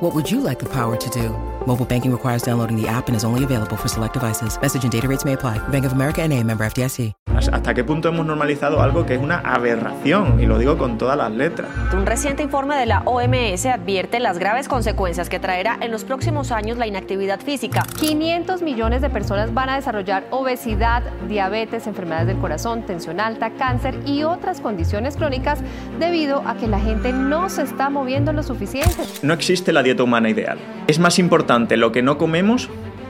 What would you like the power to do? Mobile banking requires downloading the app and is only available for select devices. Message and data rates may apply. Bank of America and a member FDIC. ¿Hasta qué punto hemos normalizado algo que es una aberración? Y lo digo con todas las letras. Un reciente informe de la OMS advierte las graves consecuencias que traerá en los próximos años la inactividad física. 500 millones de personas van a desarrollar obesidad, diabetes, enfermedades del corazón, tensión alta, cáncer y otras condiciones crónicas debido a que la gente no se está moviendo lo suficiente. No existe la humana ideal. Es más importante lo que no comemos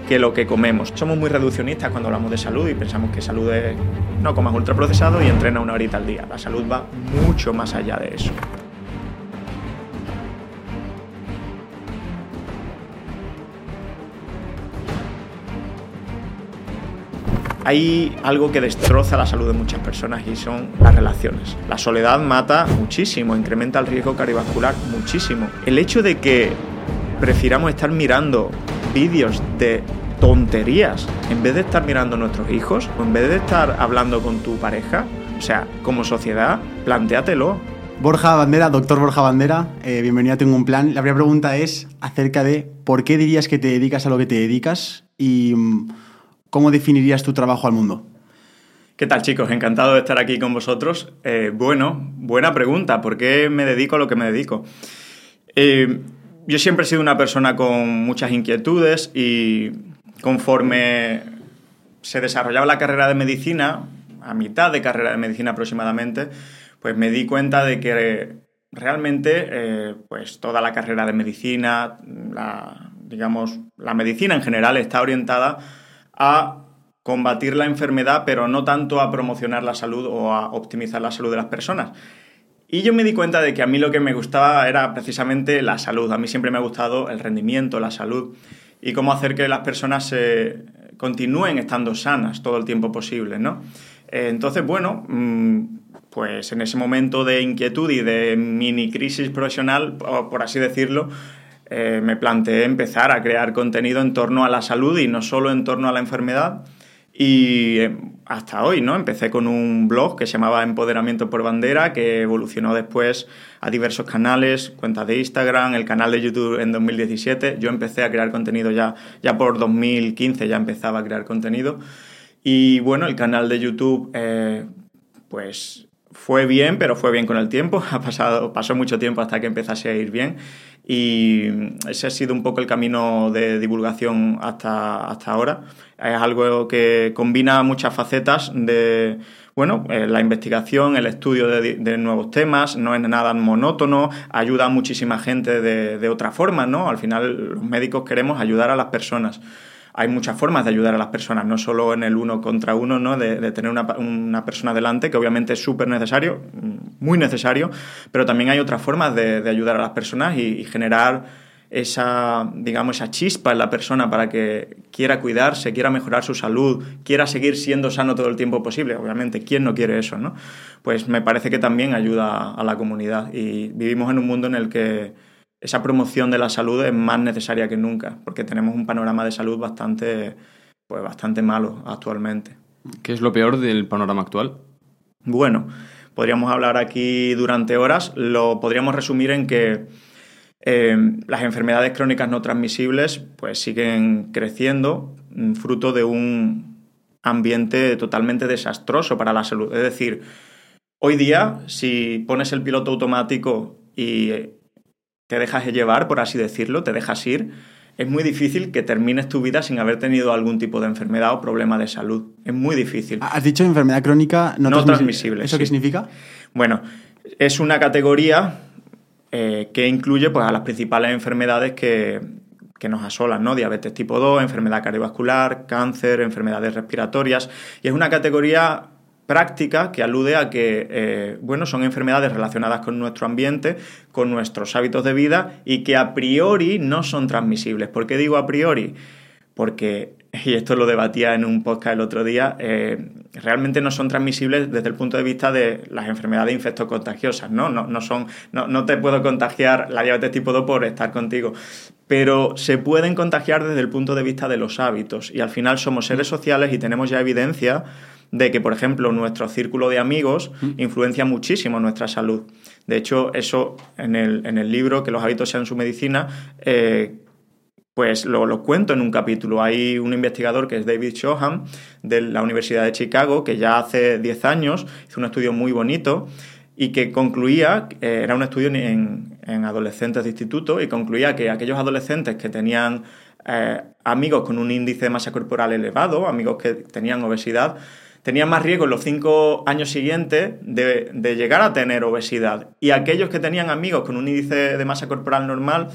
que lo que comemos. Somos muy reduccionistas cuando hablamos de salud y pensamos que salud es no comas ultraprocesado y entrena una horita al día. La salud va mucho más allá de eso. Hay algo que destroza la salud de muchas personas y son las relaciones. La soledad mata muchísimo, incrementa el riesgo cardiovascular muchísimo. El hecho de que prefiramos estar mirando vídeos de tonterías en vez de estar mirando a nuestros hijos o en vez de estar hablando con tu pareja, o sea, como sociedad, plantéatelo. Borja Bandera, doctor Borja Bandera, eh, bienvenido a Tengo un Plan. La primera pregunta es acerca de por qué dirías que te dedicas a lo que te dedicas y mm, cómo definirías tu trabajo al mundo. ¿Qué tal chicos? Encantado de estar aquí con vosotros. Eh, bueno, buena pregunta. ¿Por qué me dedico a lo que me dedico? Eh, yo siempre he sido una persona con muchas inquietudes y conforme se desarrollaba la carrera de medicina, a mitad de carrera de medicina aproximadamente, pues me di cuenta de que realmente eh, pues toda la carrera de medicina, digamos, la medicina en general está orientada a combatir la enfermedad, pero no tanto a promocionar la salud o a optimizar la salud de las personas. Y yo me di cuenta de que a mí lo que me gustaba era precisamente la salud. A mí siempre me ha gustado el rendimiento, la salud y cómo hacer que las personas continúen estando sanas todo el tiempo posible, ¿no? Entonces, bueno, mm, pues en ese momento de inquietud y de mini crisis profesional, por así decirlo, eh, me planteé empezar a crear contenido en torno a la salud y no solo en torno a la enfermedad. Y eh, hasta hoy, ¿no? Empecé con un blog que se llamaba Empoderamiento por Bandera, que evolucionó después a diversos canales, cuentas de Instagram, el canal de YouTube en 2017. Yo empecé a crear contenido ya, ya por 2015, ya empezaba a crear contenido. Y bueno, el canal de YouTube, eh, pues fue bien, pero fue bien con el tiempo. Ha pasado, pasó mucho tiempo hasta que empezase a ir bien. Y ese ha sido un poco el camino de divulgación hasta, hasta ahora. Es algo que combina muchas facetas de, bueno, eh, la investigación, el estudio de, nuevos temas, no es nada monótono, ayuda a muchísima gente de, de otra forma, ¿no? Al final los médicos queremos ayudar a las personas hay muchas formas de ayudar a las personas, no solo en el uno contra uno, ¿no? de, tener una, persona delante, que obviamente es súper necesario, muy necesario, pero también hay otras formas de, ayudar a las personas y, generar esa, digamos, esa chispa en la persona para que quiera cuidarse, quiera mejorar su salud, quiera seguir siendo sano todo el tiempo posible. Obviamente, ¿quién no quiere eso, no? Pues me parece que también ayuda a la comunidad y vivimos en un mundo en el que esa promoción de la salud es más necesaria que nunca, porque tenemos un panorama de salud bastante, pues bastante malo actualmente. ¿Qué es lo peor del panorama actual? Bueno, podríamos hablar aquí durante horas. Lo podríamos resumir en que eh, las enfermedades crónicas no transmisibles pues siguen creciendo, mm, fruto de un ambiente totalmente desastroso para la salud. Es decir, hoy día, si pones el piloto automático y te dejas llevar, por así decirlo, te dejas ir, es muy difícil que termines tu vida sin haber tenido algún tipo de enfermedad o problema de salud. Es muy difícil. Has dicho enfermedad crónica no, No transmisi- transmisible, ¿Eso sí. qué significa? Bueno, es una categoría eh, que incluye pues, a las principales enfermedades que, que nos asolan, ¿no? Diabetes tipo 2, enfermedad cardiovascular, cáncer, enfermedades respiratorias. Y es una categoría práctica que alude a que eh, bueno, son enfermedades relacionadas con nuestro ambiente, con nuestros hábitos de vida y que a priori no son transmisibles. ¿Por qué digo a priori? Porque, y esto lo debatía en un podcast el otro día, eh, realmente no son transmisibles desde el punto de vista de las enfermedades infectocontagiosas, ¿no? No, no, son, no, no te puedo contagiar la diabetes tipo 2 por estar contigo, pero se pueden contagiar desde el punto de vista de los hábitos y al final somos seres sociales y tenemos ya evidencia de que, por ejemplo, nuestro círculo de amigos influencia muchísimo nuestra salud. De hecho, eso en el, en el libro, Que los hábitos sean su medicina, eh, pues lo, lo cuento en un capítulo. Hay un investigador que es David Shoham de la Universidad de Chicago que ya hace 10 años hizo un estudio muy bonito y que concluía, eh, era un estudio en, en adolescentes de instituto, y concluía que aquellos adolescentes que tenían eh, amigos con un índice de masa corporal elevado, amigos que tenían obesidad, tenían más riesgo en los cinco años siguientes de, de llegar a tener obesidad. Y aquellos que tenían amigos con un índice de masa corporal normal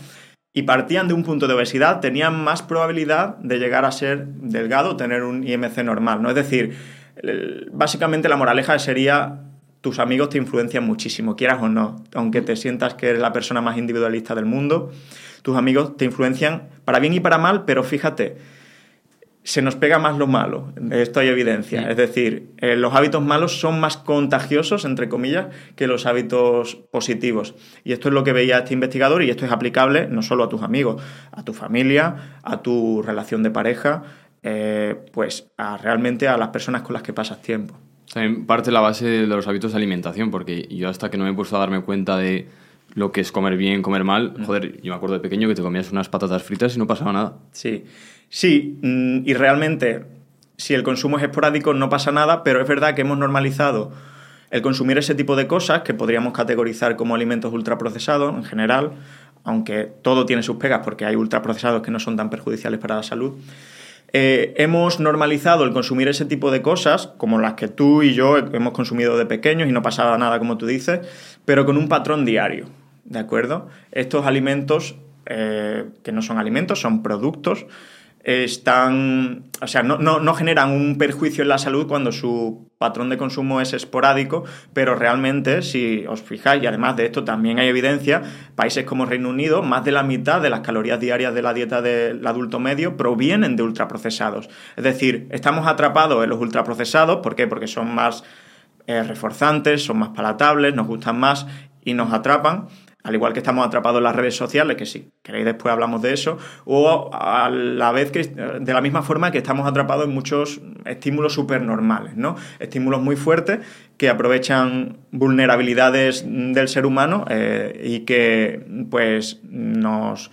y partían de un punto de obesidad, tenían más probabilidad de llegar a ser delgado, tener un IMC normal. ¿no? Es decir, básicamente la moraleja sería tus amigos te influencian muchísimo, quieras o no, aunque te sientas que eres la persona más individualista del mundo, tus amigos te influencian para bien y para mal, pero fíjate, se nos pega más lo malo. Esto hay evidencia. Sí. Es decir, eh, los hábitos malos son más contagiosos, entre comillas, que los hábitos positivos. Y esto es lo que veía este investigador y esto es aplicable no solo a tus amigos, a tu familia, a tu relación de pareja, eh, pues a realmente a las personas con las que pasas tiempo. También parte la base de los hábitos de alimentación, porque yo hasta que no me he puesto a darme cuenta de lo que es comer bien, comer mal, joder, yo me acuerdo de pequeño que te comías unas patatas fritas y no pasaba nada. Sí, sí, mm, y realmente si el consumo es esporádico no pasa nada, pero es verdad que hemos normalizado el consumir ese tipo de cosas que podríamos categorizar como alimentos ultraprocesados en general, aunque todo tiene sus pegas porque hay ultraprocesados que no son tan perjudiciales para la salud. Eh, hemos normalizado el consumir ese tipo de cosas, como las que tú y yo hemos consumido de pequeños y no pasaba nada, como tú dices, pero con un patrón diario, ¿de acuerdo? Estos alimentos, eh, que no son alimentos, son productos, están, o sea, no, no, no generan un perjuicio en la salud cuando su patrón de consumo es esporádico, pero realmente, si os fijáis, y además de esto también hay evidencia, países como Reino Unido, más de la mitad de las calorías diarias de la dieta del adulto medio provienen de ultraprocesados. Es decir, estamos atrapados en los ultraprocesados, ¿por qué? Porque son más eh, reforzantes, son más palatables, nos gustan más y nos atrapan, al igual que estamos atrapados en las redes sociales, que si queréis después hablamos de eso, o a la vez que de la misma forma que estamos atrapados en muchos estímulos supernormales, ¿no? Estímulos muy fuertes que aprovechan vulnerabilidades del ser humano eh, y que pues nos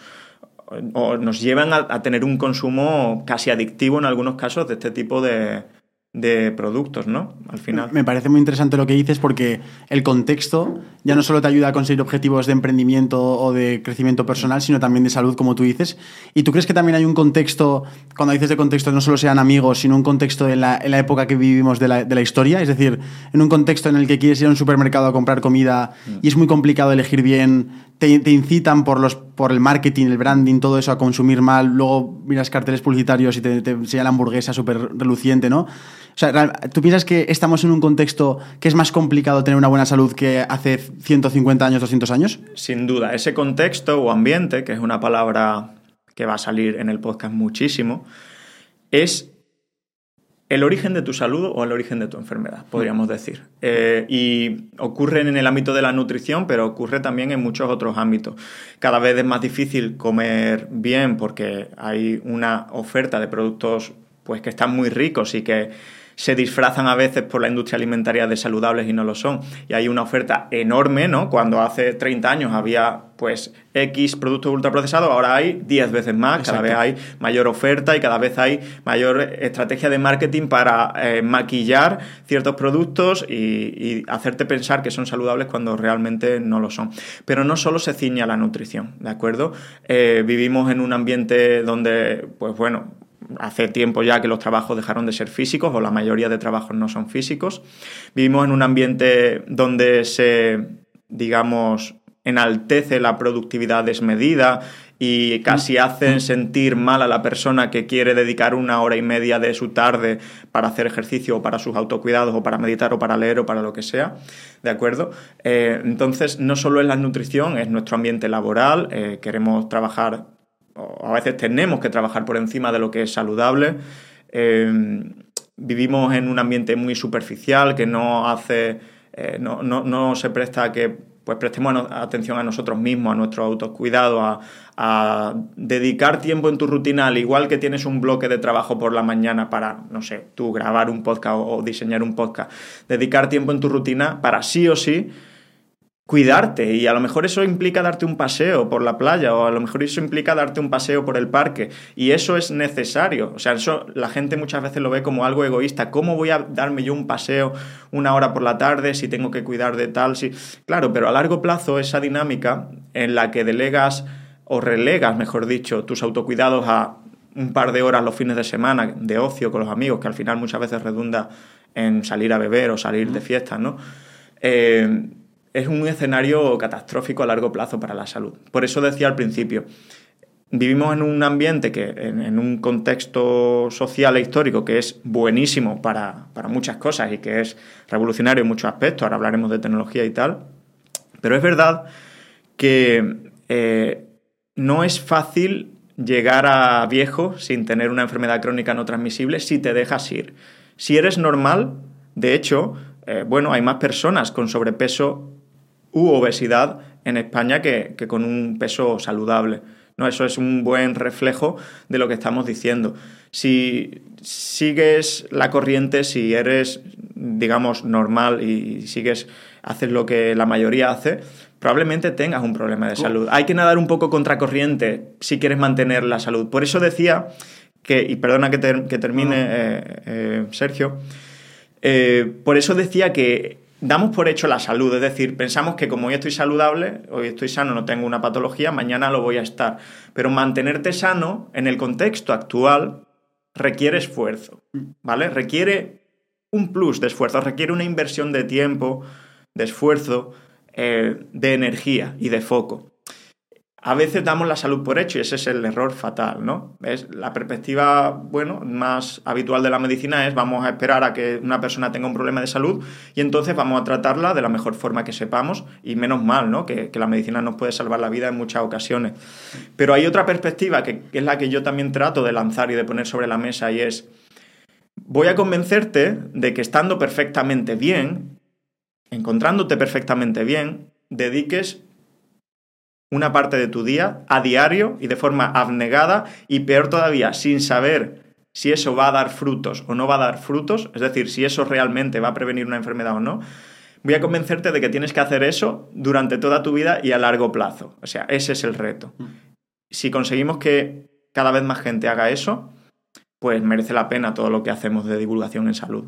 nos llevan a, tener un consumo casi adictivo en algunos casos de este tipo de, de productos, ¿no? Al final. Me parece muy interesante lo que dices porque el contexto ya no solo te ayuda a conseguir objetivos de emprendimiento o de crecimiento personal, sino también de salud, como tú dices. ¿Y tú crees que también hay un contexto, cuando dices de contexto, no solo sean amigos, sino un contexto en la, en la época que vivimos de la, de la, historia? Es decir, en un contexto en el que quieres ir a un supermercado a comprar comida y es muy complicado elegir bien, te, incitan por, los, por el marketing, el branding, todo eso a consumir mal, luego miras carteles publicitarios y te, te enseña la hamburguesa súper reluciente, ¿no? O sea, ¿tú piensas que estamos en un contexto que es más complicado tener una buena salud que hace 150 años, 200 años? Sin duda, ese contexto o ambiente, que es una palabra que va a salir en el podcast muchísimo, es el origen de tu salud o el origen de tu enfermedad, podríamos decir. Eh, y ocurre en el ámbito de la nutrición, pero ocurre también en muchos otros ámbitos. Cada vez es más difícil comer bien porque hay una oferta de productos pues, que están muy ricos y que se disfrazan a veces por la industria alimentaria de saludables y no lo son. Y hay una oferta enorme, ¿no? Cuando hace 30 años había pues X productos ultraprocesados, ahora hay 10 veces más, cada vez hay mayor oferta y cada vez hay mayor estrategia de marketing para eh, maquillar ciertos productos y, hacerte pensar que son saludables cuando realmente no lo son. Pero no solo se ciña la nutrición, ¿de acuerdo? Eh, vivimos en un ambiente donde, pues bueno, hace tiempo ya que los trabajos dejaron de ser físicos o la mayoría de trabajos no son físicos. Vivimos en un ambiente donde se, digamos, enaltece la productividad desmedida y casi hacen sentir mal a la persona que quiere dedicar una hora y media de su tarde para hacer ejercicio o para sus autocuidados o para meditar o para leer o para lo que sea, ¿de acuerdo? Eh, entonces, no solo es la nutrición, es nuestro ambiente laboral, eh, queremos trabajar, o a veces tenemos que trabajar por encima de lo que es saludable. Eh, vivimos en un ambiente muy superficial que no hace... No, no, no, se presta a que pues prestemos atención a nosotros mismos, a nuestro autocuidado, a, a dedicar tiempo en tu rutina, al igual que tienes un bloque de trabajo por la mañana para, no sé, tú grabar un podcast o diseñar un podcast, dedicar tiempo en tu rutina para sí o sí cuidarte y a lo mejor eso implica darte un paseo por la playa o a lo mejor eso implica darte un paseo por el parque y eso es necesario. O sea, eso la gente muchas veces lo ve como algo egoísta. ¿Cómo voy a darme yo un paseo una hora por la tarde si tengo que cuidar de tal? Si... Claro, pero a largo plazo esa dinámica en la que delegas o relegas, mejor dicho, tus autocuidados a un par de horas los fines de semana de ocio con los amigos, que al final muchas veces redunda en salir a beber o salir de fiestas, ¿no? Eh, es un escenario catastrófico a largo plazo para la salud. Por eso decía al principio, vivimos en un ambiente que, en, un contexto social e histórico que es buenísimo para, muchas cosas y que es revolucionario en muchos aspectos, ahora hablaremos de tecnología y tal, pero es verdad que eh, no es fácil llegar a viejo sin tener una enfermedad crónica no transmisible si te dejas ir. Si eres normal, de hecho, eh, bueno, hay más personas con sobrepeso u obesidad en España que, con un peso saludable. ¿no? Eso es un buen reflejo de lo que estamos diciendo. Si sigues la corriente, si eres, digamos, normal y sigues, haces lo que la mayoría hace, probablemente tengas un problema de salud. Hay que nadar un poco contracorriente si quieres mantener la salud. Por eso decía que, y perdona que, termine, eh, eh, Sergio, eh, por eso decía que damos por hecho la salud, es decir, pensamos que como hoy estoy saludable, hoy estoy sano, no tengo una patología, mañana lo voy a estar. Pero mantenerte sano en el contexto actual requiere esfuerzo, ¿vale? Requiere un plus de esfuerzo, requiere una inversión de tiempo, de esfuerzo, eh, de energía y de foco a veces damos la salud por hecho y ese es el error fatal, ¿no? Es la perspectiva, bueno, más habitual de la medicina es vamos a esperar a que una persona tenga un problema de salud y entonces vamos a tratarla de la mejor forma que sepamos y menos mal, ¿no? Que, la medicina nos puede salvar la vida en muchas ocasiones. Pero hay otra perspectiva que, que es la que yo también trato de lanzar y de poner sobre la mesa y es, voy a convencerte de que estando perfectamente bien, encontrándote perfectamente bien, dediques una parte de tu día a diario y de forma abnegada y peor todavía, sin saber si eso va a dar frutos o no va a dar frutos, es decir, si eso realmente va a prevenir una enfermedad o no, voy a convencerte de que tienes que hacer eso durante toda tu vida y a largo plazo. O sea, ese es el reto. Mm. Si conseguimos que cada vez más gente haga eso, pues merece la pena todo lo que hacemos de divulgación en salud.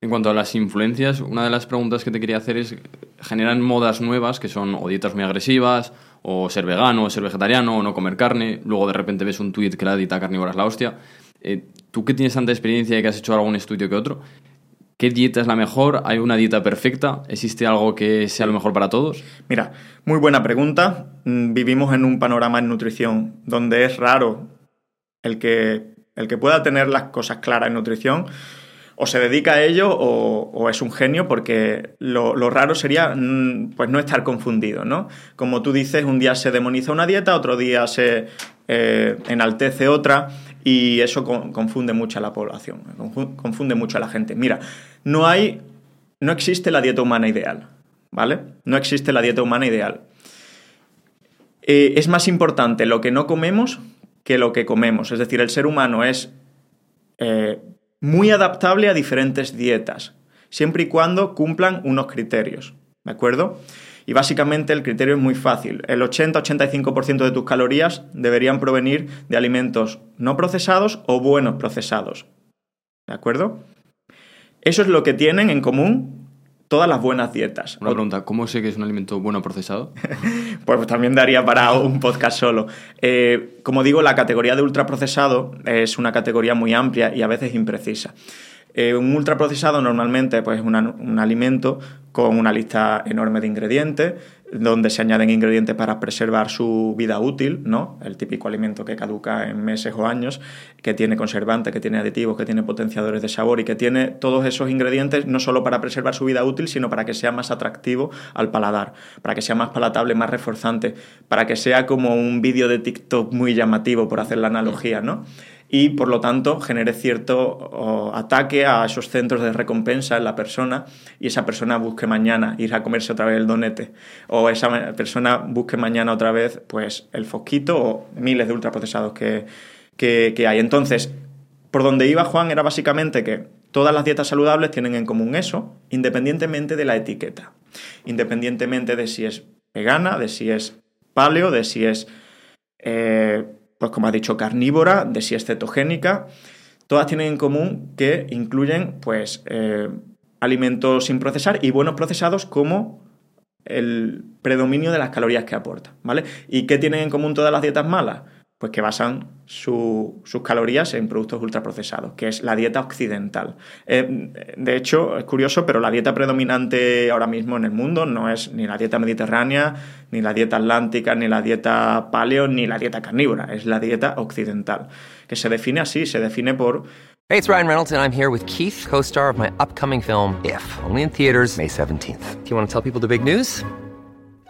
En cuanto a las influencias, una de las preguntas que te quería hacer es, generan modas nuevas que son o dietas muy agresivas, o ser vegano, o ser vegetariano, o no comer carne, luego de repente ves un tuit que la dieta carnívora es la hostia. Eh, tú que tienes tanta experiencia y que has hecho algún estudio que otro, ¿qué dieta es la mejor? ¿Hay una dieta perfecta? ¿Existe algo que sea lo mejor para todos? Mira, muy buena pregunta. Mm, vivimos en un panorama en nutrición donde es raro el que, el que pueda tener las cosas claras en nutrición o se dedica a ello o, es un genio porque lo, raro sería mm, pues no estar confundido, ¿no? Como tú dices, un día se demoniza una dieta, otro día se eh, enaltece otra y eso confunde mucho a la población, confunde mucho a la gente. Mira, no hay, no existe la dieta humana ideal, ¿vale? No existe la dieta humana ideal. Eh, es más importante lo que no comemos que lo que comemos. Es decir, el ser humano es eh, muy adaptable a diferentes dietas, siempre y cuando cumplan unos criterios, ¿de acuerdo? Y básicamente el criterio es muy fácil. El 80-85% de tus calorías deberían provenir de alimentos no procesados o buenos procesados. ¿De acuerdo? Eso es lo que tienen en común todas las buenas dietas. Una pregunta, ¿cómo sé que es un alimento bueno procesado? pues también daría para un podcast solo. Eh, como digo, la categoría de ultraprocesado es una categoría muy amplia y a veces imprecisa. Eh, un ultraprocesado normalmente pues, es un alimento con una lista enorme de ingredientes, donde se añaden ingredientes para preservar su vida útil, ¿no? El típico alimento que caduca en meses o años, que tiene conservantes, que tiene aditivos, que tiene potenciadores de sabor y que tiene todos esos ingredientes no solo para preservar su vida útil, sino para que sea más atractivo al paladar, para que sea más palatable, más reforzante, para que sea como un vídeo de TikTok muy llamativo, por hacer la analogía, ¿no? Y por lo tanto genere cierto ataque a esos centros de recompensa en la persona y esa persona busque mañana ir a comerse otra vez el donete o esa persona busque mañana otra vez pues el fosquito o miles de ultraprocesados que, que hay. Entonces, por donde iba Juan era básicamente que todas las dietas saludables tienen en común eso, independientemente de la etiqueta, independientemente de si es vegana, de si es paleo, de si es... Eh, pues como ha dicho, carnívora, de si es cetogénica, todas tienen en común que incluyen pues eh, alimentos sin procesar y buenos procesados como el predominio de las calorías que aportan, ¿vale? ¿Y qué tienen en común todas las dietas malas? Pues que basan sus calorías en productos ultraprocesados, que es la dieta occidental. Eh, de hecho, es curioso, pero la dieta predominante ahora mismo en el mundo no es ni la dieta mediterránea, ni la dieta atlántica, ni la dieta paleo, ni la dieta carnívora, es la dieta occidental, que se define así, se define por Hey, it's Ryan Reynolds, and I'm here with Keith, co star of my upcoming film, If, only in theaters, May 17th. Do you want to tell people the big news?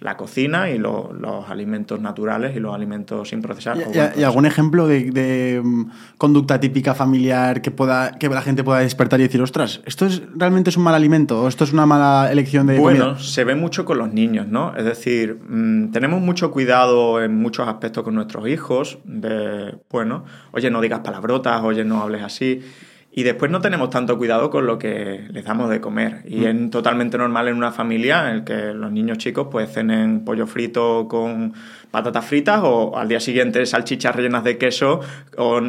la cocina y lo, los alimentos naturales y los alimentos sin procesar. ¿Y, algún ejemplo de, mm, conducta típica familiar que pueda que la gente pueda despertar y decir, ostras, esto es realmente es un mal alimento o esto es una mala elección de bueno, se ve mucho con los niños, ¿no? Es decir, mm, tenemos mucho cuidado en muchos aspectos con nuestros hijos, de, bueno, oye, no digas palabrotas, oye, no hables así. Y después no tenemos tanto cuidado con lo que les damos de comer. Y mm. es totalmente normal en una familia en el que los niños chicos pues cenen pollo frito con patatas fritas o al día siguiente salchichas rellenas de queso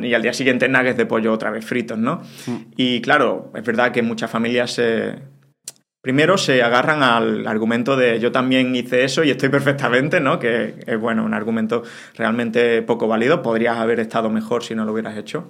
y al día siguiente nuggets de pollo otra vez fritos, ¿no? Mm. Y claro, es verdad que muchas familias se... Primero se agarran al argumento de yo también hice eso y estoy perfectamente, ¿no? Que es bueno, un argumento realmente poco válido. Podrías haber estado mejor si no lo hubieras hecho.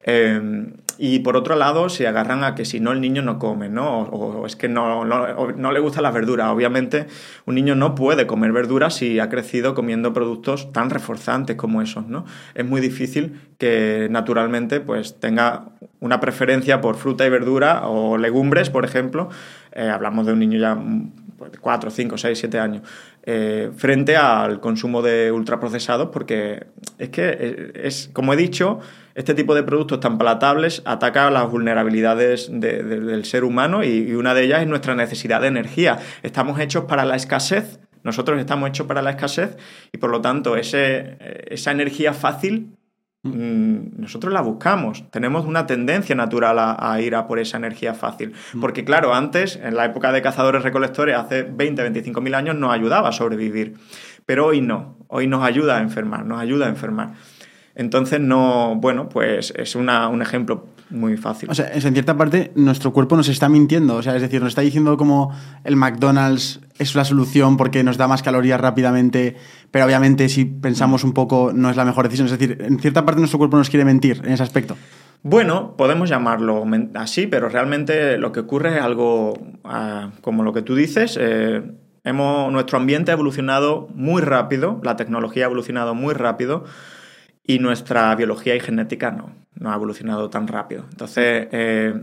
Em, y por otro lado, se agarran a que si no el niño no come, ¿no? O, es que no, no, le gustan las verduras. Obviamente, un niño no puede comer verduras si ha crecido comiendo productos tan reforzantes como esos, ¿no? Es muy difícil que naturalmente pues, tenga una preferencia por fruta y verdura o legumbres, por ejemplo. Eh, hablamos de un niño ya pues, de 4, 5, 6, 7 años. Eh, frente al consumo de ultraprocesados, porque es que, es, como he dicho, este tipo de productos tan palatables ataca las vulnerabilidades del ser humano y, una de ellas es nuestra necesidad de energía. Estamos hechos para la escasez, nosotros estamos hechos para la escasez y por lo tanto ese, esa energía fácil Mm, nosotros la buscamos. Tenemos una tendencia natural a, ir a por esa energía fácil. Mm. Porque claro, antes, en la época de cazadores-recolectores, hace 20, 25 mil años, nos ayudaba a sobrevivir. Pero hoy no. Hoy nos ayuda a enfermar, nos ayuda a enfermar. Entonces, no, bueno, pues es una, un ejemplo muy fácil. O sea, en cierta parte nuestro cuerpo nos está mintiendo, o sea, es decir, nos está diciendo como el McDonald's es la solución porque nos da más calorías rápidamente, pero obviamente si pensamos un poco no es la mejor decisión, es decir, en cierta parte nuestro cuerpo nos quiere mentir en ese aspecto. Bueno, podemos llamarlo así, pero realmente lo que ocurre es algo ah, como lo que tú dices. Eh, hemos, nuestro ambiente ha evolucionado muy rápido, la tecnología ha evolucionado muy rápido y nuestra biología y genética no, no ha evolucionado tan rápido. Entonces, eh,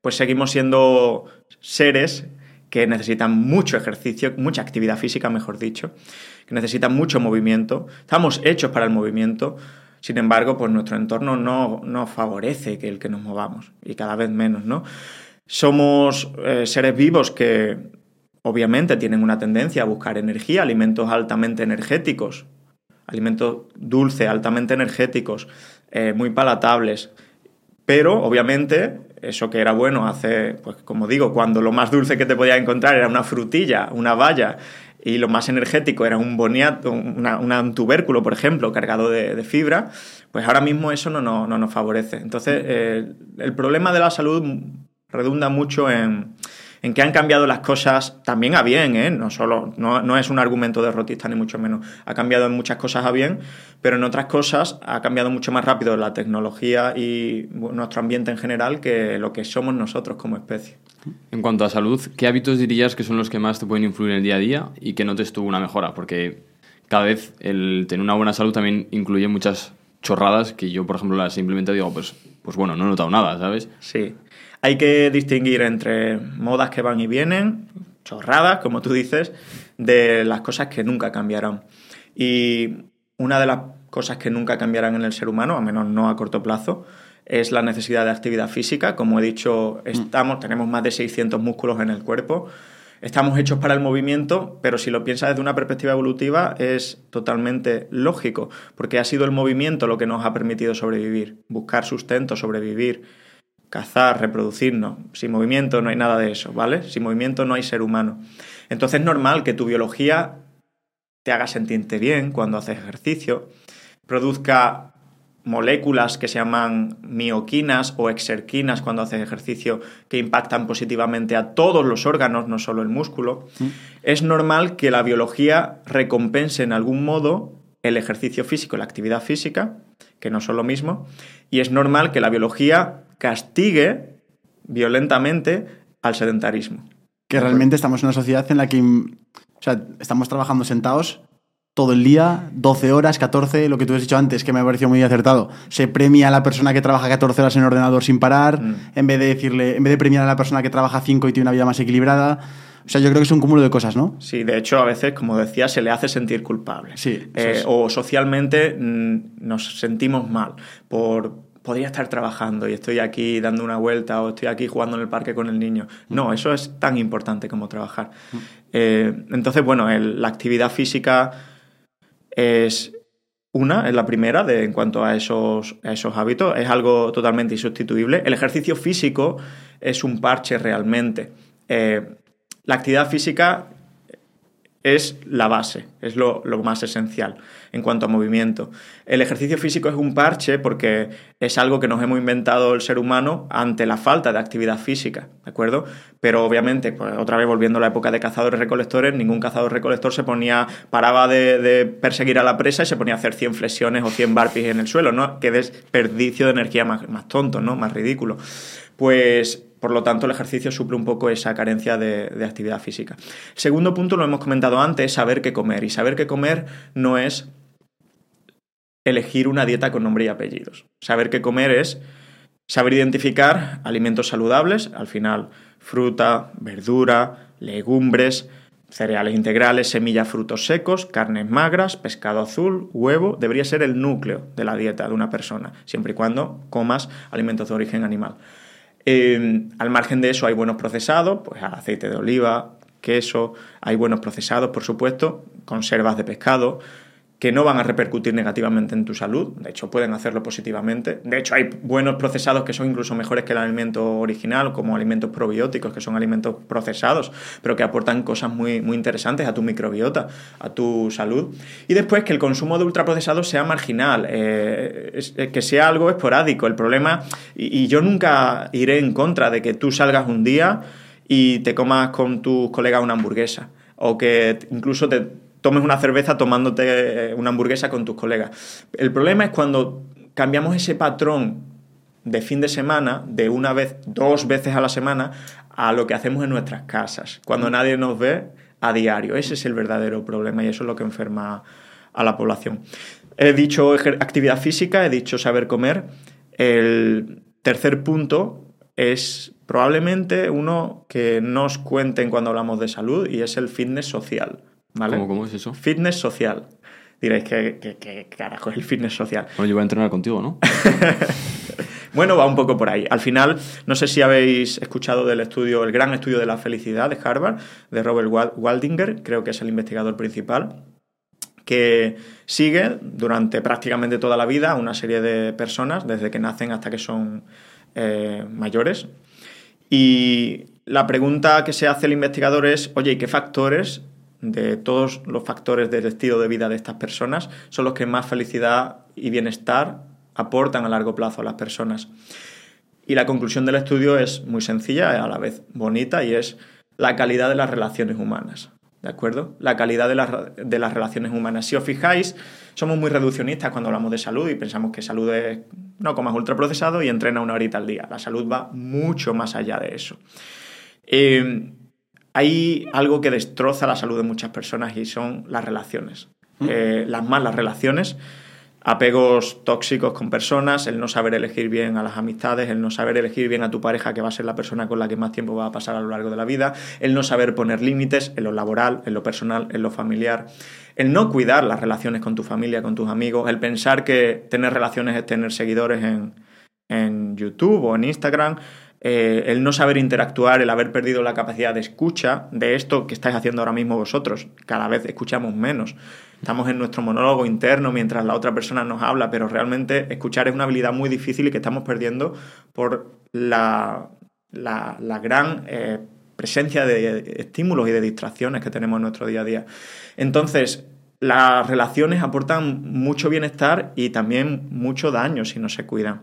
pues seguimos siendo seres que necesitan mucho ejercicio, mucha actividad física, mejor dicho, que necesitan mucho movimiento. Estamos hechos para el movimiento, sin embargo, pues nuestro entorno no, no favorece que el que nos movamos, y cada vez menos, ¿no? Somos eh, seres vivos que obviamente tienen una tendencia a buscar energía, alimentos altamente energéticos, alimentos dulces, altamente energéticos, eh, muy palatables, pero obviamente eso que era bueno hace, pues como digo, cuando lo más dulce que te podías encontrar era una frutilla, una valla, y lo más energético era un boniato, un tubérculo, por ejemplo, cargado de, fibra, pues ahora mismo eso no, no, nos favorece. Entonces, eh, el problema de la salud redunda mucho en, en que han cambiado las cosas también a bien, ¿eh? no, solo, no, es un argumento derrotista ni mucho menos. Ha cambiado en muchas cosas a bien, pero en otras cosas ha cambiado mucho más rápido la tecnología y nuestro ambiente en general que lo que somos nosotros como especie. En cuanto a salud, ¿qué hábitos dirías que son los que más te pueden influir en el día a día y que notes tú una mejora? Porque cada vez el tener una buena salud también incluye muchas chorradas que yo, por ejemplo, las simplemente digo, pues, pues bueno, no he notado nada, ¿sabes? Sí. Hay que distinguir entre modas que van y vienen, chorradas, como tú dices, de las cosas que nunca cambiarán. Y una de las cosas que nunca cambiarán en el ser humano, al menos no a corto plazo, es la necesidad de actividad física. Como he dicho, estamos, tenemos más de 600 músculos en el cuerpo. Estamos hechos para el movimiento, pero si lo piensas desde una perspectiva evolutiva es totalmente lógico, porque ha sido el movimiento lo que nos ha permitido sobrevivir, buscar sustento, sobrevivir cazar, reproducirnos. Sin movimiento no hay nada de eso, ¿vale? Sin movimiento no hay ser humano. Entonces es normal que tu biología te haga sentirte bien cuando haces ejercicio, produzca moléculas que se llaman mioquinas o exerquinas cuando haces ejercicio que impactan positivamente a todos los órganos, no solo el músculo. Mm. Es normal que la biología recompense en algún modo el ejercicio físico, la actividad física, que no son lo mismo, y es normal que la biología castigue violentamente al sedentarismo. Que realmente estamos en una sociedad en la que o sea, estamos trabajando sentados todo el día, 12 horas, 14, lo que tú has dicho antes, que me ha parecido muy acertado. Se premia a la persona que trabaja 14 horas en el ordenador sin parar, mm. en vez de decirle, en vez de premiar a la persona que trabaja 5 y tiene una vida más equilibrada. O sea, yo creo que es un cúmulo de cosas, ¿no? Sí, de hecho, a veces, como decía, se le hace sentir culpable. Sí. Eh, o socialmente mm, nos sentimos mal por, podría estar trabajando y estoy aquí dando una vuelta o estoy aquí jugando en el parque con el niño. No, eso es tan importante como trabajar. Eh, entonces, bueno, la actividad física es una, es la primera de, en cuanto a esos, esos hábitos, es algo totalmente insustituible. El ejercicio físico es un parche realmente. Eh, la actividad física es la base, es lo, más esencial en cuanto a movimiento. El ejercicio físico es un parche porque es algo que nos hemos inventado el ser humano ante la falta de actividad física, ¿de acuerdo? Pero obviamente, pues otra vez volviendo a la época de cazadores-recolectores, ningún cazador-recolector se ponía, paraba de, perseguir a la presa y se ponía a hacer 100 flexiones o 100 burpees en el suelo, ¿no? Qué desperdicio de energía más tonto, ¿no? Más ridículo. Pues por lo tanto, el ejercicio suple un poco esa carencia de, actividad física. Segundo punto, lo hemos comentado antes, saber qué comer. Y saber qué comer no es elegir una dieta con nombre y apellidos. Saber qué comer es saber identificar alimentos saludables, al final fruta, verdura, legumbres, cereales integrales, semillas, frutos secos, carnes magras, pescado azul, huevo, debería ser el núcleo de la dieta de una persona, siempre y cuando comas alimentos de origen animal al margen de eso hay buenos procesados, pues aceite de oliva, queso, hay buenos procesados, por supuesto, conservas de pescado, que no van a repercutir negativamente en tu salud, de hecho pueden hacerlo positivamente. De hecho hay buenos procesados que son incluso mejores que el alimento original, como alimentos probióticos, que son alimentos procesados, pero que aportan cosas muy, muy interesantes a tu microbiota, a tu salud. Y después que el consumo de ultraprocesados sea marginal, eh, que sea algo esporádico. El problema, y, y yo nunca iré en contra de que tú salgas un día y te comas con tus colegas una hamburguesa, o que incluso te tomes una cerveza tomándote una hamburguesa con tus colegas. El problema es cuando cambiamos ese patrón de fin de semana, de una vez, dos veces a la semana, a lo que hacemos en nuestras casas, cuando nadie nos ve a diario. Ese es el verdadero problema y eso es lo que enferma a la población. He dicho actividad física, he dicho saber comer. El tercer punto es Probablemente uno que nos cuenten cuando hablamos de salud y es el fitness social. ¿Vale? ¿Cómo, cómo es eso? Fitness social. Diréis que carajo es el fitness social. Bueno, yo voy a entrenar contigo, ¿no? Bueno, va un poco por ahí. Al final, no sé si habéis escuchado del estudio, el gran estudio de la felicidad de Harvard, de Robert Wal- Waldinger, creo que es el investigador principal, que sigue durante prácticamente toda la vida a una serie de personas, desde que nacen hasta que son eh, mayores. Y la pregunta que se hace el investigador es, oye, ¿y qué factores de todos los factores del estilo de vida de estas personas son los que más felicidad y bienestar aportan a largo plazo a las personas? Y la conclusión del estudio es muy sencilla, a la vez bonita, y es la calidad de las relaciones humanas. ¿De acuerdo? La calidad de las, de las relaciones humanas. Si os fijáis, somos muy reduccionistas cuando hablamos de salud y pensamos que salud es no comas ultraprocesado y entrena una horita al día. La salud va mucho más allá de eso. Eh, hay algo que destroza la salud de muchas personas y son las relaciones. Eh, las malas relaciones, apegos tóxicos con personas, el no saber elegir bien a las amistades, el no saber elegir bien a tu pareja, que va a ser la persona con la que más tiempo va a pasar a lo largo de la vida, el no saber poner límites en lo laboral, en lo personal, en lo familiar, el no cuidar las relaciones con tu familia, con tus amigos, el pensar que tener relaciones es tener seguidores en, en YouTube o en Instagram, eh, el no saber interactuar, el haber perdido la capacidad de escucha de esto que estáis haciendo ahora mismo vosotros. Cada vez escuchamos menos. Estamos en nuestro monólogo interno mientras la otra persona nos habla, pero realmente escuchar es una habilidad muy difícil y que estamos perdiendo por la, la, gran eh, presencia de estímulos y de distracciones que tenemos en nuestro día a día. Entonces, las relaciones aportan mucho bienestar y también mucho daño si no se cuidan.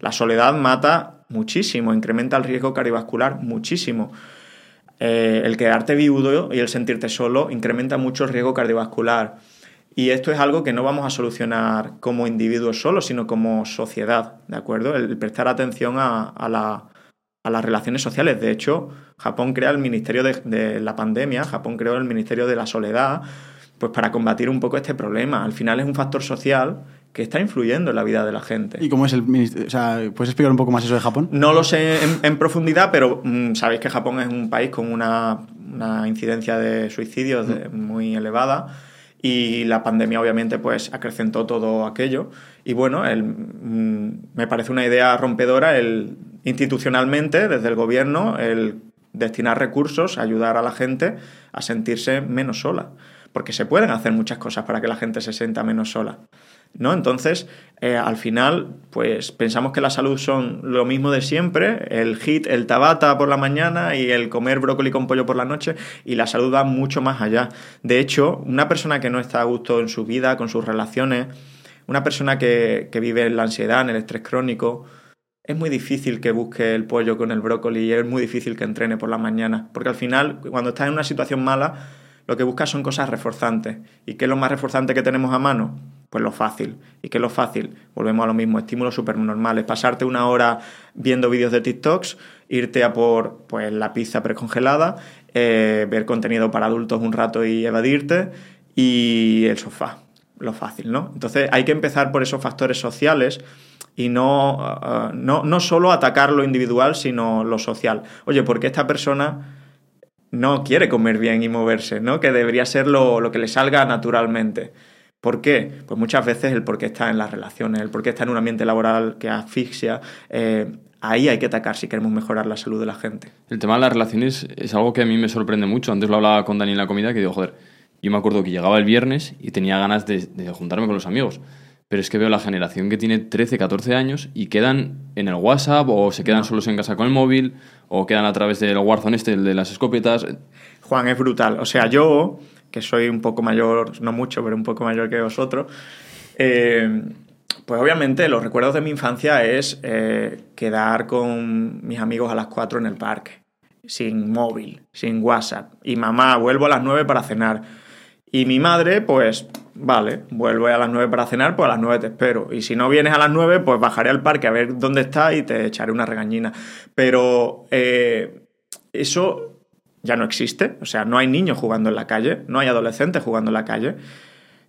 La soledad mata muchísimo, incrementa el riesgo cardiovascular muchísimo. Eh, el quedarte viudo y el sentirte solo incrementa mucho el riesgo cardiovascular. Y esto es algo que no vamos a solucionar como individuos solos, sino como sociedad, ¿de acuerdo? El prestar atención a, la, a las relaciones sociales. De hecho, Japón crea el Ministerio de, de la Pandemia, Japón creó el Ministerio de la Soledad, pues para combatir un poco este problema. Al final es un factor social que está influyendo en la vida de la gente. ¿Y cómo es el ministerio? O sea, ¿puedes explicar un poco más eso de Japón? No lo sé en, en profundidad, pero mm, sabéis que Japón es un país con una, una incidencia de suicidios de- muy elevada y la pandemia obviamente pues acrecentó todo aquello y bueno, el, mm, me parece una idea rompedora el institucionalmente desde el gobierno el destinar recursos, ayudar a la gente a sentirse menos sola, porque se pueden hacer muchas cosas para que la gente se sienta menos sola. ¿no? Entonces, eh, al final, pues pensamos que la salud son lo mismo de siempre, el hit, el tabata por la mañana y el comer brócoli con pollo por la noche, y la salud va mucho más allá. De hecho, una persona que no está a gusto en su vida, con sus relaciones, una persona que, que vive en la ansiedad, en el estrés crónico, es muy difícil que busque el pollo con el brócoli y es muy difícil que entrene por la mañana, porque al final, cuando estás en una situación mala, lo que buscas son cosas reforzantes. ¿Y qué es lo más reforzante que tenemos a mano? Pues lo fácil. ¿Y qué es lo fácil? Volvemos a lo mismo, estímulos supernormales. Pasarte una hora viendo vídeos de TikToks, irte a por pues, la pizza precongelada, eh, ver contenido para adultos un rato y evadirte, y el sofá. Lo fácil, ¿no? Entonces hay que empezar por esos factores sociales y no, uh, no, no solo atacar lo individual, sino lo social. Oye, ¿por qué esta persona no quiere comer bien y moverse, ¿no? Que debería ser lo, lo, que le salga naturalmente. ¿Por qué? Pues muchas veces el por qué está en las relaciones, el por qué está en un ambiente laboral que asfixia. Eh, ahí hay que atacar si queremos mejorar la salud de la gente. El tema de las relaciones es algo que a mí me sorprende mucho. Antes lo hablaba con Dani en la comida, que digo, joder, yo me acuerdo que llegaba el viernes y tenía ganas de, de juntarme con los amigos. Pero es que veo la generación que tiene 13, 14 años y quedan en el WhatsApp o se quedan no. solos en casa con el móvil o quedan a través del Warzone este, el de las escopetas. Juan, es brutal. O sea, yo, que soy un poco mayor, no mucho, pero un poco mayor que vosotros, eh, pues obviamente los recuerdos de mi infancia es eh, quedar con mis amigos a las 4 en el parque, sin móvil, sin WhatsApp. Y mamá, vuelvo a las 9 para cenar. Y mi madre, pues, vale, vuelvo a las 9 para cenar, pues a las 9 te espero. Y si no vienes a las 9, pues bajaré al parque a ver dónde está y te echaré una regañina. Pero eh, eso ya no existe. O sea, no hay niños jugando en la calle, no hay adolescentes jugando en la calle.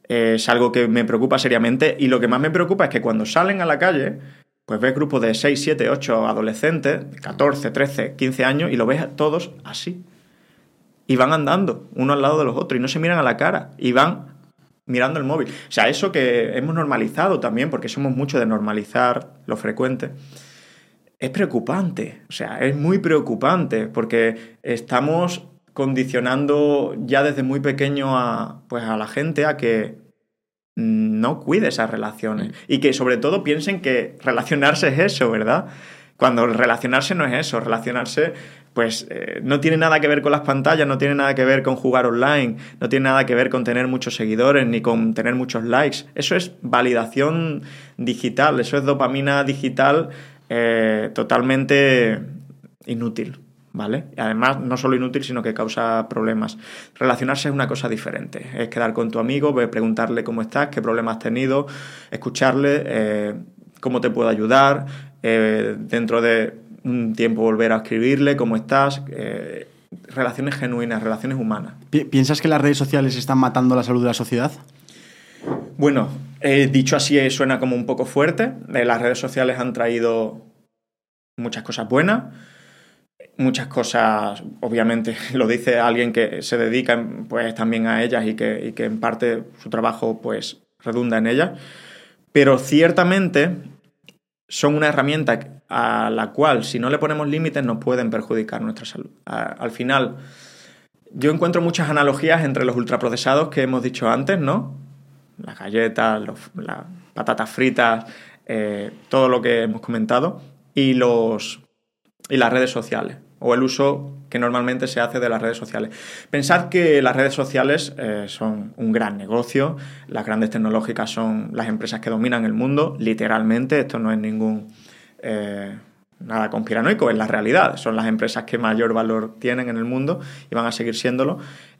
Eh, es algo que me preocupa seriamente. Y lo que más me preocupa es que cuando salen a la calle, pues ves grupos de 6, 7, 8 adolescentes, 14, 13, 15 años, y lo ves todos así. Y van andando, uno al lado de los otros, y no se miran a la cara, y van mirando el móvil. O sea, eso que hemos normalizado también, porque somos mucho de normalizar lo frecuente, es preocupante. O sea, es muy preocupante, porque estamos condicionando ya desde muy pequeño a, pues, a la gente a que no cuide esas relaciones. Y que sobre todo piensen que relacionarse es eso, ¿verdad? Cuando relacionarse no es eso, relacionarse pues eh, no tiene nada que ver con las pantallas, no tiene nada que ver con jugar online, no tiene nada que ver con tener muchos seguidores ni con tener muchos likes. Eso es validación digital, eso es dopamina digital eh, totalmente inútil. ¿Vale? Además, no solo inútil, sino que causa problemas. Relacionarse es una cosa diferente. Es quedar con tu amigo, preguntarle cómo estás, qué problemas has tenido, escucharle, eh, cómo te puedo ayudar, dentro de un tiempo volver a escribirle, cómo estás, eh, relaciones genuinas, relaciones humanas. ¿Piensas que las redes sociales están matando la salud de la sociedad? Bueno, dicho así eh, suena como un poco fuerte. Eh, las redes sociales han traído muchas cosas buenas, muchas cosas, obviamente, lo dice alguien que se dedica pues, también a ellas y que, y que en parte su trabajo pues, redunda en ellas. Pero ciertamente son una herramienta a la cual si no le ponemos límites nos pueden perjudicar nuestra salud. al final, yo encuentro muchas analogías entre los ultraprocesados que hemos dicho antes, ¿no? Las galletas, las patatas fritas, eh, todo lo que hemos comentado, y, los, y las redes sociales, o el uso que normalmente se hace de las redes sociales. Pensad que las redes sociales eh, son un gran negocio, las grandes tecnológicas son las empresas que dominan el mundo, literalmente, esto no es ningún eh, nada conspiranoico, es la realidad. Son las empresas que mayor valor tienen en el mundo y van a seguir siéndolo.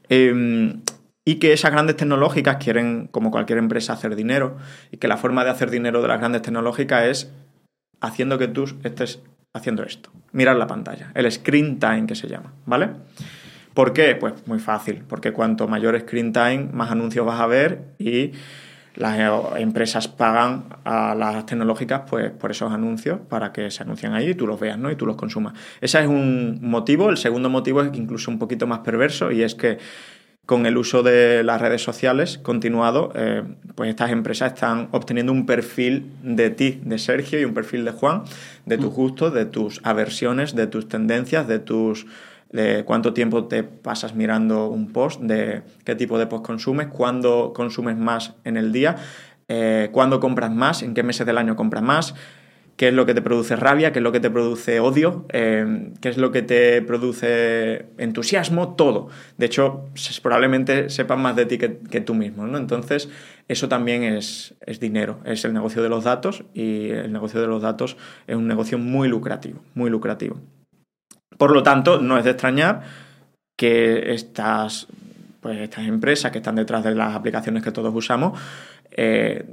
Em, y que esas grandes tecnológicas quieren, como cualquier empresa, hacer dinero. Y que la forma de hacer dinero de las grandes tecnológicas es haciendo que tú estés haciendo esto. Mirar la pantalla. El screen time que se llama, ¿vale? ¿Por qué? Pues muy fácil. Porque cuanto mayor screen time, más anuncios vas a ver y las empresas pagan a las tecnológicas pues, por esos anuncios para que se anuncien ahí y tú los veas ¿no? y tú los consumas. Ese es un motivo. El segundo motivo es incluso un poquito más perverso y es que con el uso de las redes sociales continuado, eh, pues estas empresas están obteniendo un perfil de ti, de Sergio, y un perfil de Juan, de tus mm. gustos, de tus aversiones, de tus tendencias, de tus de cuánto tiempo te pasas mirando un post, de qué tipo de post consumes, cuándo consumes más en el día, eh, cuándo compras más, en qué meses del año compras más, qué es lo que te produce rabia, qué es lo que te produce odio, eh, qué es lo que te produce entusiasmo, todo. De hecho, probablemente sepan más de ti que, tú mismo, ¿no? Entonces, eso también es, es, dinero, es el negocio de los datos y el negocio de los datos es un negocio muy lucrativo, muy lucrativo. Por lo tanto, no es de extrañar que estas, pues, estas empresas que están detrás de las aplicaciones que todos usamos eh,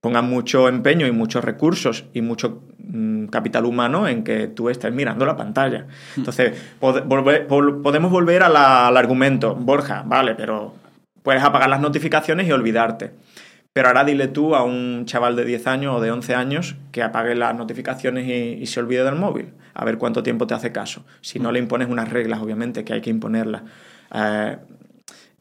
pongan mucho empeño y muchos recursos y mucho mm, capital humano en que tú estés mirando la pantalla. Hmm. Entonces, podemos volver al argumento, Borja, vale, pero puedes apagar las notificaciones y olvidarte. Pero ahora dile tú a un chaval de 10 años o de 11 años que apague las notificaciones y, se olvide del móvil. A ver cuánto tiempo te hace caso. Si no le impones unas reglas, obviamente, que hay que imponerlas. Eh,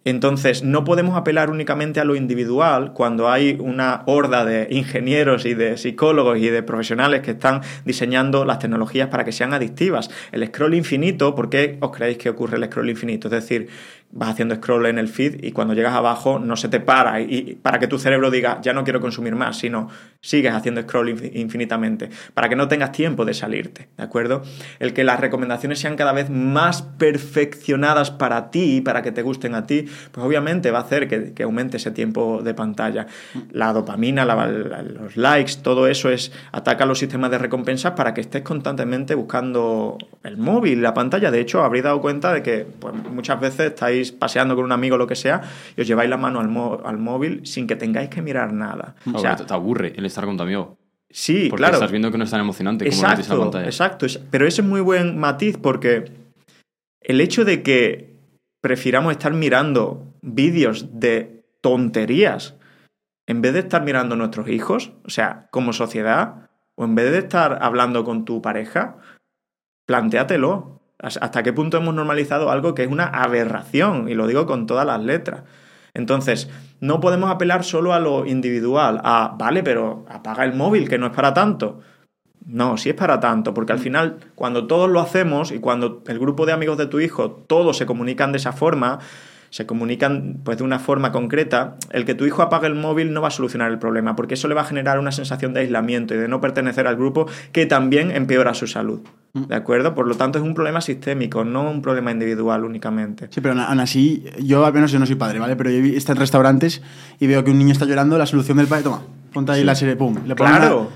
entonces, no podemos apelar únicamente a lo individual cuando hay una horda de ingenieros y de psicólogos y de profesionales que están diseñando las tecnologías para que sean adictivas. El scroll infinito, ¿por qué os creéis que ocurre el scroll infinito? Es decir, vas haciendo scroll en el feed y cuando llegas abajo no se te para y, para que tu cerebro diga ya no quiero consumir más, sino sigues haciendo scroll infinitamente para que no tengas tiempo de salirte, ¿de acuerdo? El que las recomendaciones sean cada vez más perfeccionadas para ti y para que te gusten a ti, pues obviamente va a hacer que, aumente ese tiempo de pantalla. La dopamina, los likes, todo eso es ataca los sistemas de recompensas para que estés constantemente buscando el móvil, la pantalla. De hecho, habréis dado cuenta de que pues, muchas veces estáis paseando con un amigo o lo que sea y os lleváis la mano al, móvil sin que tengáis que mirar nada. o sea, te aburre el estar con tu amigo. Sí, porque claro. estás viendo que no es tan emocionante como exacto, la pantalla. Exacto, pero ese es muy buen matiz porque el hecho de que prefiramos estar mirando vídeos de tonterías en vez de estar mirando a nuestros hijos, o sea, como sociedad, O en vez de estar hablando con tu pareja, plantéatelo. ¿Hasta qué punto hemos normalizado algo que es una aberración? Y lo digo con todas las letras. Entonces, no podemos apelar solo a lo individual, a, vale, pero apaga el móvil, que no es para tanto. No, sí es para tanto, porque al final, cuando todos lo hacemos y cuando el grupo de amigos de tu hijo, todos se comunican de esa forma, se comunican pues de una forma concreta, el que tu hijo apague el móvil no va a solucionar el problema, porque eso le va a generar una sensación de aislamiento y de no pertenecer al grupo que también empeora su salud. Mm. ¿De acuerdo? Por lo tanto, es un problema sistémico, no un problema individual únicamente. Sí, pero aún así, yo al menos yo no soy padre, ¿vale? Pero yo está en restaurantes y veo que un niño está llorando, la solución del padre, toma, ponte ahí la serie, pum, le Claro.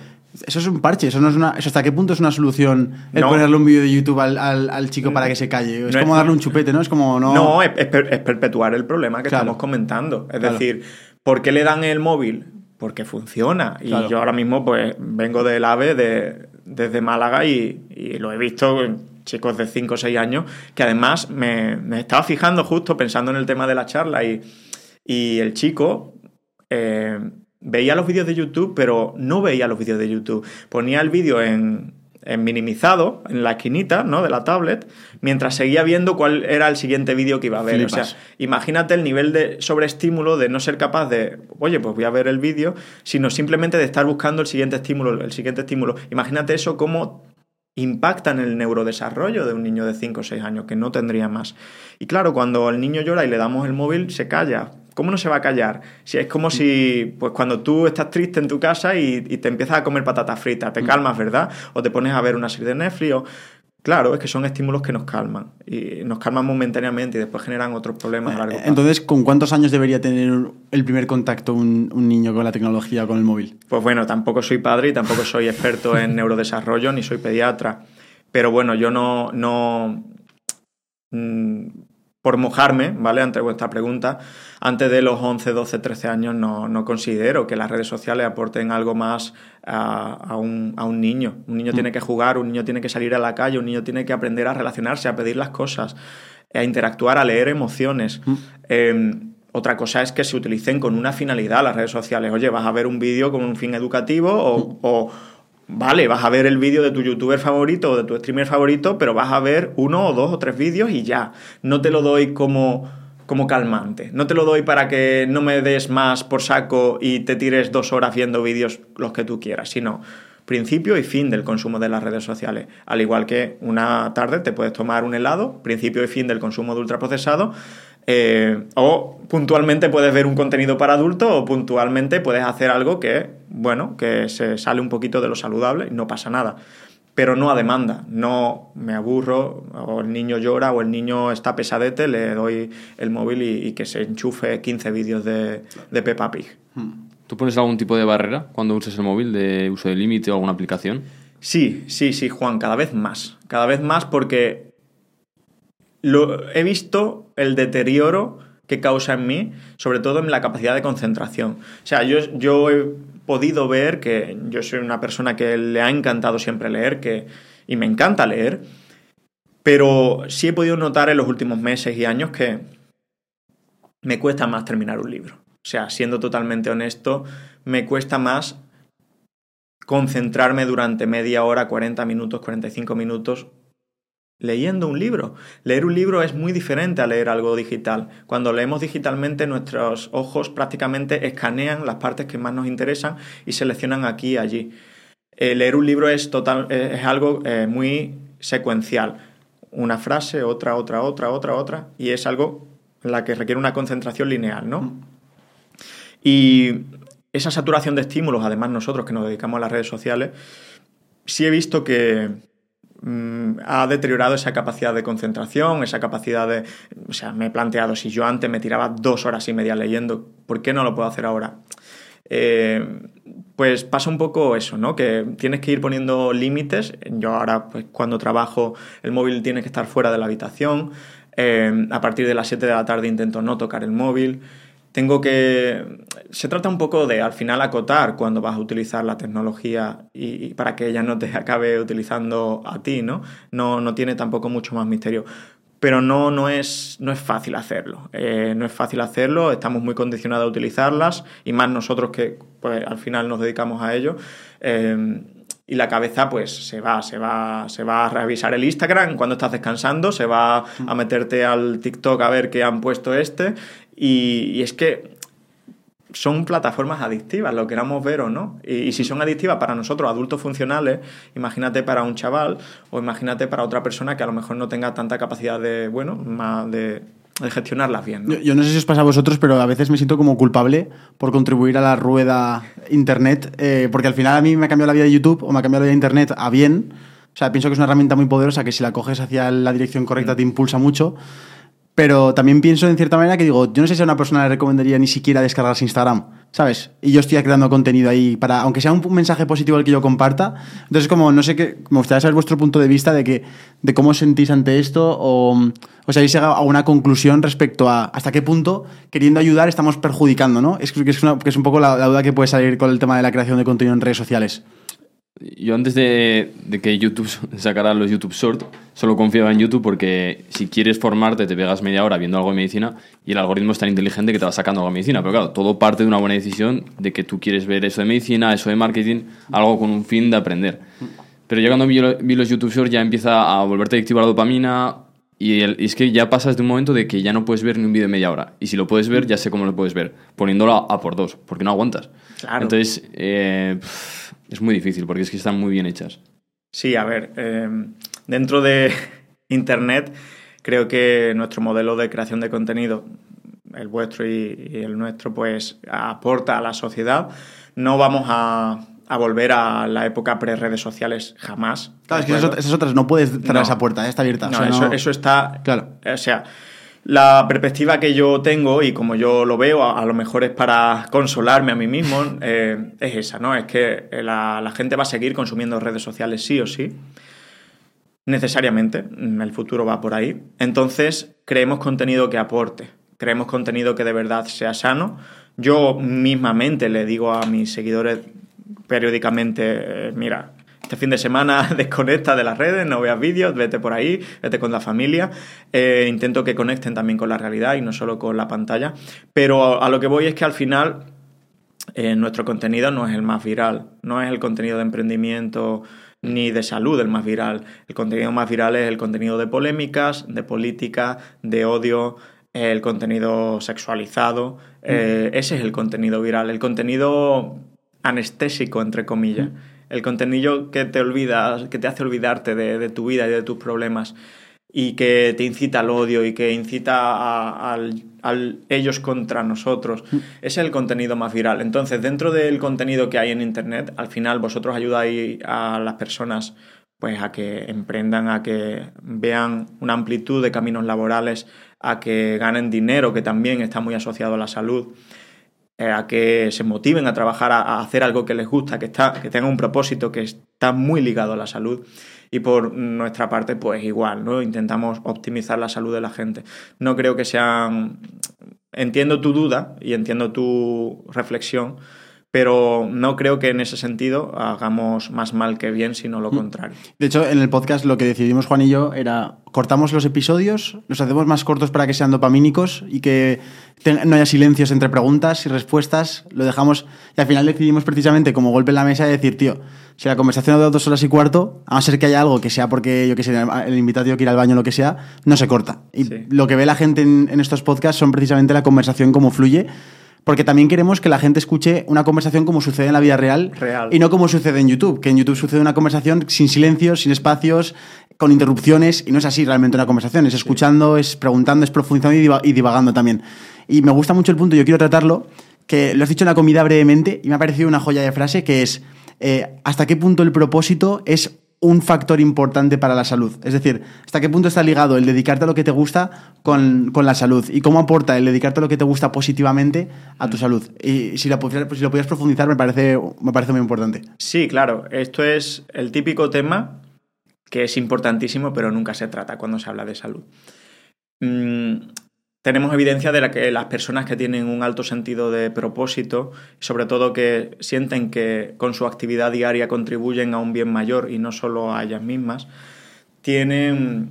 Eso es un parche, eso no es una. ¿Hasta qué punto es una solución el ponerle un vídeo de YouTube al, chico para que se calle? Es como darle un chupete, ¿no? Es como no. No, es, perpetuar el problema que estamos comentando. Es decir, ¿por qué le dan el móvil? Porque funciona. Y yo ahora mismo, pues, vengo del AVE de, desde Málaga y, lo he visto chicos de 5 o 6 años, que además me, estaba fijando justo pensando en el tema de la charla y, y el chico. Eh, veía los vídeos de YouTube, pero no veía los vídeos de YouTube. Ponía el vídeo en, minimizado, en la esquinita ¿no? de la tablet, mientras seguía viendo cuál era el siguiente vídeo que iba a ver. O sea, imagínate el nivel de sobreestímulo de no ser capaz de, oye, pues voy a ver el vídeo, sino simplemente de estar buscando el siguiente estímulo, el siguiente estímulo. Imagínate eso cómo impacta en el neurodesarrollo de un niño de 5 o 6 años, que no tendría más. Y claro, cuando el niño llora y le damos el móvil, se calla ¿Cómo no se va a callar? Si es como si, pues cuando tú estás triste en tu casa y, te empiezas a comer patatas fritas, te mm. calmas, ¿verdad? O te pones a ver una serie de Netflix Claro, es que son estímulos que nos calman y nos calman momentáneamente y después generan otros problemas a largo plazo. Entonces, ¿con cuántos años debería tener el primer contacto un, niño con la tecnología, con el móvil? Pues bueno, tampoco soy padre y tampoco soy experto en neurodesarrollo ni soy pediatra. Pero bueno, yo no, no mm, por mojarme, ¿vale? Ante vuestra pregunta, antes de los 11, 12, 13 años no, considero que las redes sociales aporten algo más a, un, niño. Un niño mm. tiene que jugar, un niño tiene que salir a la calle, un niño tiene que aprender a relacionarse, a pedir las cosas, a interactuar, a leer emociones. Mm. Em, otra cosa es que se utilicen con una finalidad las redes sociales. Oye, vas a ver un vídeo con un fin educativo o mm. Vale, vas a ver el vídeo de tu youtuber favorito o de tu streamer favorito, pero vas a ver uno o dos o tres vídeos y ya. No te lo doy como, como calmante. No te lo doy para que no me des más por saco y te tires dos horas viendo vídeos los que tú quieras, sino principio y fin del consumo de las redes sociales. Al igual que una tarde te puedes tomar un helado, principio y fin del consumo de ultraprocesado, eh, o puntualmente puedes ver un contenido para adultos o puntualmente puedes hacer algo que, bueno, que se sale un poquito de lo saludable y no pasa nada. Pero no a demanda, no me aburro, o el niño llora, o el niño está pesadete, le doy el móvil y, que se enchufe 15 vídeos de, de Peppa Pig. Hmm. ¿Tú pones algún tipo de barrera cuando usas el móvil de uso de límite o alguna aplicación? Sí, sí, sí, Juan, cada vez más. Cada vez más porque lo, he visto el deterioro que causa en mí, sobre todo en la capacidad de concentración. O sea, yo, yo he podido ver que yo soy una persona que le ha encantado siempre leer que, y me encanta leer, pero sí he podido notar en los últimos meses y años que me cuesta más terminar un libro. O sea, siendo totalmente honesto, me cuesta más concentrarme durante media hora, 40 minutos, 45 minutos leyendo un libro. Leer un libro es muy diferente a leer algo digital. Cuando leemos digitalmente nuestros ojos prácticamente escanean las partes que más nos interesan y seleccionan aquí y allí. Eh, leer un libro es, total, eh, es algo eh, muy secuencial. Una frase, otra, otra, otra, otra, otra, y es algo la que requiere una concentración lineal, ¿no? Y esa saturación de estímulos, además nosotros que nos dedicamos a las redes sociales, sí he visto que, Mm, ha deteriorado esa capacidad de concentración, esa capacidad de... O sea, me he planteado, si yo antes me tiraba dos horas y media leyendo, ¿por qué no lo puedo hacer ahora? Eh, pues pasa un poco eso, ¿no? Que tienes que ir poniendo límites. Yo ahora, pues cuando trabajo, el móvil tiene que estar fuera de la habitación. Eh, a partir de las 7 de la tarde intento no tocar el móvil tengo que... Se trata un poco de al final acotar cuando vas a utilizar la tecnología y, para que ella no te acabe utilizando a ti, ¿no? No, no tiene tampoco mucho más misterio. Pero no, no, es, no es fácil hacerlo. Eh, no es fácil hacerlo, estamos muy condicionados a utilizarlas y más nosotros que pues, al final nos dedicamos a ello. Eh, y la cabeza pues se va, se va, se va a revisar el Instagram cuando estás descansando, se va a meterte al TikTok a ver qué han puesto este y, y es que son plataformas adictivas, lo queramos ver o no. Y, si son adictivas para nosotros, adultos funcionales, imagínate para un chaval o imagínate para otra persona que a lo mejor no tenga tanta capacidad de, bueno, más de, gestionarlas bien. Yo, no sé si os pasa a vosotros, pero a veces me siento como culpable por contribuir a la rueda Internet, eh, porque al final a mí me ha cambiado la vida de YouTube o me ha cambiado la vida de Internet a bien. O sea, pienso que es una herramienta muy poderosa que si la coges hacia la dirección correcta mm. te impulsa mucho. Pero también pienso en cierta manera que digo, yo no sé si a una persona le recomendaría ni siquiera descargarse Instagram, ¿sabes? Y yo estoy creando contenido ahí para, aunque sea un mensaje positivo el que yo comparta. Entonces, como, no sé qué, me gustaría saber vuestro punto de vista de que, de cómo sentís ante esto o, o si habéis llegado a una conclusión respecto a hasta qué punto, queriendo ayudar, estamos perjudicando, ¿no? Es que es, una, que es un poco la duda que puede salir con el tema de la creación de contenido en redes sociales. Yo antes de, que YouTube sacara los YouTube Short, solo confiaba en YouTube porque si quieres formarte te pegas media hora viendo algo de medicina y el algoritmo es tan inteligente que te va sacando algo de medicina. Pero claro, todo parte de una buena decisión de que tú quieres ver eso de medicina, eso de marketing, algo con un fin de aprender. Pero ya cuando vi, los YouTube Short ya empieza a volverte adictivo a la dopamina y, es que ya pasas de un momento de que ya no puedes ver ni un vídeo de media hora. Y si lo puedes ver, ya sé cómo lo puedes ver, poniéndolo a, por dos, porque no aguantas. Entonces... Eh, es muy difícil porque es que están muy bien hechas. Sí, a ver, eh, dentro de Internet creo que nuestro modelo de creación de contenido, el vuestro y, el nuestro, pues aporta a la sociedad. No vamos a, volver a la época pre-redes sociales jamás. Claro, es que esas, otras no puedes cerrar esa puerta, está abierta. No, eso, eso, está... Claro. O sea, la perspectiva que yo tengo y como yo lo veo, a, lo mejor es para consolarme a mí mismo, eh, es esa, ¿no? Es que la, gente va a seguir consumiendo redes sociales sí o sí, necesariamente, el futuro va por ahí. Entonces, creemos contenido que aporte, creemos contenido que de verdad sea sano. Yo mismamente le digo a mis seguidores periódicamente, eh, mira, este fin de semana desconecta de las redes, no veas vídeos, vete por ahí, vete con la familia. Eh, intento que conecten también con la realidad y no solo con la pantalla. Pero a lo que voy es que al final eh, nuestro contenido no es el más viral, no es el contenido de emprendimiento ni de salud el más viral. El contenido más viral es el contenido de polémicas, de política, de odio, el contenido sexualizado. Eh, ese es el contenido viral, el contenido anestésico, entre comillas el contenido que te olvidas, que te hace olvidarte de, tu vida y de tus problemas y que te incita al odio y que incita a, ellos contra nosotros. Mm. Es el contenido más viral. Entonces, dentro del contenido que hay en Internet, al final vosotros ayudáis a las personas pues a que emprendan, a que vean una amplitud de caminos laborales, a que ganen dinero, que también está muy asociado a la salud. Eh, a que se motiven a trabajar, a, hacer algo que les gusta, que, está, que tengan un propósito que está muy ligado a la salud. Y por nuestra parte, pues igual, ¿no? Intentamos optimizar la salud de la gente. No creo que sean... Entiendo tu duda y entiendo tu reflexión, pero no creo que en ese sentido hagamos más mal que bien, sino lo mm. contrario. De hecho, en el podcast lo que decidimos Juan y yo era cortamos los episodios, los hacemos más cortos para que sean dopamínicos y que no haya silencios entre preguntas y respuestas, lo dejamos y al final decidimos precisamente como golpe en la mesa de decir, tío, si la conversación ha dado dos horas y cuarto, a no ser que haya algo que sea porque, yo que sé, el invitado tiene que ir al baño o lo que sea, no se corta. Y lo que ve la gente en, en estos podcasts son precisamente la conversación como fluye porque también queremos que la gente escuche una conversación como sucede en la vida real, y no como sucede en YouTube, que en YouTube sucede una conversación sin silencios, sin espacios, con interrupciones, y no es así realmente una conversación, es escuchando, es preguntando, es profundizando y divagando también. Y me gusta mucho el punto, yo quiero tratarlo, que lo has dicho en la comida brevemente, y me ha parecido una joya de frase, que es, eh, ¿hasta qué punto el propósito es un factor importante para la salud. Es decir, hasta qué punto está ligado el dedicarte a lo que te gusta con, la salud y cómo aporta el dedicarte a lo que te gusta positivamente a tu salud. Y si lo, si lo pudieras profundizar, me parece, me parece muy importante. Sí, claro. Esto es el típico tema que es importantísimo, pero nunca se trata cuando se habla de salud. Mm, tenemos evidencia de la que las personas que tienen un alto sentido de propósito, sobre todo que sienten que con su actividad diaria contribuyen a un bien mayor y no solo a ellas mismas, tienen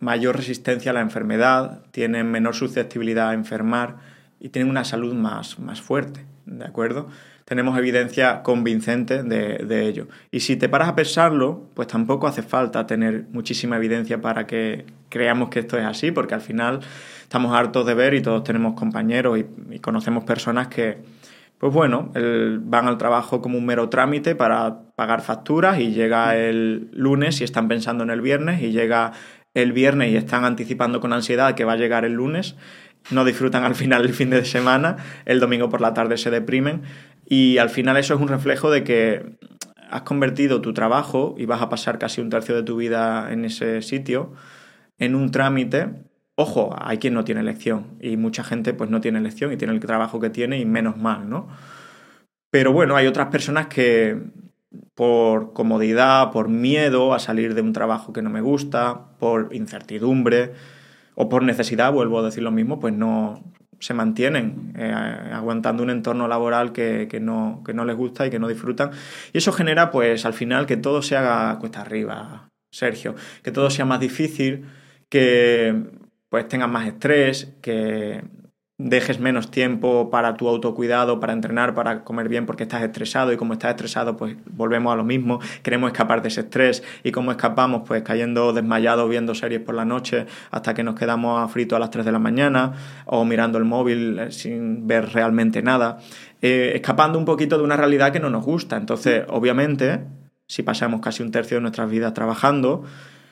mayor resistencia a la enfermedad, tienen menor susceptibilidad a enfermar y tienen una salud más, más fuerte. ¿de acuerdo? Tenemos evidencia convincente de, de, ello. Y si te paras a pensarlo, pues tampoco hace falta tener muchísima evidencia para que creamos que esto es así, porque al final estamos hartos de ver y todos tenemos compañeros y, conocemos personas que, pues bueno, van al trabajo como un mero trámite para pagar facturas y llega el lunes y están pensando en el viernes y llega el viernes y están anticipando con ansiedad que va a llegar el lunes, no disfrutan al final el fin de semana, el domingo por la tarde se deprimen y al final eso es un reflejo de que has convertido tu trabajo y vas a pasar casi un tercio de tu vida en ese sitio en un trámite. Ojo, hay quien no tiene elección y mucha gente pues no tiene elección y tiene el trabajo que tiene y menos mal, ¿no? Pero bueno, hay otras personas que por comodidad, por miedo a salir de un trabajo que no me gusta, por incertidumbre o por necesidad, vuelvo a decir lo mismo, pues no se mantienen eh, aguantando un entorno laboral que, no, que no les gusta y que no disfrutan. Y eso genera, pues, al final que todo se haga cuesta arriba, Sergio, que todo sea más difícil, que pues tengas más estrés, que dejes menos tiempo para tu autocuidado, para entrenar, para comer bien porque estás estresado y como estás estresado pues volvemos a lo mismo, queremos escapar de ese estrés y cómo escapamos pues cayendo desmayados viendo series por la noche hasta que nos quedamos a frito a las 3 de la mañana o mirando el móvil eh, sin ver realmente nada, eh, escapando un poquito de una realidad que no nos gusta. Entonces, obviamente, si pasamos casi un tercio de nuestras vidas trabajando,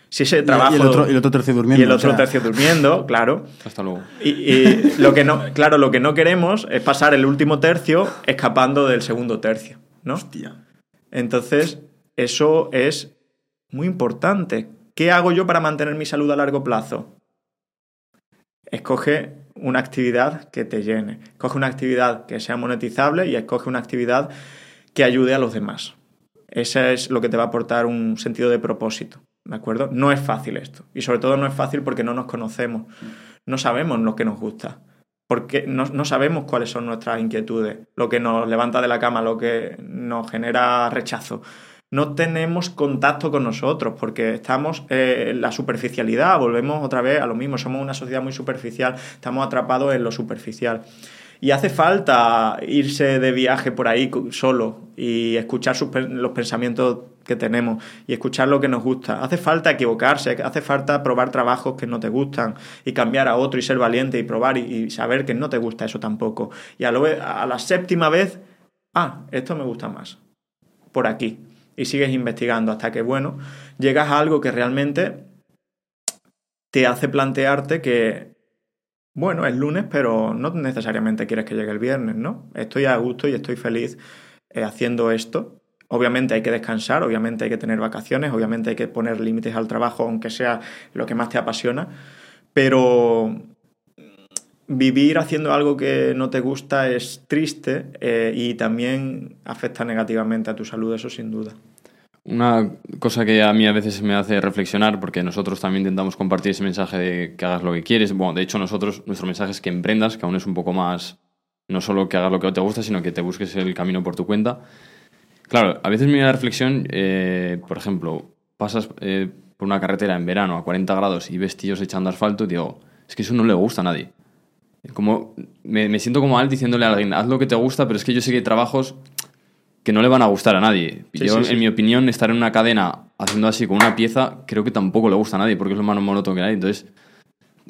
si ese trabajo... Y el otro, tercio durmiendo. Y el otro tercio durmiendo, claro. Hasta luego. Y, lo que no, claro, lo que no queremos es pasar el último tercio escapando del segundo tercio, ¿no? Hostia. Entonces, eso es muy importante. ¿Qué hago yo para mantener mi salud a largo plazo? Escoge una actividad que te llene. Escoge una actividad que sea monetizable y escoge una actividad que ayude a los demás. Ese es lo que te va a aportar un sentido de propósito. ¿De acuerdo? No es fácil esto. Y sobre todo no es fácil porque no nos conocemos. No sabemos lo que nos gusta. Porque no, sabemos cuáles son nuestras inquietudes, lo que nos levanta de la cama, lo que nos genera rechazo. No tenemos contacto con nosotros porque estamos en la superficialidad, volvemos otra vez a lo mismo, somos una sociedad muy superficial, estamos atrapados en lo superficial. Y hace falta irse de viaje por ahí solo y escuchar los pensamientos que tenemos y escuchar lo que nos gusta. Hace falta equivocarse, hace falta probar trabajos que no te gustan y cambiar a otro y ser valiente y probar y, saber que no te gusta eso tampoco. Y a, a la séptima vez, ah, esto me gusta más. Por aquí. Y sigues investigando hasta que, bueno, llegas a algo que realmente te hace plantearte que bueno, es lunes, pero no necesariamente quieres que llegue el viernes, ¿no? Estoy a gusto y estoy feliz eh, haciendo esto. Obviamente hay que descansar, obviamente hay que tener vacaciones, obviamente hay que poner límites al trabajo, aunque sea lo que más te apasiona, pero vivir haciendo algo que no te gusta es triste eh, y también afecta negativamente a tu salud, eso sin duda. Una cosa que a mí a veces me hace reflexionar, porque nosotros también intentamos compartir ese mensaje de que hagas lo que quieres. Bueno, de hecho, nosotros, nuestro mensaje es que emprendas, que aún es un poco más, no solo que hagas lo que te gusta, sino que te busques el camino por tu cuenta. Claro, a veces me viene la reflexión, eh, por ejemplo, pasas eh, por una carretera en verano a 40 grados y ves tíos echando asfalto y digo, es que eso no le gusta a nadie. Como, me, me siento como mal diciéndole a alguien, haz lo que te gusta, pero es que yo sé que hay trabajos que no le van a gustar a nadie. Yo, en mi opinión, estar en una cadena haciendo así con una pieza, creo que tampoco le gusta a nadie, porque es lo más monótono que hay. Entonces,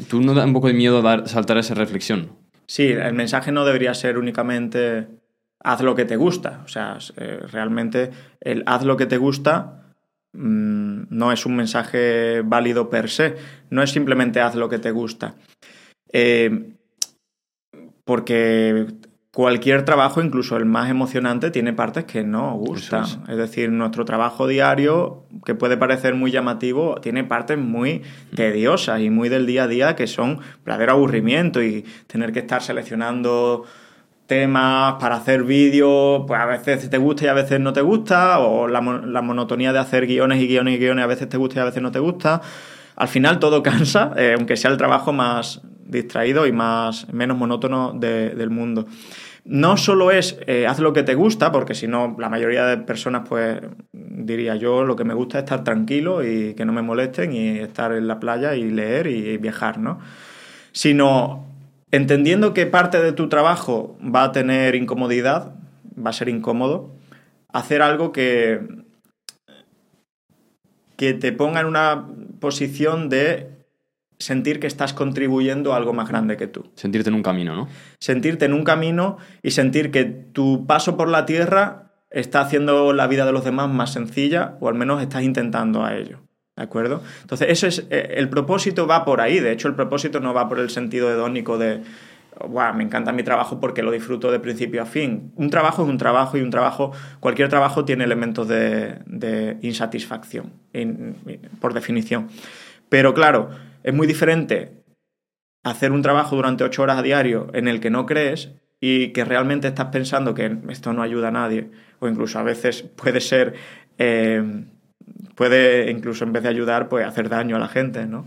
¿tú no da un poco de miedo dar, saltar esa reflexión? Sí, el mensaje no debería ser únicamente haz lo que te gusta. O sea, eh, realmente el haz lo que te gusta mm, no es un mensaje válido per se. No es simplemente haz lo que te gusta. Eh, porque cualquier trabajo, incluso el más emocionante, tiene partes que no gustan. Es. decir, nuestro trabajo diario, que puede parecer muy llamativo, tiene partes muy tediosas y muy del día a día que son verdadero aburrimiento y tener que estar seleccionando temas para hacer vídeos, pues a veces te gusta y a veces no te gusta, o la, monotonía de hacer guiones y guiones y guiones a veces te gusta y a veces no te gusta. Al final todo cansa, eh, aunque sea el trabajo más distraído y más menos monótono del mundo no solo es eh, haz lo que te gusta, porque si no, la mayoría de personas, pues diría yo, lo que me gusta es estar tranquilo y que no me molesten y estar en la playa y leer y viajar, ¿no? Sino entendiendo que parte de tu trabajo va a tener incomodidad, va a ser incómodo, hacer algo que, que te ponga en una posición de sentir que estás contribuyendo a algo más grande que tú. Sentirte en un camino, ¿no? Sentirte en un camino y sentir que tu paso por la tierra está haciendo la vida de los demás más sencilla o al menos estás intentando a ello. ¿De acuerdo? Entonces, eso es. eh, el propósito va por ahí. De hecho, el propósito no va por el sentido hedónico de. Guau, me encanta mi trabajo porque lo disfruto de principio a fin. Un trabajo es un trabajo y un trabajo, cualquier trabajo tiene elementos de, insatisfacción, in- por definición. Pero claro, es muy diferente hacer un trabajo durante ocho horas a diario en el que no crees y que realmente estás pensando que esto no ayuda a nadie, o incluso a veces puede ser, eh, puede incluso en vez de ayudar, pues hacer daño a la gente, ¿no?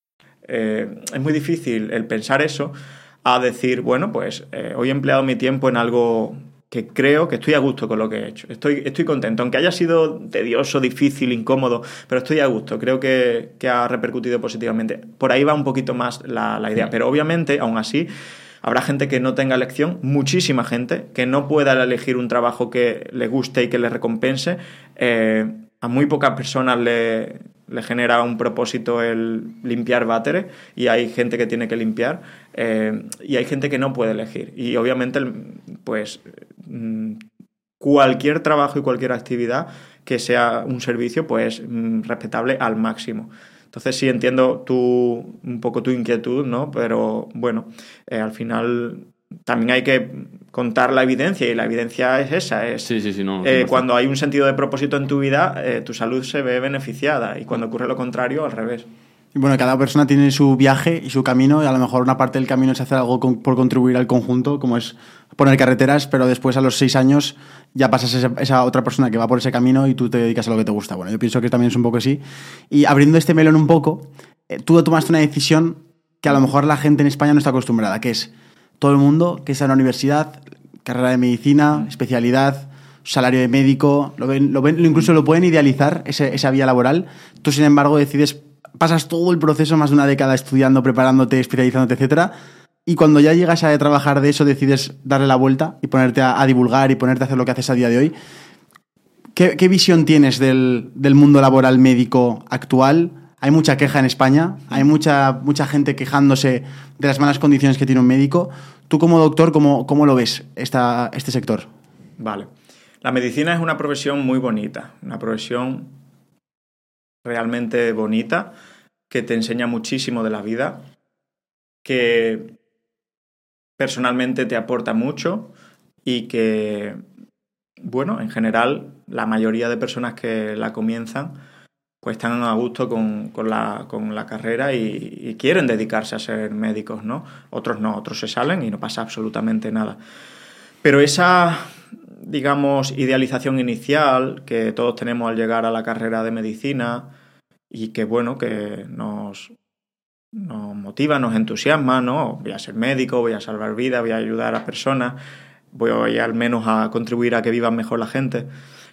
Eh, es muy difícil el pensar eso a decir, bueno, pues eh, hoy he empleado mi tiempo en algo que creo que estoy a gusto con lo que he hecho. Estoy, estoy contento, aunque haya sido tedioso, difícil, incómodo, pero estoy a gusto. Creo que, que ha repercutido positivamente. Por ahí va un poquito más la, la idea. Pero obviamente, aún así, habrá gente que no tenga elección, muchísima gente, que no pueda elegir un trabajo que le guste y que le recompense. Eh, a muy pocas personas le, le genera un propósito el limpiar váteres y hay gente que tiene que limpiar eh, y hay gente que no puede elegir. Y obviamente, pues mm, cualquier trabajo y cualquier actividad que sea un servicio, pues mm, respetable al máximo. Entonces sí entiendo tu, un poco tu inquietud, ¿no? Pero bueno, eh, al final también hay que contar la evidencia y la evidencia es esa, es Sí, sí, sí, no. eh, 100%. cuando hay un sentido de propósito en tu vida, eh, tu salud se ve beneficiada y cuando ocurre lo contrario, al revés. Y bueno, cada persona tiene su viaje y su camino y a lo mejor una parte del camino es hacer algo con- por contribuir al conjunto, como es poner carreteras, pero después a los seis años ya pasas a esa, esa otra persona que va por ese camino y tú te dedicas a lo que te gusta. Bueno, yo pienso que también es un poco así. Y abriendo este melón un poco, eh, tú tomaste una decisión que a lo mejor la gente en España no está acostumbrada, que es todo el mundo que está en la universidad, carrera de medicina, especialidad, salario de médico, lo ven, lo ven, incluso lo pueden idealizar, ese- esa vía laboral. Tú, sin embargo, decides, pasas todo el proceso, más de una década estudiando, preparándote, especializándote, etcétera, y cuando ya llegas a trabajar de eso, decides darle la vuelta y ponerte a, a divulgar y ponerte a hacer lo que haces a día de hoy. ¿Qué, qué visión tienes del, del mundo laboral médico actual? Hay mucha queja en España, hay mucha, mucha gente quejándose de las malas condiciones que tiene un médico. Tú como doctor, ¿cómo, cómo lo ves esta, este sector? Vale. La medicina es una profesión muy bonita, una profesión realmente bonita, que te enseña muchísimo de la vida, que personalmente te aporta mucho y que, bueno, en general, la mayoría de personas que la comienzan, pues están a gusto con, con la, con la carrera y, quieren dedicarse a ser médicos, ¿no? Otros no, otros se salen y no pasa absolutamente nada. Pero esa, digamos, idealización inicial que todos tenemos al llegar a la carrera de medicina y que, bueno, que nos, nos motiva, nos entusiasma, ¿no? Voy a ser médico, voy a salvar vidas, voy a ayudar a personas, voy al menos a contribuir a que vivan mejor la gente,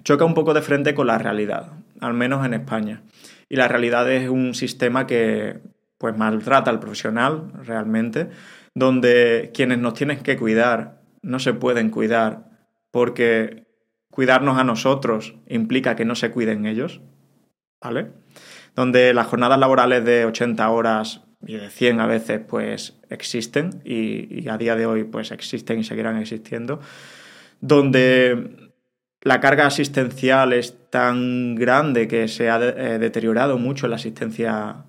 choca un poco de frente con la realidad, al menos en España. Y la realidad es un sistema que pues maltrata al profesional realmente, donde quienes nos tienen que cuidar no se pueden cuidar porque cuidarnos a nosotros implica que no se cuiden ellos, ¿vale? Donde las jornadas laborales de 80 horas y de 100 a veces pues existen y, y a día de hoy pues existen y seguirán existiendo, donde la carga asistencial es tan grande que se ha eh, deteriorado mucho la asistencia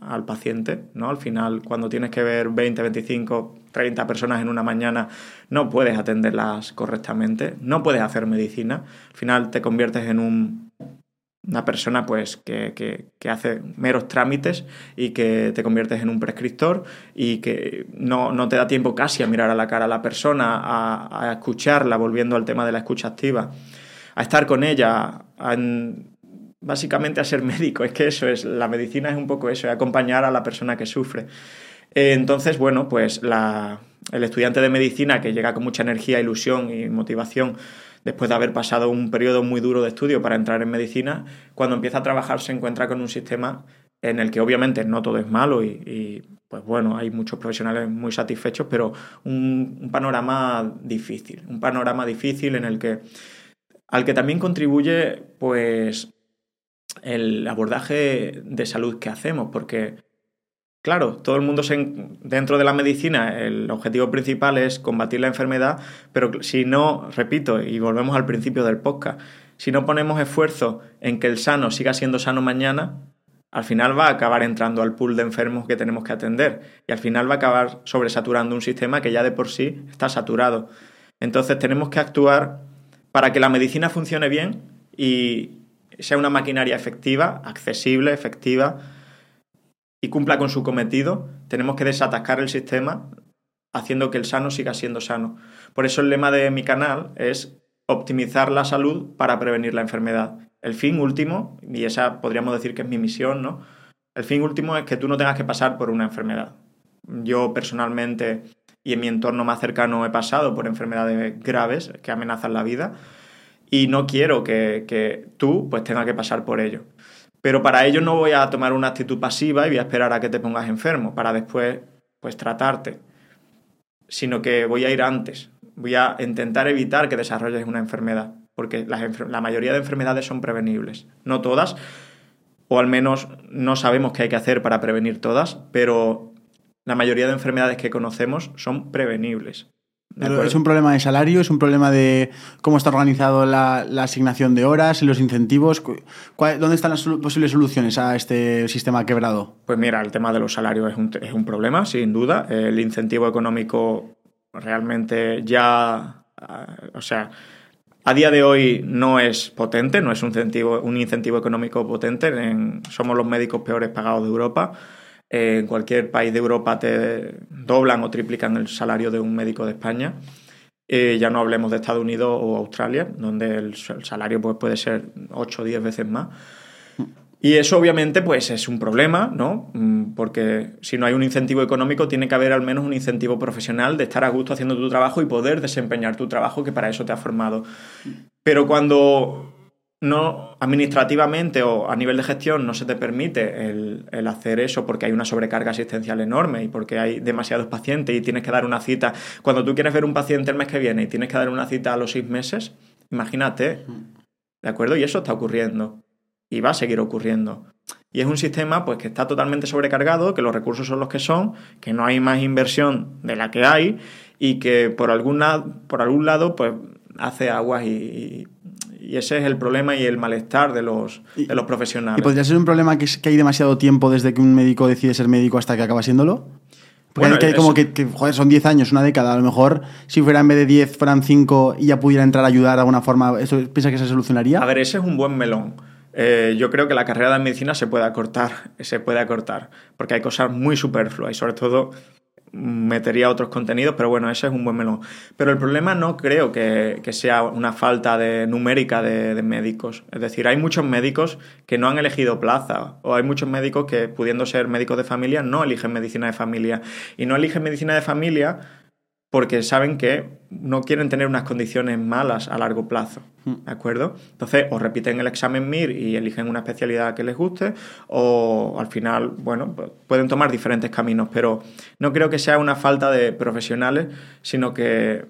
al paciente, ¿no? Al final, cuando tienes que ver 20, 25, 30 personas en una mañana, no puedes atenderlas correctamente, no puedes hacer medicina. Al final te conviertes en un una persona pues que, que, hace meros trámites y que te conviertes en un prescriptor y que no, no, te da tiempo casi a mirar a la cara a la persona, a, escucharla, volviendo al tema de la escucha activa, a estar con ella, básicamente a ser médico. Es que eso es, la medicina es un poco eso, acompañar a la persona que sufre. Eh, entonces, bueno, pues la, el estudiante de medicina que llega con mucha energía, ilusión y motivación después de haber pasado un periodo muy duro de estudio para entrar en medicina, cuando empieza a trabajar se encuentra con un sistema en el que obviamente no todo es malo y, pues bueno, hay muchos profesionales muy satisfechos, pero un, panorama difícil, un panorama difícil en el que al que también contribuye pues el abordaje de salud que hacemos, porque Claro, todo el mundo dentro de la medicina el objetivo principal es combatir la enfermedad, pero si no, repito, y volvemos al principio del podcast, si no ponemos esfuerzo en que el sano siga siendo sano mañana, al final va a acabar entrando al pool de enfermos que tenemos que atender y al final va a acabar sobresaturando un sistema que ya de por sí está saturado. Entonces tenemos que actuar para que la medicina funcione bien y sea una maquinaria efectiva, accesible, efectiva, y cumpla con su cometido, tenemos que desatascar el sistema haciendo que el sano siga siendo sano. Por eso el lema de mi canal es optimizar la salud para prevenir la enfermedad. El fin último, y esa podríamos decir que es mi misión, ¿no? El fin último es que tú no tengas que pasar por una enfermedad. Yo personalmente y en mi entorno más cercano he pasado por enfermedades graves que amenazan la vida y no quiero que, que tú pues tengas que pasar por ello. Pero para ello no voy a tomar una actitud pasiva y voy a esperar a que te pongas enfermo para después pues tratarte, sino que voy a ir antes, voy a intentar evitar que desarrolles una enfermedad, porque la mayoría de enfermedades son prevenibles, no todas, o al menos no sabemos qué hay que hacer para prevenir todas, pero la mayoría de enfermedades que conocemos son prevenibles. ¿Es un problema de salario? ¿Es un problema de cómo está organizado la, asignación de horas y los incentivos? ¿Dónde están las posibles soluciones a este sistema quebrado? Pues mira, el tema de los salarios es un, es un problema, sin duda. El incentivo económico realmente ya, o sea, a día de hoy no es potente, no es un incentivo, un incentivo económico potente. somos los médicos peores pagados de Europa en cualquier país de Europa te doblan o triplican el salario de un médico de España. Eh, ya no hablemos de Estados Unidos o Australia, donde el, salario pues, puede ser 8 o 10 veces más. Y eso obviamente pues es un problema, ¿no? Mm, porque si no hay un incentivo económico, tiene que haber al menos un incentivo profesional de estar a gusto haciendo tu trabajo y poder desempeñar tu trabajo, que para eso te ha formado. Pero cuando no administrativamente o a nivel de gestión no se te permite el, hacer eso porque hay una sobrecarga asistencial enorme y porque hay demasiados pacientes y tienes que dar una cita. Cuando tú quieres ver un paciente el mes que viene y tienes que dar una cita a los seis meses, imagínate, ¿de acuerdo? Y eso está ocurriendo y va a seguir ocurriendo. Y es un sistema pues que está totalmente sobrecargado, que los recursos son los que son, que no hay más inversión de la que hay y que por, alguna, por algún lado pues hace aguas y y ese es el problema y el malestar de los, de los profesionales. ¿Y podría ser un problema que, que hay demasiado tiempo desde que un médico decide ser médico hasta que acaba siéndolo? Porque hay como que, joder, son 10 años, una década. A lo mejor, si fuera en vez de 10, fueran 5 y ya pudiera entrar a ayudar de alguna forma, ¿eso piensa que se solucionaría? A ver, ese es un buen melón. Eh, yo creo que la carrera de medicina se puede acortar, se puede acortar, porque hay cosas muy superfluas y sobre todo metería otros contenidos, pero bueno, ese es un buen melón. Pero el problema no creo que, sea una falta de numérica de, médicos. Es decir, hay muchos médicos que no han elegido plaza, o hay muchos médicos que, pudiendo ser médicos de familia, no eligen medicina de familia. Y no eligen medicina de familia porque saben que no quieren tener unas condiciones malas a largo plazo, hmm. ¿de acuerdo? Entonces, o repiten el examen MIR y eligen una especialidad que les guste, o al final, bueno, pueden tomar diferentes caminos, pero no creo que sea una falta de profesionales, sino que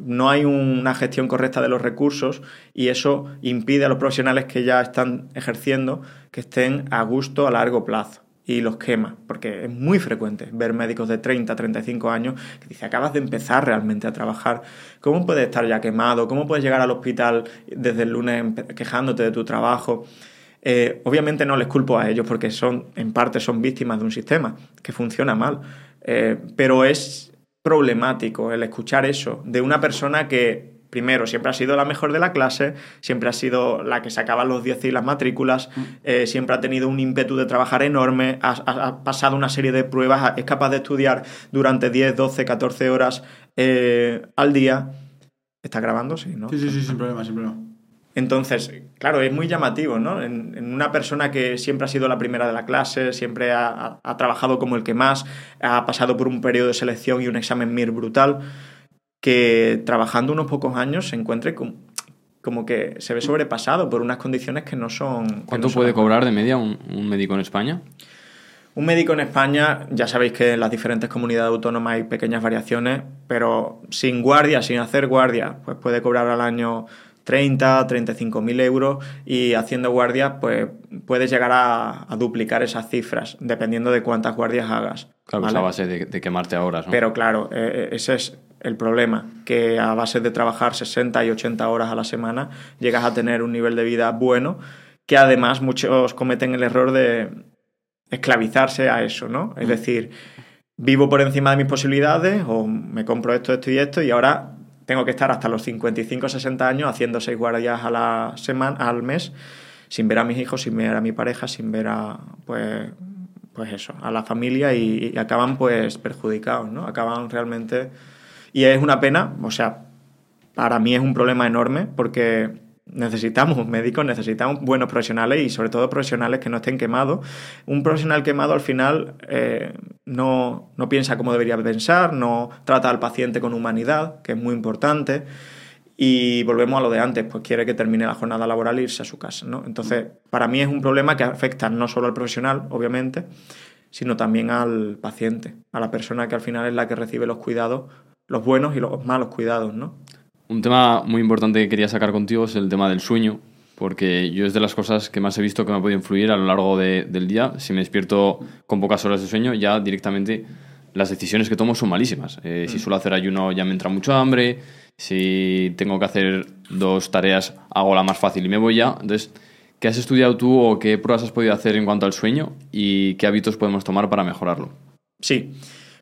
no hay una gestión correcta de los recursos y eso impide a los profesionales que ya están ejerciendo que estén a gusto a largo plazo y los quema, porque es muy frecuente ver médicos de 30, 35 años que dice, acabas de empezar realmente a trabajar, ¿cómo puedes estar ya quemado? ¿Cómo puedes llegar al hospital desde el lunes quejándote de tu trabajo? Eh, obviamente no les culpo a ellos porque son, en parte, son víctimas de un sistema que funciona mal, eh, pero es problemático el escuchar eso de una persona que primero, siempre ha sido la mejor de la clase, siempre ha sido la que sacaba los 10 y las matrículas, eh, siempre ha tenido un ímpetu de trabajar enorme, ha, pasado una serie de pruebas, es capaz de estudiar durante 10, 12, 14 horas eh, al día. ¿Está grabando? Sí, ¿no? Sí, sí, sí, sin problema, sin problema. Entonces, claro, es muy llamativo, ¿no? En, en una persona que siempre ha sido la primera de la clase, siempre ha, ha- ha trabajado como el que más, ha pasado por un periodo de selección y un examen MIR brutal, que trabajando unos pocos años se encuentre com- como que se ve sobrepasado por unas condiciones que no son... ¿Cuánto no son puede cobrar de media un, un médico en España? un médico en España, ya sabéis que en las diferentes comunidades autónomas hay pequeñas variaciones, pero sin guardia, sin hacer guardia, pues puede cobrar al año 30, 35 mil euros y haciendo guardias, pues puedes llegar a, a duplicar esas cifras, dependiendo de cuántas guardias hagas. Claro, ¿vale? es a base de, de quemarte a horas, ¿no? Pero claro, eh, ese es el problema, que a base de trabajar 60 y 80 horas a la semana llegas a tener un nivel de vida bueno, que además muchos cometen el error de esclavizarse a eso, ¿no? Es decir, vivo por encima de mis posibilidades o me compro esto, esto y esto y ahora tengo que estar hasta los 55, 60 años haciendo seis guardias a la semana, al mes, sin ver a mis hijos, sin ver a mi pareja, sin ver a, pues, pues eso, a la familia y, y acaban pues perjudicados, ¿no? Acaban realmente... Y es una pena, o sea, para mí es un problema enorme porque necesitamos médicos, necesitamos buenos profesionales y sobre todo profesionales que no estén quemados. Un profesional quemado al final eh, no, no piensa como debería pensar, no trata al paciente con humanidad, que es muy importante. Y volvemos a lo de antes, pues quiere que termine la jornada laboral e irse a su casa. ¿no? Entonces, para mí es un problema que afecta no solo al profesional, obviamente, sino también al paciente, a la persona que al final es la que recibe los cuidados, los buenos y los malos cuidados, ¿no? Un tema muy importante que quería sacar contigo es el tema del sueño, porque yo es de las cosas que más he visto que me ha podido influir a lo largo de- del día. Si me despierto con pocas horas de sueño, ya directamente las decisiones que tomo son malísimas. Eh, Si suelo hacer ayuno, ya me entra mucho hambre. Si tengo que hacer dos tareas, hago la más fácil y me voy ya. Entonces, ¿qué has estudiado tú o qué pruebas has podido hacer en cuanto al sueño y qué hábitos podemos tomar para mejorarlo? Sí,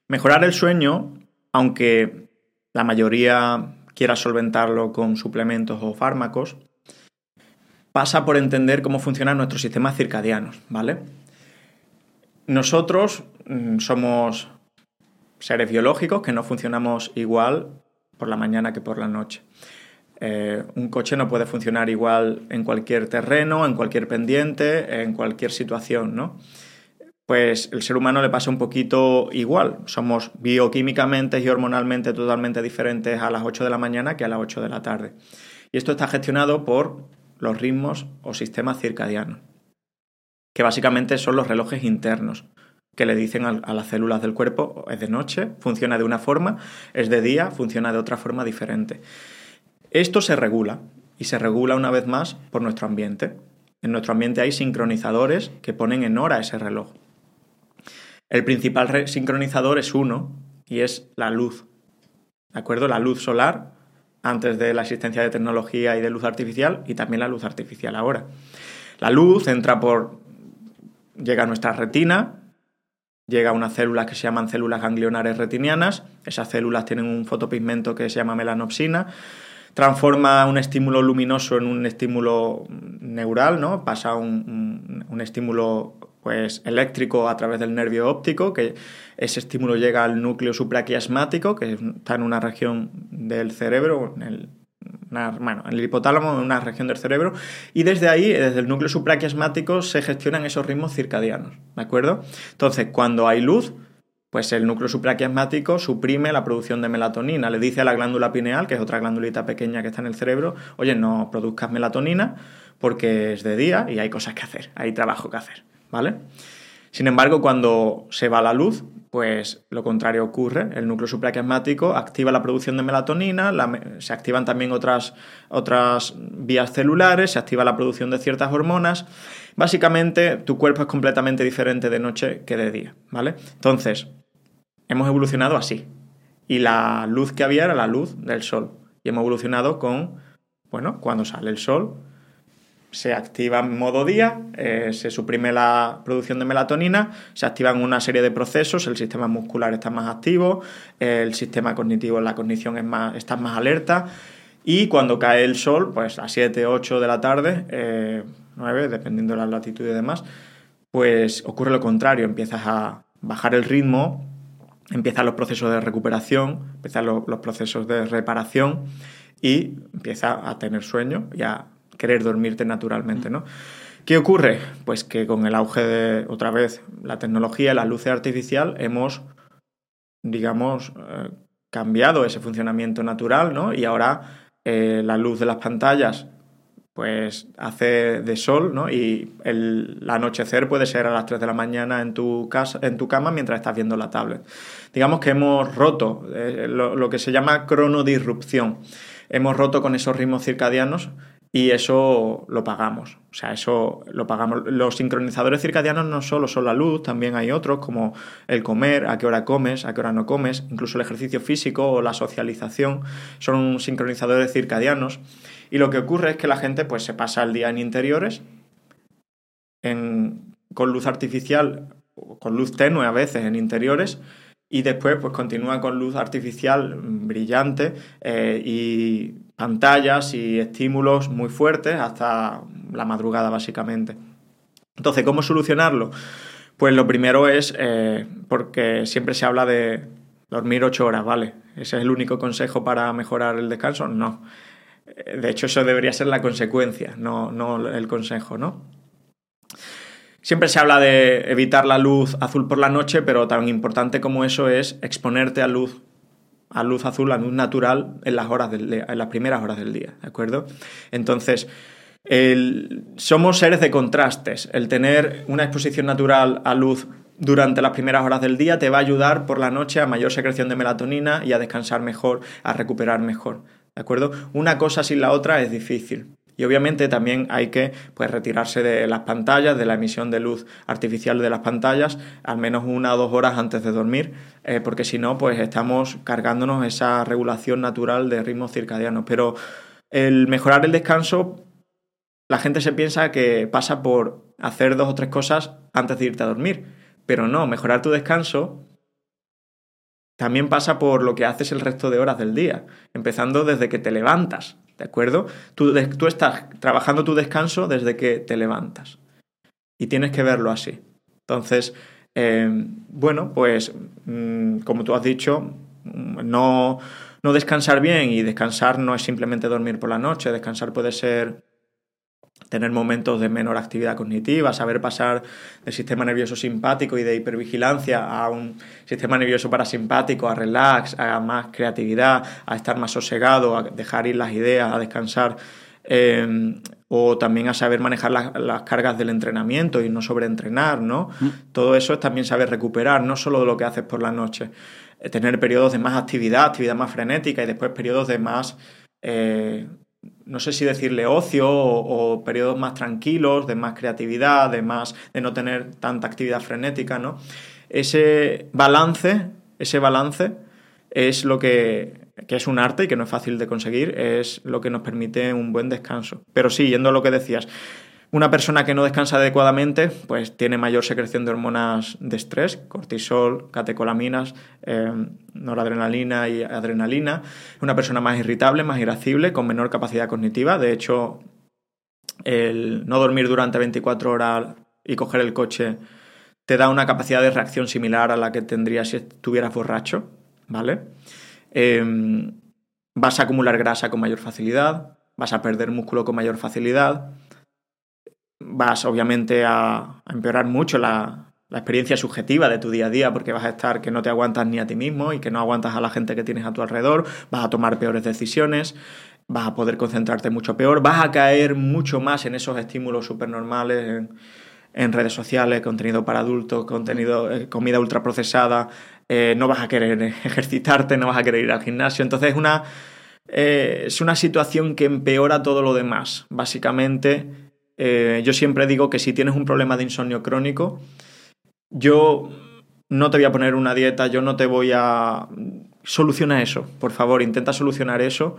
mejorar el sueño, aunque la mayoría quiera solventarlo con suplementos o fármacos, pasa por entender cómo funcionan nuestros sistemas circadianos, ¿vale? Nosotros mm, somos seres biológicos que no funcionamos igual por la mañana que por la noche. Eh, un coche no puede funcionar igual en cualquier terreno, en cualquier pendiente, en cualquier situación, ¿no? Pues el ser humano le pasa un poquito igual. Somos bioquímicamente y hormonalmente totalmente diferentes a las 8 de la mañana que a las 8 de la tarde. Y esto está gestionado por los ritmos o sistemas circadianos, que básicamente son los relojes internos que le dicen a, a las células del cuerpo es de noche, funciona de una forma, es de día, funciona de otra forma diferente. Esto se regula y se regula una vez más por nuestro ambiente. En nuestro ambiente hay sincronizadores que ponen en hora ese reloj. El principal sincronizador es uno y es la luz. ¿De acuerdo? La luz solar antes de la existencia de tecnología y de luz artificial y también la luz artificial ahora. La luz entra por llega a nuestra retina, llega a unas células que se llaman células ganglionares retinianas, esas células tienen un fotopigmento que se llama melanopsina, transforma un estímulo luminoso en un estímulo neural, ¿no? Pasa un, un- un estímulo pues, eléctrico a través del nervio óptico, que ese estímulo llega al núcleo supraquiasmático, que está en una región del cerebro, en el, bueno, en el hipotálamo, en una región del cerebro, y desde ahí, desde el núcleo supraquiasmático, se gestionan esos ritmos circadianos, ¿de acuerdo? Entonces, cuando hay luz, pues el núcleo supraquiasmático suprime la producción de melatonina. Le dice a la glándula pineal, que es otra glándulita pequeña que está en el cerebro, oye, no produzcas melatonina porque es de día y hay cosas que hacer, hay trabajo que hacer, ¿vale? Sin embargo, cuando se va la luz, pues lo contrario ocurre. El núcleo supraquiasmático activa la producción de melatonina, la me- se activan también otras, otras vías celulares, se activa la producción de ciertas hormonas. Básicamente, tu cuerpo es completamente diferente de noche que de día, ¿vale? Entonces, hemos evolucionado así. Y la luz que había era la luz del sol. Y hemos evolucionado con, bueno, cuando sale el sol, se activa en modo día, eh, se suprime la producción de melatonina, se activan una serie de procesos, el sistema muscular está más activo, el sistema cognitivo, la cognición es más, está más alerta Y cuando cae el sol, pues a 7, 8 de la tarde, 9, eh, dependiendo de la latitud y demás, pues ocurre lo contrario, empiezas a bajar el ritmo, empiezan los procesos de recuperación, empiezan los, procesos de reparación y empieza a tener sueño y a querer dormirte naturalmente, ¿no? ¿Qué ocurre? Pues que con el auge de, otra vez, la tecnología, la luz artificial, hemos, digamos, eh, cambiado ese funcionamiento natural, ¿no? Y ahora eh, la luz de las pantallas pues hace de sol, ¿no? Y el, anochecer puede ser a las 3 de la mañana en tu, casa, en tu cama mientras estás viendo la tablet. Digamos que hemos roto eh, lo, que se llama cronodisrupción. Hemos roto con esos ritmos circadianos y eso lo pagamos. O sea, eso lo pagamos. Los sincronizadores circadianos no solo son la luz, también hay otros como el comer, a qué hora comes, a qué hora no comes, incluso el ejercicio físico o la socialización son sincronizadores circadianos. Y lo que ocurre es que la gente pues, se pasa el día en interiores, con luz artificial, con luz tenue a veces en interiores, y después pues continúa con luz artificial brillante eh, y pantallas y estímulos muy fuertes hasta la madrugada básicamente. Entonces, ¿cómo solucionarlo? Pues lo primero es, eh, porque siempre se habla de dormir ocho horas, ¿vale? ¿Ese es el único consejo para mejorar el descanso? No. Eh, de hecho, eso debería ser la consecuencia, no, no el consejo, ¿no? Siempre se habla de evitar la luz azul por la noche, pero tan importante como eso es exponerte a luz, a luz azul, a luz natural en las horas las primeras horas del día, ¿de acuerdo? Entonces, somos seres de contrastes. El tener una exposición natural a luz durante las primeras horas del día te va a ayudar por la noche a mayor secreción de melatonina y a descansar mejor, a recuperar mejor. ¿De acuerdo? Una cosa sin la otra es difícil. Y obviamente también hay que pues, retirarse de las pantallas, de la emisión de luz artificial de las pantallas, al menos una o dos horas antes de dormir, eh, porque si no, pues estamos cargándonos esa regulación natural de ritmos circadianos. Pero el mejorar el descanso, la gente se piensa que pasa por hacer dos o tres cosas antes de irte a dormir. Pero no, mejorar tu descanso también pasa por lo que haces el resto de horas del día, empezando desde que te levantas, ¿de acuerdo? Tú, estás trabajando tu descanso desde que te levantas y tienes que verlo así. Entonces, em, bueno, pues mm, como tú has dicho, mm, no, no descansar bien y descansar no es simplemente dormir por la noche, descansar puede ser tener momentos de menor actividad cognitiva, saber pasar del sistema nervioso simpático y de hipervigilancia a un sistema nervioso parasimpático, a relax, a más creatividad, a estar más sosegado, a dejar ir las ideas, a descansar, em, o también a saber manejar las cargas del entrenamiento y no sobreentrenar, ¿no? Mm. Todo eso es también saber recuperar, no solo de lo que haces por la noche, eh, tener periodos de más actividad, actividad más frenética y después periodos de más... Eh, no sé si decirle ocio o, periodos más tranquilos, de más creatividad, de más de no tener tanta actividad frenética, ¿no? Ese balance, ese balance es lo que, que es un arte y que no es fácil de conseguir, es lo que nos permite un buen descanso. Pero sí, yendo a lo que decías, una persona que no descansa adecuadamente, pues tiene mayor secreción de hormonas de estrés, cortisol, catecolaminas, eh, noradrenalina y adrenalina. Una persona más irritable, más irascible, con menor capacidad cognitiva. De hecho, el no dormir durante 24 horas y coger el coche te da una capacidad de reacción similar a la que tendrías si estuvieras borracho, ¿vale? Em, vas a acumular grasa con mayor facilidad, vas a perder músculo con mayor facilidad vas obviamente a, empeorar mucho la, experiencia subjetiva de tu día a día porque vas a estar que no te aguantas ni a ti mismo y que no aguantas a la gente que tienes a tu alrededor, vas a tomar peores decisiones, vas a poder concentrarte mucho peor, vas a caer mucho más en esos estímulos supernormales, en, redes sociales, contenido para adultos, contenido, eh, comida ultraprocesada, eh, no vas a querer ejercitarte, no vas a querer ir al gimnasio, entonces es una, eh, es una situación que empeora todo lo demás, básicamente eh, yo siempre digo que si tienes un problema de insomnio crónico, yo no te voy a poner una dieta, yo no te voy a... Soluciona eso, por favor, intenta solucionar eso.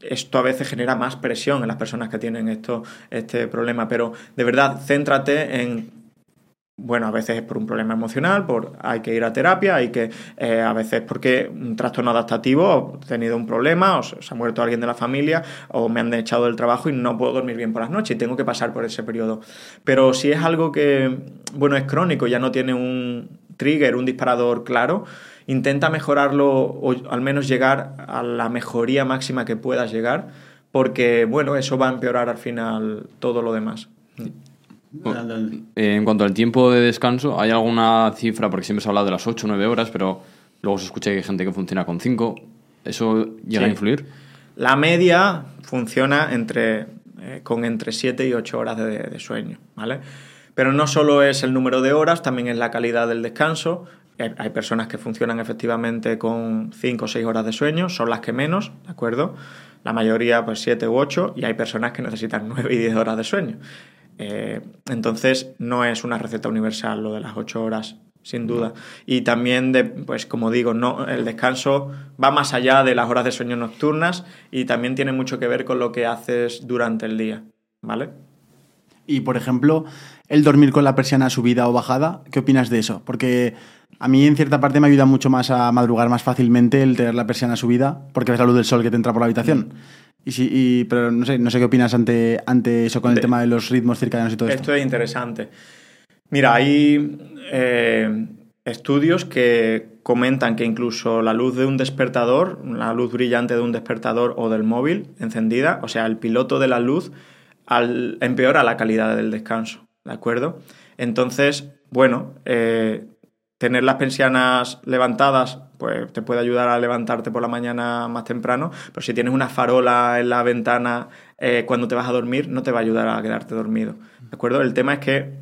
Esto a veces genera más presión en las personas que tienen esto, este problema, pero de verdad, céntrate en bueno, a veces es por un problema emocional, por hay que ir a terapia, hay que eh, a veces porque un trastorno adaptativo, he tenido un problema, o se, ha muerto alguien de la familia, o me han echado del trabajo y no puedo dormir bien por las noches y tengo que pasar por ese periodo. Pero si es algo que, bueno, es crónico, ya no tiene un trigger, un disparador claro, intenta mejorarlo o al menos llegar a la mejoría máxima que puedas llegar, porque, bueno, eso va a empeorar al final todo lo demás. En cuanto al tiempo de descanso, ¿hay alguna cifra? Porque siempre se habla de las 8 o 9 horas, pero luego se escucha que hay gente que funciona con 5. ¿Eso llega a influir? La media funciona entre, eh, con entre 7 y 8 horas de, sueño, ¿vale? Pero no solo es el número de horas, también es la calidad del descanso. Hay personas que funcionan efectivamente con 5 o 6 horas de sueño, son las que menos, ¿de acuerdo? La mayoría pues 7 u 8 y hay personas que necesitan 9 y 10 horas de sueño. Eh, entonces, no es una receta universal lo de las ocho horas, sin duda. Y también, de, pues como digo, no, el descanso va más allá de las horas de sueño nocturnas y también tiene mucho que ver con lo que haces durante el día, ¿vale? Y, por ejemplo, el dormir con la persiana subida o bajada, ¿qué opinas de eso? Porque a mí, en cierta parte, me ayuda mucho más a madrugar más fácilmente el tener la persiana subida, porque ves la luz del sol que te entra por la habitación. Y sí, pero no sé, no sé qué opinas ante, ante eso con el tema de los ritmos circadianos y todo esto. Esto es interesante. Mira, hay eh, estudios que comentan que incluso la luz de un despertador, la luz brillante de un despertador o del móvil encendida, o sea, el piloto de la luz, al, empeora la calidad del descanso, ¿de acuerdo? Entonces, bueno, eh, tener las persianas levantadas pues te puede ayudar a levantarte por la mañana más temprano, pero si tienes una farola en la ventana eh, cuando te vas a dormir, no te va a ayudar a quedarte dormido. ¿De acuerdo? El tema es que,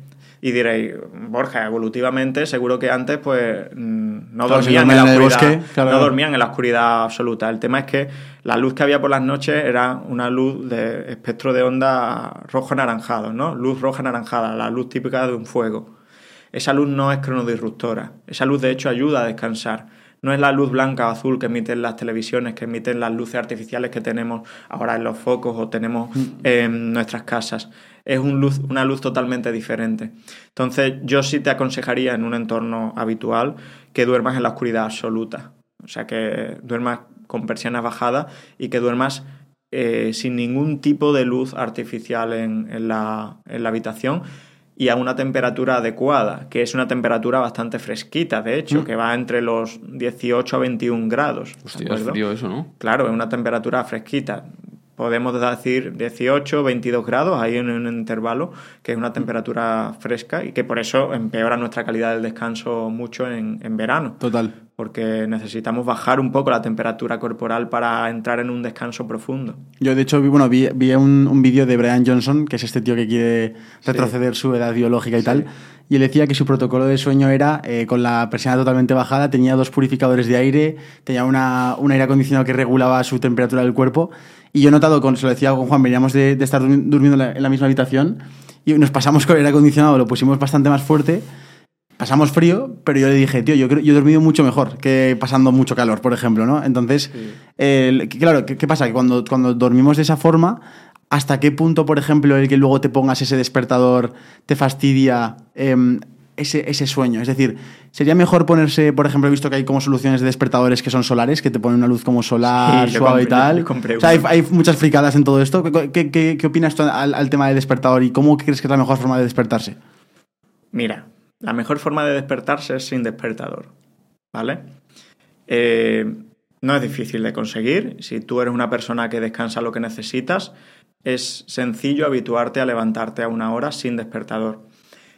y diréis, Borja, evolutivamente, seguro que antes pues mm, no dormían en la oscuridad. No dormían en la oscuridad absoluta. El tema es que la luz que había por las noches era una luz de espectro de onda rojo-anaranjado, ¿no? Luz roja-anaranjada, la luz típica de un fuego. Esa luz no es cronodisruptora. Esa luz, de hecho, ayuda a descansar. No es la luz blanca o azul que emiten las televisiones, que emiten las luces artificiales que tenemos ahora en los focos o tenemos mm. en nuestras casas. Es un luz, una luz totalmente diferente. Entonces, yo sí te aconsejaría en un entorno habitual que duermas en la oscuridad absoluta. O sea, que duermas con persianas bajadas y que duermas eh, sin ningún tipo de luz artificial en, la, en la habitación y a una temperatura adecuada, que es una temperatura bastante fresquita, de hecho, mm. que va entre los 18 a 21 grados. Hostia, es frío eso, ¿no? Claro, es una temperatura fresquita. Podemos decir 18, 22 grados, ahí en un intervalo, que es una temperatura fresca y que por eso empeora nuestra calidad del descanso mucho en, en verano. Total porque necesitamos bajar un poco la temperatura corporal para entrar en un descanso profundo. Yo, de hecho, vi, bueno, vi, un, vídeo de Brian Johnson, que es este tío que quiere retroceder su edad biológica y tal, y él decía que su protocolo de sueño era eh, con la persiana totalmente bajada, tenía dos purificadores de aire, tenía una, un aire acondicionado que regulaba su temperatura del cuerpo, y yo he notado, con, se lo decía con Juan, veníamos de, estar durmiendo en la, en la misma habitación, y nos pasamos con el aire acondicionado, lo pusimos bastante más fuerte, pasamos frío, pero yo le dije, tío, yo, yo he dormido mucho mejor que pasando mucho calor, por ejemplo, ¿no? Entonces, claro, ¿qué, pasa? Que cuando, cuando dormimos de esa forma, ¿hasta qué punto, por ejemplo, el que luego te pongas ese despertador te fastidia em, ese, ese, sueño? Es decir, ¿sería mejor ponerse, por ejemplo, he visto que hay como soluciones de despertadores que son solares, que te ponen una luz como solar, suave y tal? O sea, hay, muchas fricadas en todo esto. ¿Qué, qué, qué opinas tú al, al tema del despertador y cómo crees que es la mejor forma de despertarse? Mira, la mejor forma de despertarse es sin despertador, ¿vale? Eh, no es difícil de conseguir. Si tú eres una persona que descansa lo que necesitas, es sencillo habituarte a levantarte a una hora sin despertador.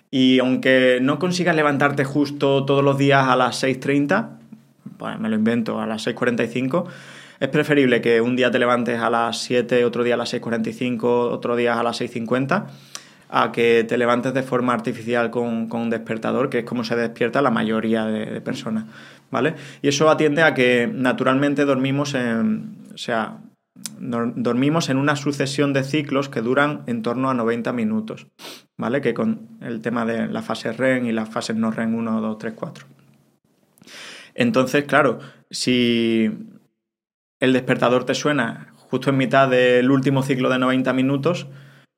Y aunque no consigas levantarte justo todos los días a las 6.30, pues me lo invento, a las 6.45, es preferible que un día te levantes a las 7, otro día a las 6.45, otro día a las 6.50 a que te levantes de forma artificial con, un despertador, que es como se despierta la mayoría de, personas, ¿vale? Y eso atiende a que naturalmente dormimos en, o sea, dormimos en una sucesión de ciclos que duran en torno a 90 minutos, ¿vale? Que con el tema de la fase REM y las fases no REM 1, 2, 3, 4. Entonces, claro, si el despertador te suena justo en mitad del último ciclo de 90 minutos,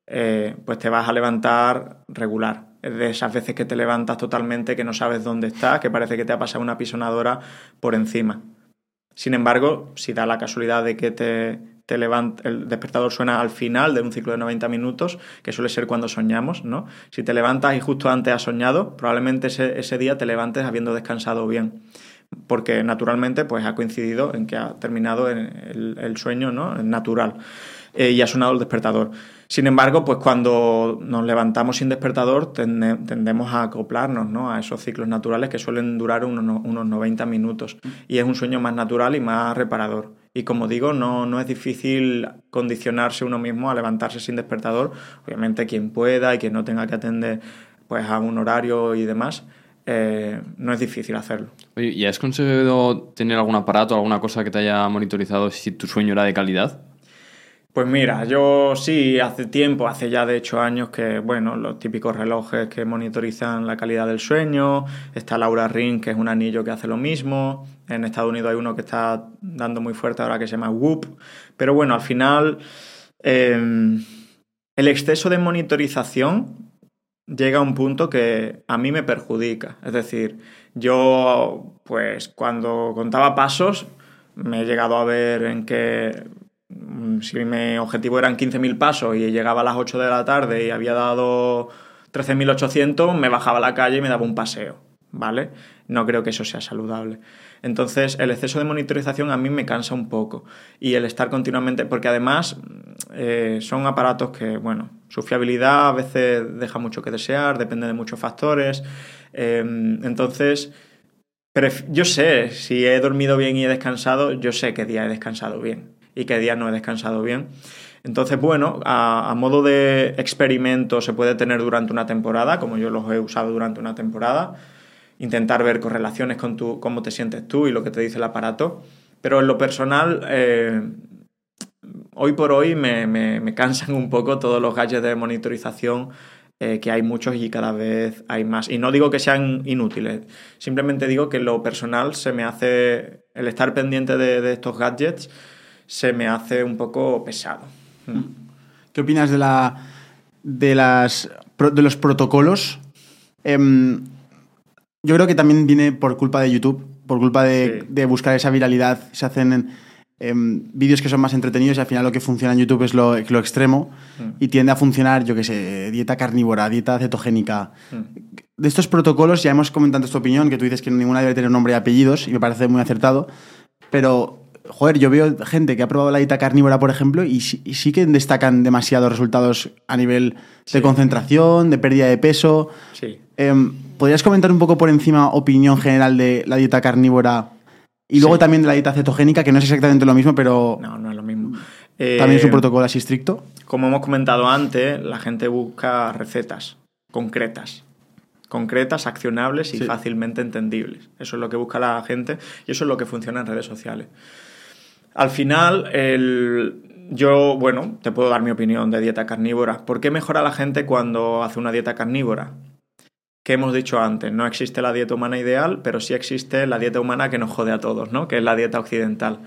eh, pues te vas a levantar regular. de esas veces que te levantas totalmente, que no sabes dónde estás, que parece que te ha pasado una pisonadora por encima. Sin embargo, si da la casualidad de que te, el despertador suena al final de un ciclo de 90 minutos, que suele ser cuando soñamos, ¿no? Si te levantas y justo antes has soñado, probablemente ese, ese día te levantes habiendo descansado bien porque naturalmente pues ha coincidido en que ha terminado el, el sueño ¿no? natural eh, y ha sonado el despertador. Sin embargo, pues cuando nos levantamos sin despertador tendemos a acoplarnos ¿no? a esos ciclos naturales que suelen durar unos, unos 90 minutos y es un sueño más natural y más reparador. Y como digo, no, no es difícil condicionarse uno mismo a levantarse sin despertador. Obviamente quien pueda y quien no tenga que atender pues a un horario y demás, eh, no es difícil hacerlo. ¿y has conseguido tener algún aparato, alguna cosa que te haya monitorizado si tu sueño era de calidad? Pues mira, yo sí, hace tiempo, hace ya de hecho años que, bueno, los típicos relojes que monitorizan la calidad del sueño, está Laura Ring, que es un anillo que hace lo mismo, en Estados Unidos hay uno que está dando muy fuerte ahora que se llama Whoop, pero bueno, al final em, el exceso de monitorización llega a un punto que a mí me perjudica. Es decir, yo, pues cuando contaba pasos, me he llegado a ver en mm, si mi objetivo eran 15.000 pasos y llegaba a las 8 de la tarde y había dado 13.800, me bajaba a la calle y me daba un paseo, ¿vale? No creo que eso sea saludable. Entonces, el exceso de monitorización a mí me cansa un poco. Y el estar continuamente, porque además eh, son aparatos que, bueno, su fiabilidad a veces deja mucho que desear, depende de muchos factores. Eh, entonces, yo sé, si he dormido bien y he descansado, yo sé qué día he descansado bien y qué día no he descansado bien. Entonces, bueno, a, modo de experimento se puede tener durante una temporada, como yo los he usado durante una temporada intentar ver correlaciones con tu, cómo te sientes tú y lo que te dice el aparato. Pero en lo personal, eh, hoy por hoy me, cansan un poco todos los gadgets de monitorización, eh, que hay muchos y cada vez hay más. Y no digo que sean inútiles, simplemente digo que en lo personal se me hace, el estar pendiente de, estos gadgets se me hace un poco pesado. Mm. ¿Qué opinas de, la, de, las, de los protocolos? Em, yo creo que también viene por culpa de YouTube, por culpa de, buscar esa viralidad. Se hacen em, vídeos que son más entretenidos y al final lo que funciona en YouTube es lo, extremo mm. y tiende a funcionar, yo qué sé, dieta carnívora, dieta cetogénica. Mm. De estos protocolos ya hemos comentado tu opinión, que tú dices que ninguna debe tener nombre y apellidos y me parece muy acertado, pero joder, yo veo gente que ha probado la dieta carnívora, por ejemplo, y sí, que destacan demasiados resultados a nivel de concentración, de pérdida de peso. Sí. Em, ¿Podrías comentar un poco por encima opinión general de la dieta carnívora y luego también de la dieta cetogénica, que no es exactamente lo mismo, pero... No, no es lo mismo. ¿También es un eh, protocolo así estricto? Como hemos comentado antes, la gente busca recetas concretas. Concretas, accionables y fácilmente entendibles. Eso es lo que busca la gente y eso es lo que funciona en redes sociales. Al final, el, yo, bueno, te puedo dar mi opinión de dieta carnívora. ¿Por qué mejora la gente cuando hace una dieta carnívora? que hemos dicho antes, no existe la dieta humana ideal, pero sí existe la dieta humana que nos jode a todos, ¿no? que es la dieta occidental.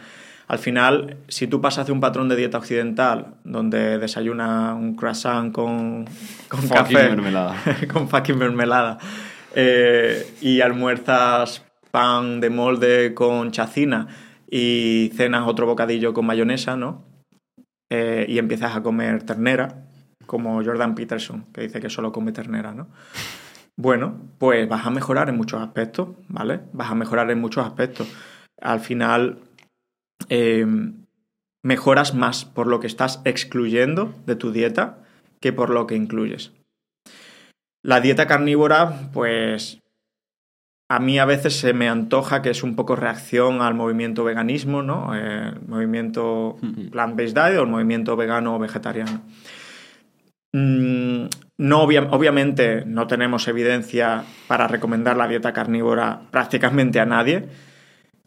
Al final, si tú pasas de un patrón de dieta occidental, donde desayuna un croissant con, con café, mermelada. con fucking mermelada, eh, y almuerzas pan de molde con chacina y cenas otro bocadillo con mayonesa, ¿no? Eh, y empiezas a comer ternera, como Jordan Peterson, que dice que solo come ternera, ¿no? Bueno, pues vas a mejorar en muchos aspectos, ¿vale? Vas a mejorar en muchos aspectos. Al final, eh, mejoras más por lo que estás excluyendo de tu dieta que por lo que incluyes. La dieta carnívora, pues a mí a veces se me antoja que es un poco reacción al movimiento veganismo, ¿no? El movimiento plant-based diet o el movimiento vegano o vegetariano. Mm, no, obviamente no tenemos evidencia para recomendar la dieta carnívora prácticamente a nadie.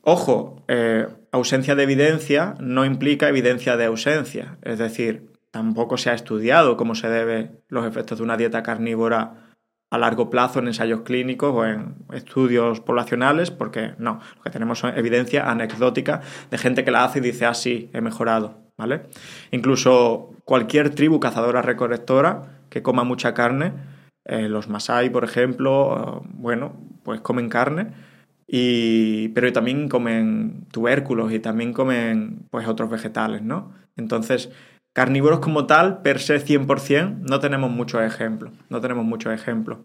Ojo, eh, ausencia de evidencia no implica evidencia de ausencia. Es decir, tampoco se ha estudiado cómo se deben los efectos de una dieta carnívora a largo plazo en ensayos clínicos o en estudios poblacionales, porque no, lo que tenemos es evidencia anecdótica de gente que la hace y dice, ah, sí, he mejorado. ¿vale? Incluso cualquier tribu cazadora recolectora que coma mucha carne Eh, los Masai, por ejemplo, eh, bueno, pues comen carne, y, pero también comen tubérculos y también comen pues otros vegetales, ¿no? Entonces, carnívoros como tal, per se 100%, no tenemos muchos ejemplos, no tenemos muchos ejemplos.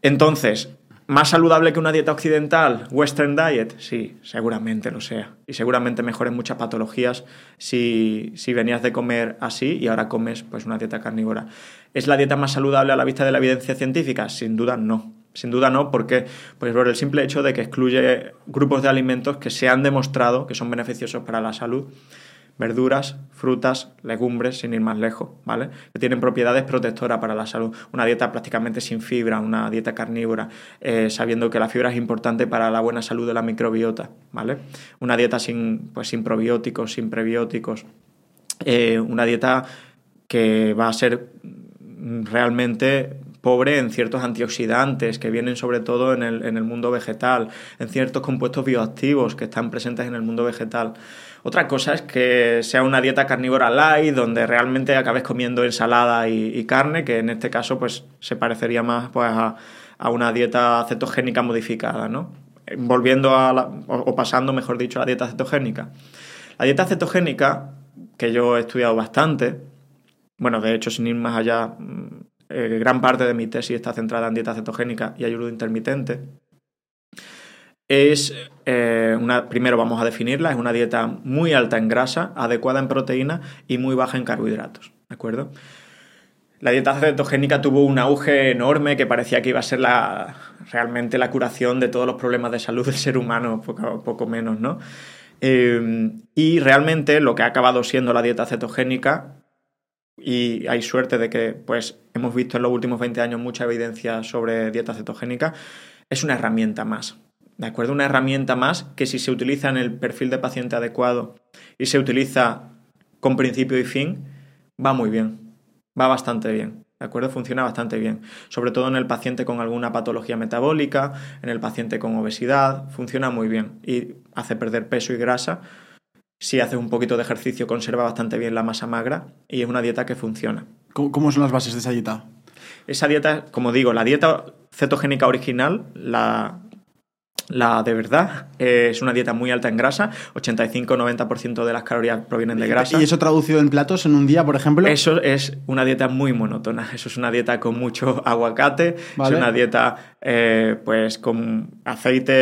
Entonces, ¿Más saludable que una dieta occidental? Western diet? Sí, seguramente lo sea. Y seguramente mejoren muchas patologías si, si, venías de comer así y ahora comes pues, una dieta carnívora. ¿Es la dieta más saludable a la vista de la evidencia científica? Sin duda no. Sin duda no, porque pues por el simple hecho de que excluye grupos de alimentos que se han demostrado que son beneficiosos para la salud verduras, frutas, legumbres, sin ir más lejos, ¿vale? Que tienen propiedades protectoras para la salud. Una dieta prácticamente sin fibra, una dieta carnívora, eh, sabiendo que la fibra es importante para la buena salud de la microbiota, ¿vale? Una dieta sin, pues, sin probióticos, sin prebióticos. Eh, una dieta que va a ser realmente pobre en ciertos antioxidantes que vienen sobre todo en el mundo vegetal, en ciertos compuestos bioactivos que están presentes en el mundo vegetal. Otra cosa es que sea una dieta carnívora light, donde realmente acabes comiendo ensalada y, carne, que en este caso pues se parecería más pues, a, una dieta cetogénica modificada, ¿no? Volviendo a o pasando, mejor dicho, a la dieta cetogénica. La dieta cetogénica, que yo he estudiado bastante, bueno, de hecho, sin ir más allá, mm, eh, gran parte de mi tesis está centrada en dieta cetogénica y ayuno intermitente es eh, una, primero vamos a definirla, es una dieta muy alta en grasa, adecuada en proteína y muy baja en carbohidratos, ¿de acuerdo? La dieta cetogénica tuvo un auge enorme que parecía que iba a ser la, realmente la curación de todos los problemas de salud del ser humano, poco, poco menos, ¿no? Eh, y realmente lo que ha acabado siendo la dieta cetogénica, y hay suerte de que pues, hemos visto en los últimos 20 años mucha evidencia sobre dieta cetogénica, es una herramienta más. ¿De acuerdo? Una herramienta más que si se utiliza en el perfil de paciente adecuado y se utiliza con principio y fin, va muy bien. Va bastante bien. ¿De acuerdo? Funciona bastante bien. Sobre todo en el paciente con alguna patología metabólica, en el paciente con obesidad, funciona muy bien. Y hace perder peso y grasa. Si haces un poquito de ejercicio, conserva bastante bien la masa magra y es una dieta que funciona. ¿Cómo son las bases de esa dieta? Esa dieta, como digo, la dieta cetogénica original, la, la de verdad eh, es una dieta muy alta en grasa, 85-90% de las calorías provienen de grasa. ¿Y eso traducido en platos en un día, por ejemplo? Eso es una dieta muy monótona. Eso es una dieta con mucho aguacate, es una dieta eh, pues con aceite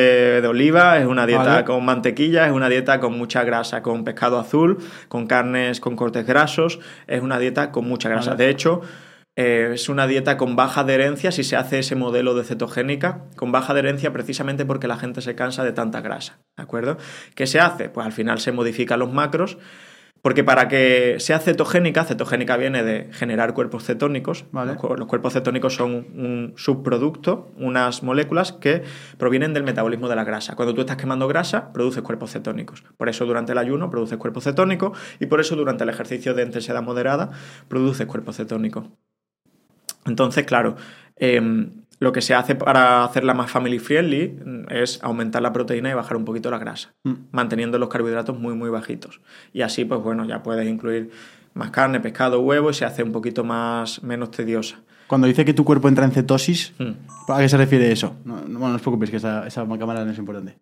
de oliva, es una dieta con mantequilla, es una dieta con mucha grasa, con pescado azul, con carnes con cortes grasos, es una dieta con mucha grasa. De hecho, eh, es una dieta con baja adherencia si se hace ese modelo de cetogénica, con baja adherencia precisamente porque la gente se cansa de tanta grasa, ¿de acuerdo? ¿Qué se hace? Pues al final se modifican los macros, porque para que sea cetogénica, cetogénica viene de generar cuerpos cetónicos, los cuerpos cetónicos son un subproducto, unas moléculas que provienen del metabolismo de la grasa. Cuando tú estás quemando grasa, produces cuerpos cetónicos. Por eso durante el ayuno produces cuerpos cetónicos y por eso durante el ejercicio de intensidad moderada produces cuerpos cetónicos. Entonces, claro, em, lo que se hace para hacerla más family friendly es aumentar la proteína y bajar un poquito la grasa, mm. manteniendo los carbohidratos muy, muy bajitos. Y así, pues bueno, ya puedes incluir más carne, pescado, huevo y se hace un poquito más menos tediosa. Cuando dice que tu cuerpo entra en cetosis, mm. ¿a qué se refiere eso? No, bueno, no os preocupéis, que esa, esa cámara no es importante.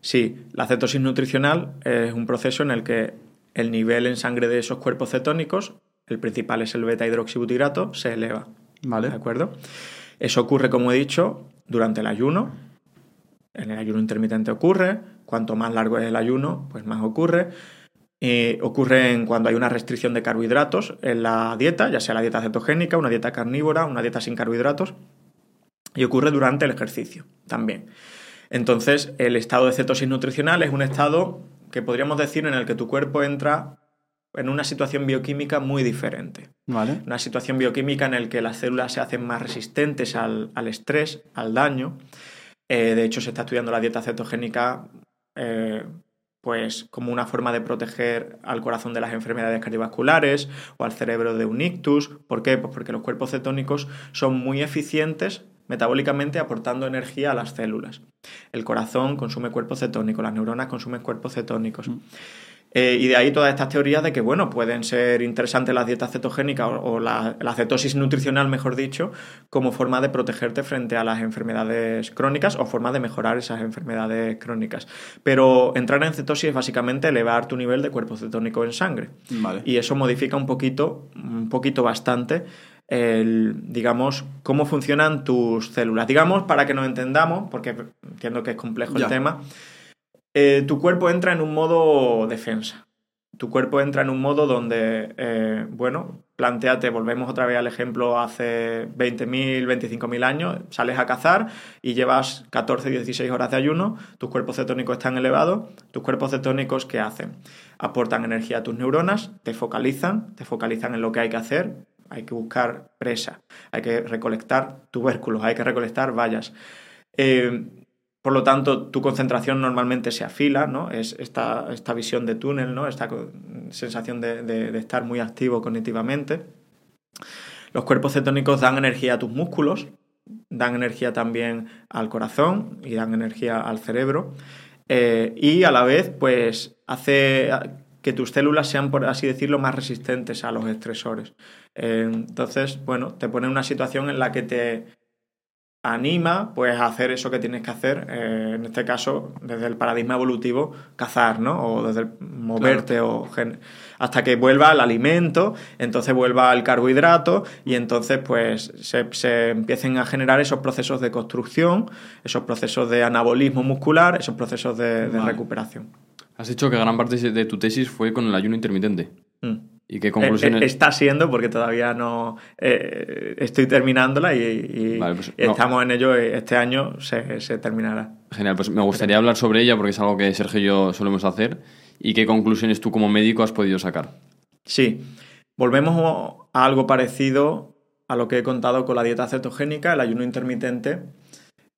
Sí, la cetosis nutricional es un proceso en el que el nivel en sangre de esos cuerpos cetónicos el principal es el beta hidroxibutirato, se eleva. Vale. ¿De acuerdo? Eso ocurre, como he dicho, durante el ayuno. En el ayuno intermitente ocurre. Cuanto más largo es el ayuno, pues más ocurre. Y ocurre cuando hay una restricción de carbohidratos en la dieta, ya sea la dieta cetogénica, una dieta carnívora, una dieta sin carbohidratos. Y ocurre durante el ejercicio también. Entonces, el estado de cetosis nutricional es un estado que podríamos decir en el que tu cuerpo entra en una situación bioquímica muy diferente. Vale. Una situación bioquímica en la que las células se hacen más resistentes al, estrés, al daño. Eh, de hecho, se está estudiando la dieta cetogénica eh, pues como una forma de proteger al corazón de las enfermedades cardiovasculares o al cerebro de un ictus. ¿Por qué? Pues porque los cuerpos cetónicos son muy eficientes metabólicamente aportando energía a las células. El corazón consume cuerpos cetónicos, las neuronas consumen cuerpos cetónicos. Mm. Eh, y de ahí todas estas teorías de que, bueno, pueden ser interesantes las dietas cetogénicas o, la, cetosis nutricional, mejor dicho, como forma de protegerte frente a las enfermedades crónicas o forma de mejorar esas enfermedades crónicas. Pero entrar en cetosis es básicamente elevar tu nivel de cuerpo cetónico en sangre. Y eso modifica un poquito, un poquito bastante el, digamos, cómo funcionan tus células. Digamos, para que nos entendamos, porque entiendo que es complejo el tema, eh, tu cuerpo entra en un modo defensa. Tu cuerpo entra en un modo donde, eh, bueno, planteate, volvemos otra vez al ejemplo hace 20.000, 25.000 años, sales a cazar y llevas 14, 16 horas de ayuno, tus cuerpos cetónicos están elevados, tus cuerpos cetónicos, ¿qué hacen? Aportan energía a tus neuronas, te focalizan, te focalizan en lo que hay que hacer, hay que buscar presa, hay que recolectar tubérculos, hay que recolectar vallas. Eh, por lo tanto, tu concentración normalmente se afila, ¿no? Es esta, esta visión de túnel, ¿no? Esta sensación de, estar muy activo cognitivamente. Los cuerpos cetónicos dan energía a tus músculos, dan energía también al corazón y dan energía al cerebro. Eh, y a la vez, pues, hace que tus células sean, por así decirlo, más resistentes a los estresores. Eh, entonces, bueno, te pone en una situación en la que te anima pues a hacer eso que tienes que hacer, eh, en este caso desde el paradigma evolutivo, cazar, ¿no? O desde el moverte o hasta que vuelva el alimento, entonces vuelva el carbohidrato y entonces pues se, empiecen a generar esos procesos de construcción, esos procesos de anabolismo muscular, esos procesos de, recuperación. Has dicho que gran parte de tu tesis fue con el ayuno intermitente. Mm. ¿Y qué conclusiones? Eh, eh, está siendo, porque todavía no eh, estoy terminándola y, pues, estamos en ello. Este año se, se, terminará. Genial, pues me gustaría hablar sobre ella porque es algo que Sergio y yo solemos hacer. ¿Y qué conclusiones tú como médico has podido sacar? Sí, volvemos a algo parecido a lo que he contado con la dieta cetogénica. El ayuno intermitente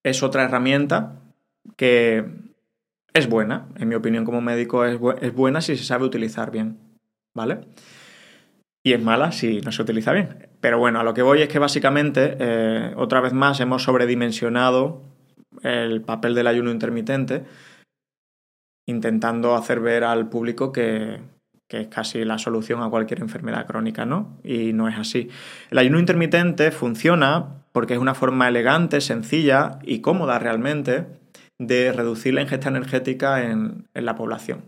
es otra herramienta que es buena, en mi opinión como médico es, es buena si se sabe utilizar bien. ¿Vale? Y es mala si no se utiliza bien. Pero bueno, a lo que voy es que básicamente, eh, otra vez más, hemos sobredimensionado el papel del ayuno intermitente, intentando hacer ver al público que, es casi la solución a cualquier enfermedad crónica, ¿no? Y no es así. El ayuno intermitente funciona porque es una forma elegante, sencilla y cómoda realmente de reducir la ingesta energética en, en la población.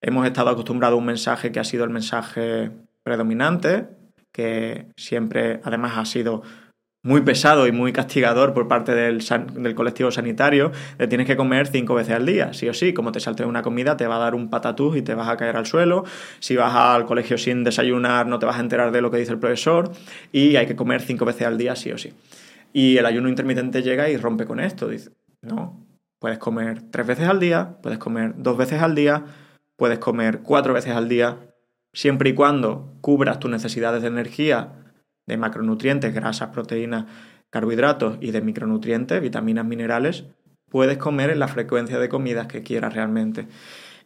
Hemos estado acostumbrados a un mensaje que ha sido el mensaje predominante, que siempre además ha sido muy pesado y muy castigador por parte del, del, colectivo sanitario, de tienes que comer cinco veces al día, sí o sí, como te salte una comida te va a dar un patatús y te vas a caer al suelo, si vas al colegio sin desayunar no te vas a enterar de lo que dice el profesor y hay que comer cinco veces al día, sí o sí. Y el ayuno intermitente llega y rompe con esto, dice, no, puedes comer tres veces al día, puedes comer dos veces al día, puedes comer cuatro veces al día, siempre y cuando cubras tus necesidades de energía, de macronutrientes, grasas, proteínas, carbohidratos y de micronutrientes, vitaminas, minerales, puedes comer en la frecuencia de comidas que quieras realmente.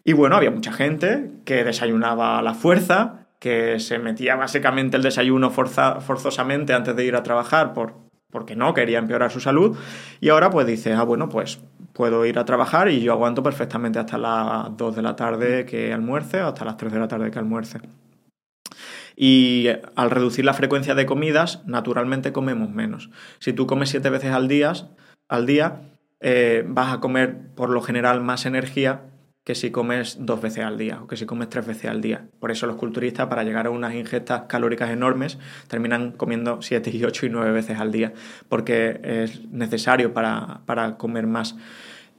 Y bueno, había mucha gente que desayunaba a la fuerza, que se metía básicamente el desayuno forzosamente antes de ir a trabajar por, porque no quería empeorar su salud. Y ahora pues dice, ah, bueno, pues puedo ir a trabajar y yo aguanto perfectamente hasta las 2 de la tarde que almuerce o hasta las 3 de la tarde que almuerce. Y al reducir la frecuencia de comidas, naturalmente comemos menos. Si tú comes 7 veces al día, al día eh, vas a comer por lo general más energía que si comes dos veces al día o que si comes tres veces al día. Por eso los culturistas, para llegar a unas ingestas calóricas enormes, terminan comiendo siete y ocho y nueve veces al día, porque es necesario para, para comer más.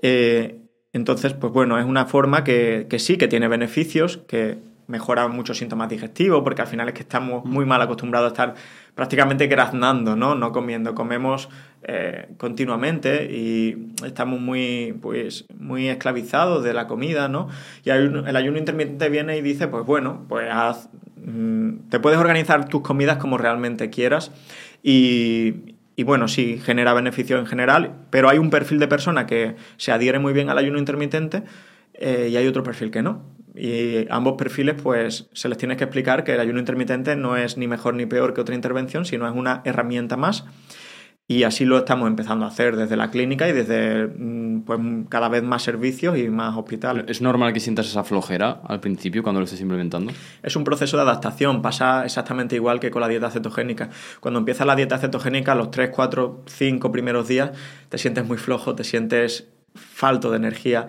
Eh, entonces, pues bueno, es una forma que, que sí, que tiene beneficios, que mejora muchos síntomas digestivos, porque al final es que estamos muy mal acostumbrados a estar prácticamente graznando, ¿no? No comiendo, comemos eh, continuamente y estamos muy, pues, muy esclavizados de la comida, ¿no? Y el ayuno intermitente viene y dice, pues bueno, pues haz, mm, te puedes organizar tus comidas como realmente quieras y, y bueno, sí genera beneficio en general, pero hay un perfil de persona que se adhiere muy bien al ayuno intermitente eh, y hay otro perfil que no. Y ambos perfiles, pues se les tiene que explicar que el ayuno intermitente no es ni mejor ni peor que otra intervención, sino es una herramienta más. Y así lo estamos empezando a hacer desde la clínica y desde mm, pues cada vez más servicios y más hospitales. ¿Es normal que sientas esa flojera al principio cuando lo estés implementando? Es un proceso de adaptación, pasa exactamente igual que con la dieta cetogénica. Cuando empieza la dieta cetogénica, los 3, 4, 5 primeros días te sientes muy flojo, te sientes falto de energía.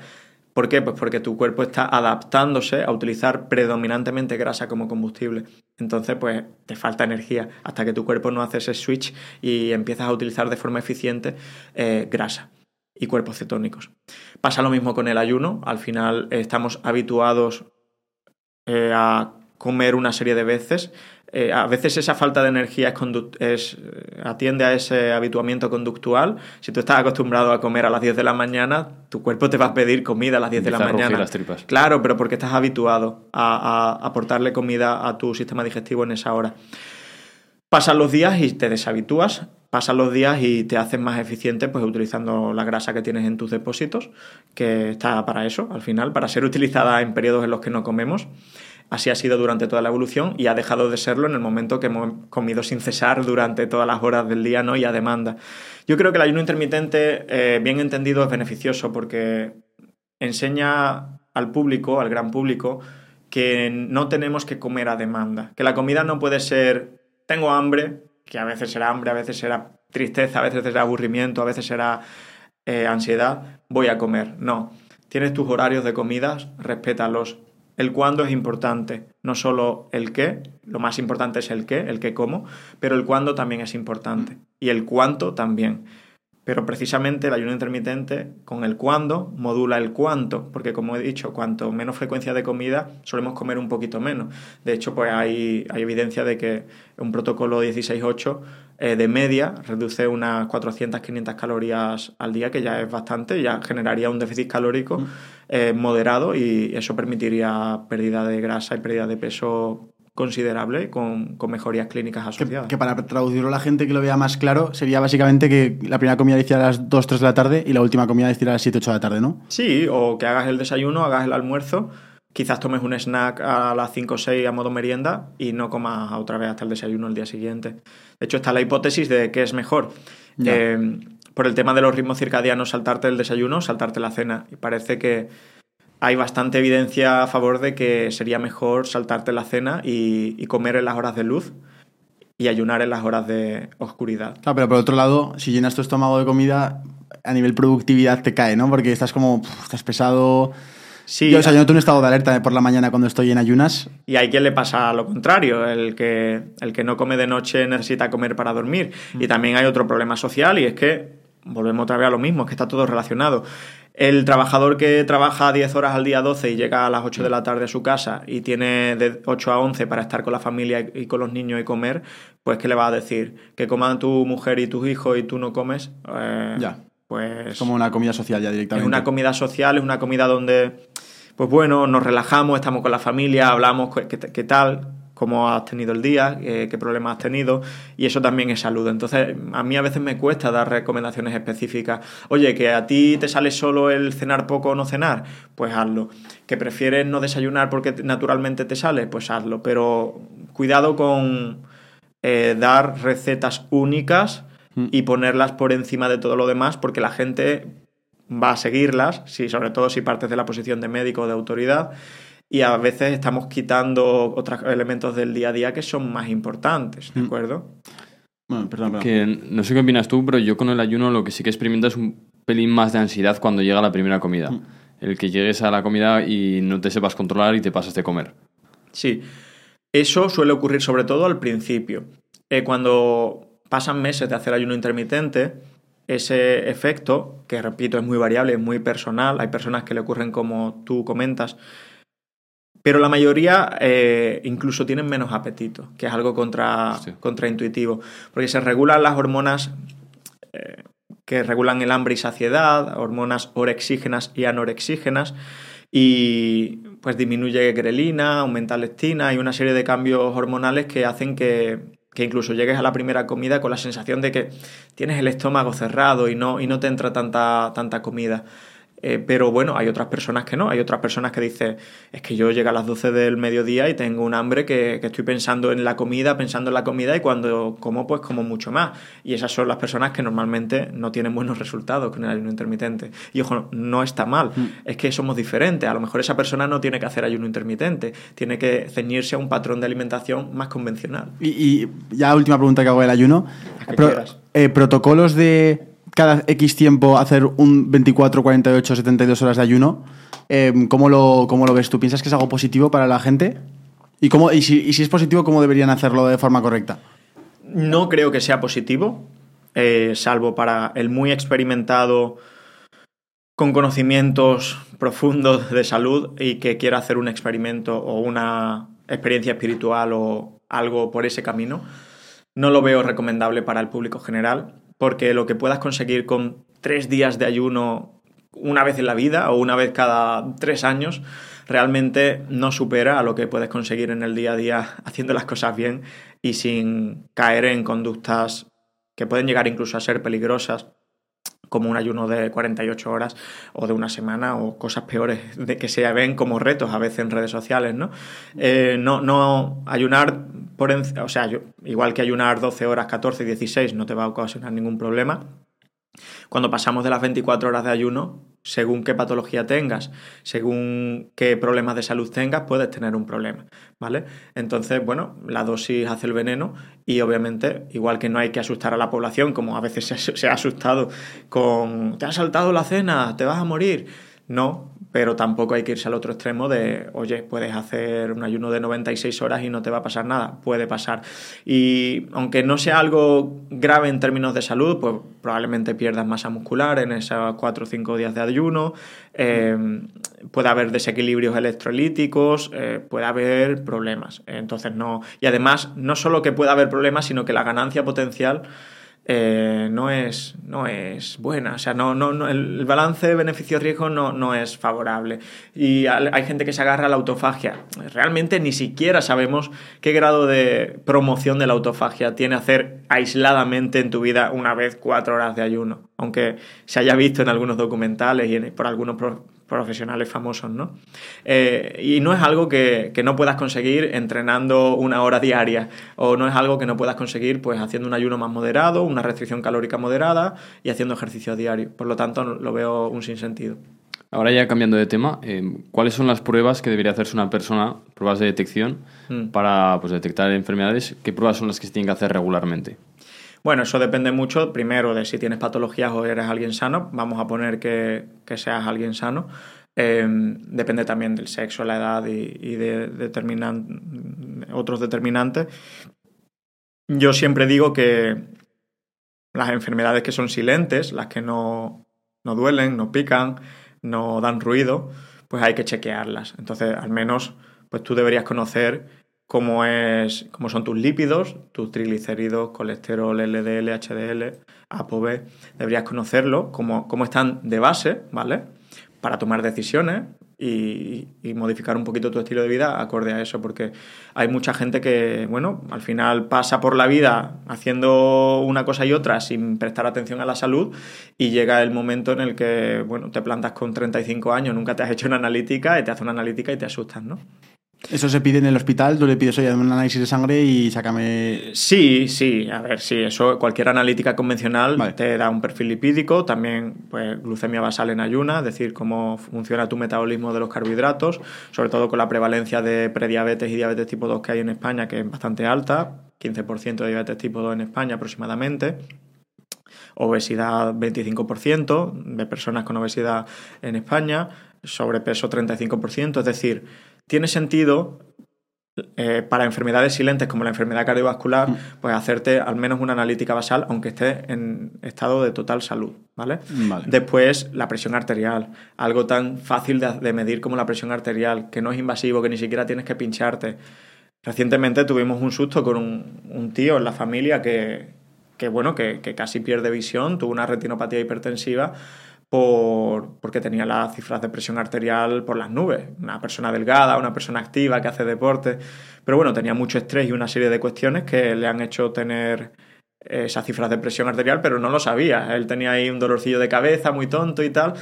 ¿Por qué? Pues porque tu cuerpo está adaptándose a utilizar predominantemente grasa como combustible. Entonces, pues te falta energía hasta que tu cuerpo no hace ese switch y empiezas a utilizar de forma eficiente eh, grasa y cuerpos cetónicos. Pasa lo mismo con el ayuno. Al final estamos habituados eh, a comer una serie de veces eh, a veces esa falta de energía es, eh, atiende a ese habituamiento conductual. Si tú estás acostumbrado a comer a las 10 de la mañana, tu cuerpo te va a pedir comida a las 10 de la mañana. Las tripas. Claro, pero porque estás habituado a, aportarle comida a tu sistema digestivo en esa hora. Pasan los días y te deshabitúas, pasan los días y te haces más eficiente pues utilizando la grasa que tienes en tus depósitos, que está para eso, al final, para ser utilizada en periodos en los que no comemos. Así ha sido durante toda la evolución y ha dejado de serlo en el momento que hemos comido sin cesar durante todas las horas del día ¿no? y a demanda. Yo creo que el ayuno intermitente, eh, bien entendido, es beneficioso porque enseña al público, al gran público, que no tenemos que comer a demanda, que la comida no puede ser tengo hambre, que a veces será hambre, a veces será tristeza, a veces será aburrimiento, a veces será eh, ansiedad, voy a comer. No, tienes tus horarios de comidas, respétalos, el cuándo es importante, no solo el qué, lo más importante es el qué, el qué como, pero el cuándo también es importante y el cuánto también. Pero precisamente el ayuno intermitente con el cuándo modula el cuánto, porque como he dicho, cuanto menos frecuencia de comida solemos comer un poquito menos. De hecho, pues hay, hay evidencia de que un protocolo 16-8 eh, de media reduce unas 400-500 calorías al día, que ya es bastante, ya generaría un déficit calórico mm. eh, moderado y eso permitiría pérdida de grasa y pérdida de peso considerable con, con mejorías clínicas asociadas. Que, para traducirlo a la gente que lo vea más claro, sería básicamente que la primera comida la hiciera a las 2, 3 de la tarde y la última comida la hiciera a las 7, 8 de la tarde, ¿no? Sí, o que hagas el desayuno, hagas el almuerzo quizás tomes un snack a las 5 o 6 a modo merienda y no comas otra vez hasta el desayuno el día siguiente. De hecho, está la hipótesis de que es mejor. Eh, por el tema de los ritmos circadianos, saltarte el desayuno, saltarte la cena. Y parece que hay bastante evidencia a favor de que sería mejor saltarte la cena y, comer en las horas de luz y ayunar en las horas de oscuridad. Claro, pero por otro lado, si llenas tu estómago de comida, a nivel productividad te cae, ¿no? Porque estás como, estás pesado, Sí, yo, o sea, yo noto un estado de alerta por la mañana cuando estoy en ayunas. Y hay quien le pasa lo contrario, el que, el que no come de noche necesita comer para dormir. Y también hay otro problema social y es que, volvemos otra vez a lo mismo, es que está todo relacionado. El trabajador que trabaja 10 horas al día 12 y llega a las 8 de la tarde a su casa y tiene de 8 a 11 para estar con la familia y con los niños y comer, pues ¿qué le va a decir? Que coman tu mujer y tus hijos y tú no comes. Eh, ya. Pues. Es como una comida social ya directamente. Es una comida social, es una comida donde pues bueno, nos relajamos, estamos con la familia, hablamos qué, tal, cómo has tenido el día, eh, qué problemas has tenido, y eso también es salud. Entonces, a mí a veces me cuesta dar recomendaciones específicas. Oye, que a ti te sale solo el cenar poco o no cenar, pues hazlo. Que prefieres no desayunar porque naturalmente te sale, pues hazlo. Pero cuidado con eh, dar recetas únicas mm. y ponerlas por encima de todo lo demás, porque la gente va a seguirlas, si, sobre todo si partes de la posición de médico o de autoridad, y a veces estamos quitando otros elementos del día a día que son más importantes, ¿de mm. acuerdo? Bueno, perdón, perdón. Que no sé qué opinas tú, pero yo con el ayuno lo que sí que experimento es un pelín más de ansiedad cuando llega la primera comida. Mm. El que llegues a la comida y no te sepas controlar y te pasas de comer. Sí, eso suele ocurrir sobre todo al principio. Eh, cuando pasan meses de hacer ayuno intermitente, ese efecto, que repito es muy variable, es muy personal, hay personas que le ocurren como tú comentas, pero la mayoría eh, incluso tienen menos apetito, que es algo contra, contraintuitivo, porque se regulan las hormonas eh, que regulan el hambre y saciedad, hormonas orexígenas y anorexígenas, y pues disminuye grelina, aumenta leptina, hay una serie de cambios hormonales que hacen que que incluso llegues a la primera comida con la sensación de que tienes el estómago cerrado y no, y no te entra tanta, tanta comida. Eh, pero bueno, hay otras personas que no. Hay otras personas que dicen, es que yo llego a las 12 del mediodía y tengo un hambre que, que, estoy pensando en la comida, pensando en la comida y cuando como, pues como mucho más. Y esas son las personas que normalmente no tienen buenos resultados con el ayuno intermitente. Y ojo, no está mal, mm. es que somos diferentes. A lo mejor esa persona no tiene que hacer ayuno intermitente, tiene que ceñirse a un patrón de alimentación más convencional. Y, ya última pregunta que hago del ayuno. Eh, protocolos de cada X tiempo hacer un 24, 48, 72 horas de ayuno. Em, ¿cómo, lo, ¿Cómo lo ves tú? ¿Piensas que es algo positivo para la gente? ¿Y, cómo, y, si, es positivo, cómo deberían hacerlo de forma correcta? No creo que sea positivo, eh, salvo para el muy experimentado con conocimientos profundos de salud y que quiera hacer un experimento o una experiencia espiritual o algo por ese camino. No lo veo recomendable para el público general porque lo que puedas conseguir con tres días de ayuno una vez en la vida o una vez cada tres años realmente no supera a lo que puedes conseguir en el día a día haciendo las cosas bien y sin caer en conductas que pueden llegar incluso a ser peligrosas como un ayuno de 48 horas o de una semana o cosas peores de que se ven como retos a veces en redes sociales, ¿no? Eh, no, no ayunar por o sea, igual que ayunar 12 horas, 14, 16 no te va a ocasionar ningún problema. Cuando pasamos de las 24 horas de ayuno, según qué patología tengas, según qué problemas de salud tengas, puedes tener un problema, ¿vale? Entonces, bueno, la dosis hace el veneno y obviamente, igual que no hay que asustar a la población, como a veces se, ha asustado con, te ha saltado la cena, te vas a morir. No, pero tampoco hay que irse al otro extremo de, oye, puedes hacer un ayuno de 96 horas y no te va a pasar nada. Puede pasar. Y aunque no sea algo grave en términos de salud, pues probablemente pierdas masa muscular en esos 4 o 5 días de ayuno, eh, puede haber desequilibrios electrolíticos, eh, puede haber problemas. Entonces no. Y además, no solo que pueda haber problemas, sino que la ganancia potencial eh, no, es, no es buena. O sea, no, no, el balance beneficio-riesgo no, no es favorable. Y hay gente que se agarra a la autofagia. Realmente ni siquiera sabemos qué grado de promoción de la autofagia tiene hacer aisladamente en tu vida una vez cuatro horas de ayuno. Aunque se haya visto en algunos documentales y por algunos profesionales famosos, ¿no? Eh, y no es algo que, no puedas conseguir entrenando una hora diaria, o no es algo que no puedas conseguir pues haciendo un ayuno más moderado, una restricción calórica moderada y haciendo ejercicio diario. Por lo tanto, lo veo un sinsentido. Ahora ya cambiando de tema, eh, ¿cuáles son las pruebas que debería hacerse una persona, pruebas de detección, mm. para pues, detectar enfermedades? ¿Qué pruebas son las que se tienen que hacer regularmente? Bueno, eso depende mucho, primero, de si tienes patologías o eres alguien sano. Vamos a poner que, seas alguien sano. Em, depende también del sexo, la edad y, de otros determinantes. Yo siempre digo que las enfermedades que son silentes, las que no, no duelen, no pican, no dan ruido, pues hay que chequearlas. Entonces, al menos, pues tú deberías conocer cómo, es, cómo son tus lípidos, tus triglicéridos, colesterol, LDL, HDL, ApoB. Deberías conocerlo, cómo, cómo están de base, ¿vale? Para tomar decisiones y, modificar un poquito tu estilo de vida acorde a eso, porque hay mucha gente que, bueno, al final pasa por la vida haciendo una cosa y otra sin prestar atención a la salud y llega el momento en el que, bueno, te plantas con 35 años, nunca te has hecho una analítica y te hace una analítica y te asustas, ¿no? Eso se pide en el hospital, tú le pides, oye, un análisis de sangre y sácame... Sí, sí, a ver, sí, eso, cualquier analítica convencional te da un perfil lipídico, también pues glucemia basal en ayuna, es decir, cómo funciona tu metabolismo de los carbohidratos, sobre todo con la prevalencia de prediabetes y diabetes tipo 2 que hay en España, que es bastante alta, 15% de diabetes tipo 2 en España aproximadamente obesidad 25% de personas con obesidad en España, sobrepeso 35%, es decir, tiene sentido eh, para enfermedades silentes como la enfermedad cardiovascular, mm. pues hacerte al menos una analítica basal, aunque esté en estado de total salud, ¿vale? Después, la presión arterial, algo tan fácil de, medir como la presión arterial, que no es invasivo, que ni siquiera tienes que pincharte. Recientemente tuvimos un susto con un, tío en la familia que, bueno, que, que casi pierde visión, tuvo una retinopatía hipertensiva por, porque tenía las cifras de presión arterial por las nubes. Una persona delgada, una persona activa que hace deporte. Pero bueno, tenía mucho estrés y una serie de cuestiones que le han hecho tener esas cifras de presión arterial, pero no lo sabía. Él tenía ahí un dolorcillo de cabeza muy tonto y tal.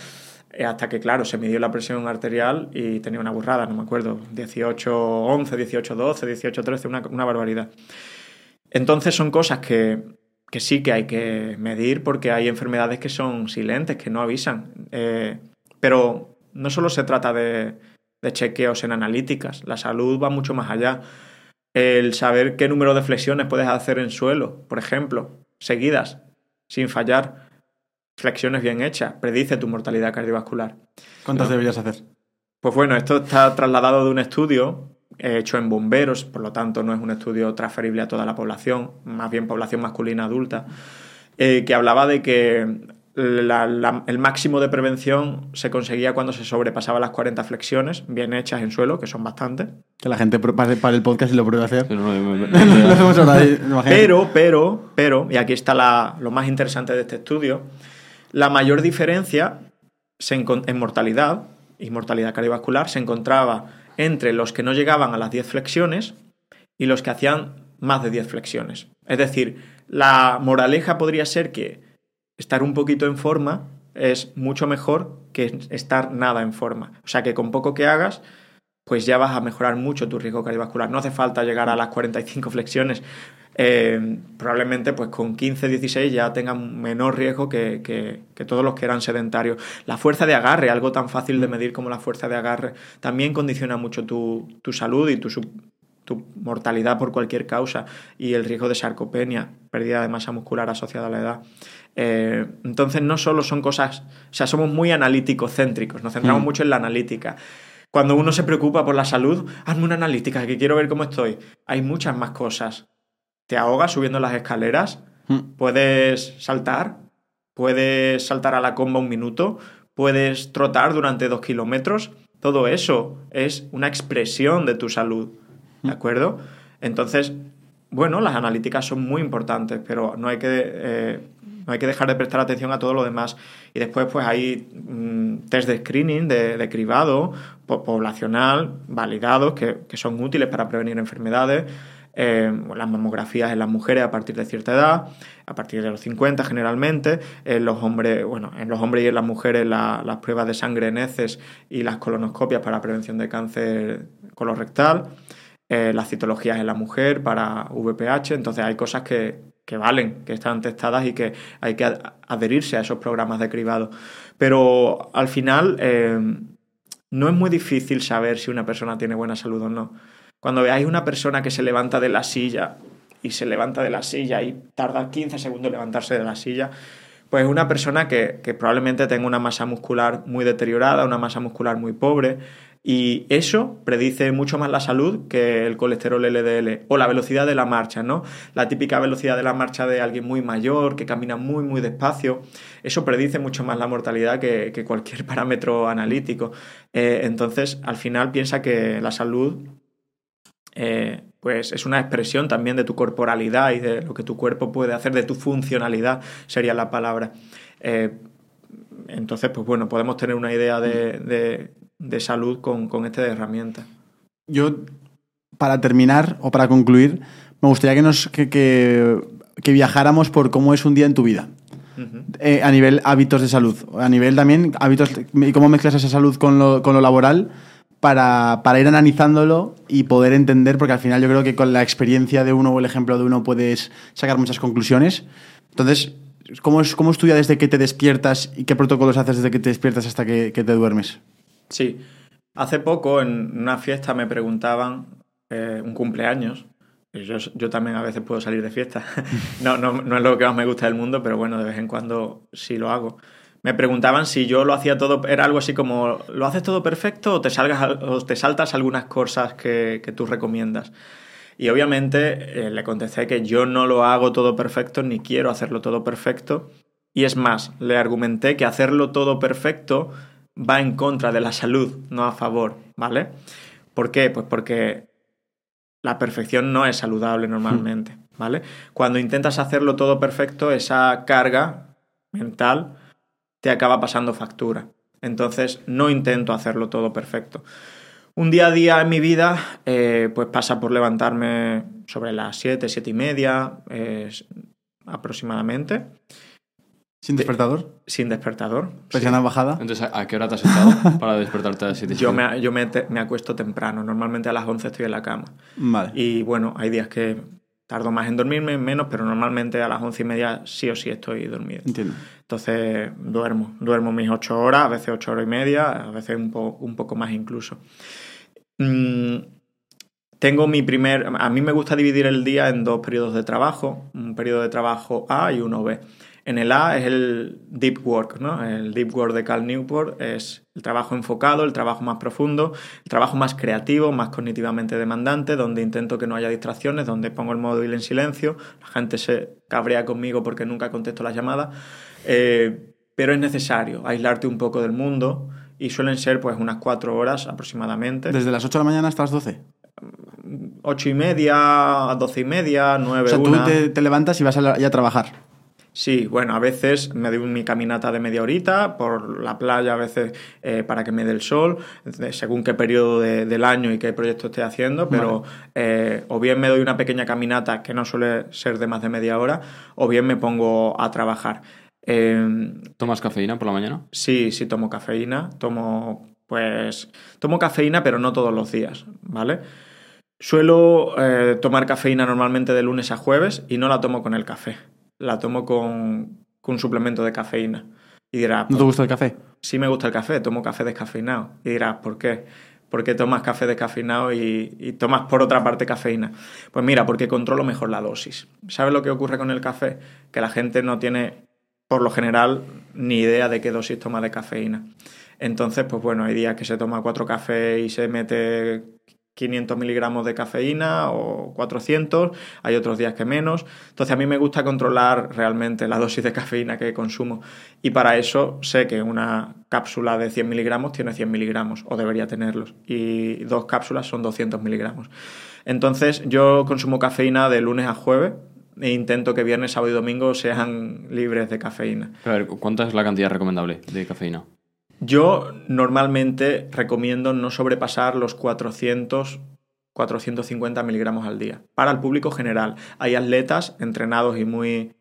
Eh, hasta que, claro, se midió la presión arterial y tenía una burrada, no me acuerdo, 18, 11, 18, 12, 18, 13, una, una barbaridad. Entonces son cosas que, que, sí que hay que medir porque hay enfermedades que son silentes, que no avisan. Eh, pero no solo se trata de, de chequeos en analíticas, la salud va mucho más allá. El saber qué número de flexiones puedes hacer en suelo, por ejemplo, seguidas, sin fallar, flexiones bien hechas, predice tu mortalidad cardiovascular. ¿Cuántas deberías hacer? Pues bueno, esto está trasladado de un estudio hecho en bomberos, por lo tanto no es un estudio transferible a toda la población, más bien población masculina adulta, eh, que hablaba de que el máximo de prevención se conseguía cuando se sobrepasaba las 40 flexiones bien hechas en suelo, que son bastantes. Que la gente para el podcast y lo pruebe a hacer. pero, pero, pero, y aquí está lo más interesante de este estudio, la mayor diferencia en mortalidad y mortalidad cardiovascular se encontraba entre los que no llegaban a las 10 flexiones y los que hacían más de 10 flexiones. Es decir, la moraleja podría ser que estar un poquito en forma es mucho mejor que estar nada en forma. O sea que con poco que hagas, pues ya vas a mejorar mucho tu riesgo cardiovascular. No hace falta llegar a las 45 flexiones. Eh, probablemente pues con 15, 16 ya tengan menor riesgo que, que, todos los que eran sedentarios. La fuerza de agarre, algo tan fácil de medir como la fuerza de agarre, también condiciona mucho tu, tu salud y tu, tu mortalidad por cualquier causa y el riesgo de sarcopenia, pérdida de masa muscular asociada a la edad. Eh, entonces no solo son cosas, o sea, somos muy analíticos céntricos, nos centramos mm. mucho en la analítica. Cuando uno se preocupa por la salud, hazme una analítica, que quiero ver cómo estoy. Hay muchas más cosas te ahogas subiendo las escaleras, hmm. puedes saltar, puedes saltar a la comba un minuto, puedes trotar durante dos kilómetros. Todo eso es una expresión de tu salud, ¿de hmm. acuerdo? Entonces, bueno, las analíticas son muy importantes, pero no hay que, eh, no hay que dejar de prestar atención a todo lo demás. Y después, pues hay mm, test de screening, de, cribado, poblacional, validados, que, que son útiles para prevenir enfermedades. Eh, las mamografías en las mujeres a partir de cierta edad, a partir de los 50 generalmente, en los hombres, bueno, en los hombres y en las mujeres las pruebas de sangre en heces y las colonoscopias para prevención de cáncer colorectal, eh, las citologías en la mujer para VPH, entonces hay cosas que, valen, que están testadas y que hay que adherirse a esos programas de cribado. Pero al final eh, no es muy difícil saber si una persona tiene buena salud o no. Cuando veáis una persona que se levanta de la silla y se levanta de la silla y tarda 15 segundos en levantarse de la silla, pues es una persona que, probablemente tenga una masa muscular muy deteriorada, una masa muscular muy pobre, y eso predice mucho más la salud que el colesterol LDL o la velocidad de la marcha, ¿no? La típica velocidad de la marcha de alguien muy mayor, que camina muy, muy despacio, eso predice mucho más la mortalidad que, cualquier parámetro analítico. Eh, entonces, al final piensa que la salud eh, pues es una expresión también de tu corporalidad y de lo que tu cuerpo puede hacer, de tu funcionalidad, sería la palabra. Eh, entonces, pues bueno, podemos tener una idea de, salud con, con esta herramienta. Yo, para terminar o para concluir, me gustaría que, nos, que, viajáramos por cómo es un día en tu vida. Eh, a nivel hábitos de salud, a nivel también hábitos y cómo mezclas esa salud con lo, con lo laboral para, para, ir analizándolo y poder entender, porque al final yo creo que con la experiencia de uno o el ejemplo de uno puedes sacar muchas conclusiones. Entonces, ¿cómo es, cómo estudia desde que te despiertas y qué protocolos haces desde que te despiertas hasta que, te duermes? Sí, hace poco en una fiesta me preguntaban eh, un cumpleaños. Yo, yo, también a veces puedo salir de fiesta. no, no, no es lo que más me gusta del mundo, pero bueno, de vez en cuando sí lo hago me preguntaban si yo lo hacía todo, era algo así como, ¿lo haces todo perfecto o te, salgas, o te saltas algunas cosas que, tú recomiendas? Y obviamente eh, le contesté que yo no lo hago todo perfecto ni quiero hacerlo todo perfecto. Y es más, le argumenté que hacerlo todo perfecto va en contra de la salud, no a favor, ¿vale? ¿Por qué? Pues porque la perfección no es saludable normalmente, ¿vale? Cuando intentas hacerlo todo perfecto, esa carga mental te acaba pasando factura. Entonces no intento hacerlo todo perfecto. Un día a día en mi vida eh, pues pasa por levantarme sobre las 7, 7 y media aproximadamente. ¿Sin despertador? Sin despertador. ¿Persiana bajada? Entonces, ¿a, qué hora te has echado para despertarte a las 7 Yo, me, yo me, te- me acuesto temprano, normalmente a las 11 estoy en la cama. Vale. Y bueno, hay días que tardo más en dormirme, menos, pero normalmente a las 11 y media sí o sí estoy dormido. Entiendo. Entonces duermo, duermo mis 8 horas, a veces 8 horas y media, a veces un, po- un poco más incluso. Mm, tengo mi primer. A mí me gusta dividir el día en dos periodos de trabajo: un periodo de trabajo A y uno B. En el A es el deep work, ¿no? El deep work de Cal Newport es el trabajo enfocado, el trabajo más profundo, el trabajo más creativo, más cognitivamente demandante, donde intento que no haya distracciones, donde pongo el móvil en silencio, la gente se cabrea conmigo porque nunca contesto las llamadas, eh, pero es necesario aislarte un poco del mundo y suelen ser pues unas cuatro horas aproximadamente. ¿Desde las 8 de la mañana hasta las 12? Ocho y media, doce y media, nueve, O sea, tú te, te levantas y vas a, la- a trabajar. Sí, bueno, a veces me doy mi caminata de media horita por la playa, a veces eh, para que me dé el sol, según qué periodo de- del año y qué proyecto esté haciendo, pero eh, o bien me doy una pequeña caminata que no suele ser de más de media hora, o bien me pongo a trabajar. Eh, ¿Tomas cafeína por la mañana? Sí, sí tomo cafeína, tomo pues tomo cafeína pero no todos los días, ¿vale? Suelo eh, tomar cafeína normalmente de lunes a jueves y no la tomo con el café, la tomo con, con un suplemento de cafeína. Y dirás, ¿No te gusta el café? sí me gusta el café, tomo café descafeinado. Y dirás, ¿por qué? ¿Por qué tomas café descafeinado y, y tomas por otra parte cafeína? Pues mira, porque controlo mejor la dosis. ¿Sabes lo que ocurre con el café? Que la gente no tiene, por lo general, ni idea de qué dosis toma de cafeína. Entonces, pues bueno, hay días que se toma cuatro cafés y se mete 500 miligramos de cafeína o 400, hay otros días que menos. Entonces a mí me gusta controlar realmente la dosis de cafeína que consumo y para eso sé que una cápsula de 100 miligramos tiene 100 miligramos o debería tenerlos y dos cápsulas son 200 miligramos. Entonces yo consumo cafeína de lunes a jueves e intento que viernes, sábado y domingo sean libres de cafeína. A ver, ¿cuánta es la cantidad recomendable de cafeína? Yo normalmente recomiendo no sobrepasar los 400, 450 miligramos al día. Para el público general. Hay atletas entrenados y muy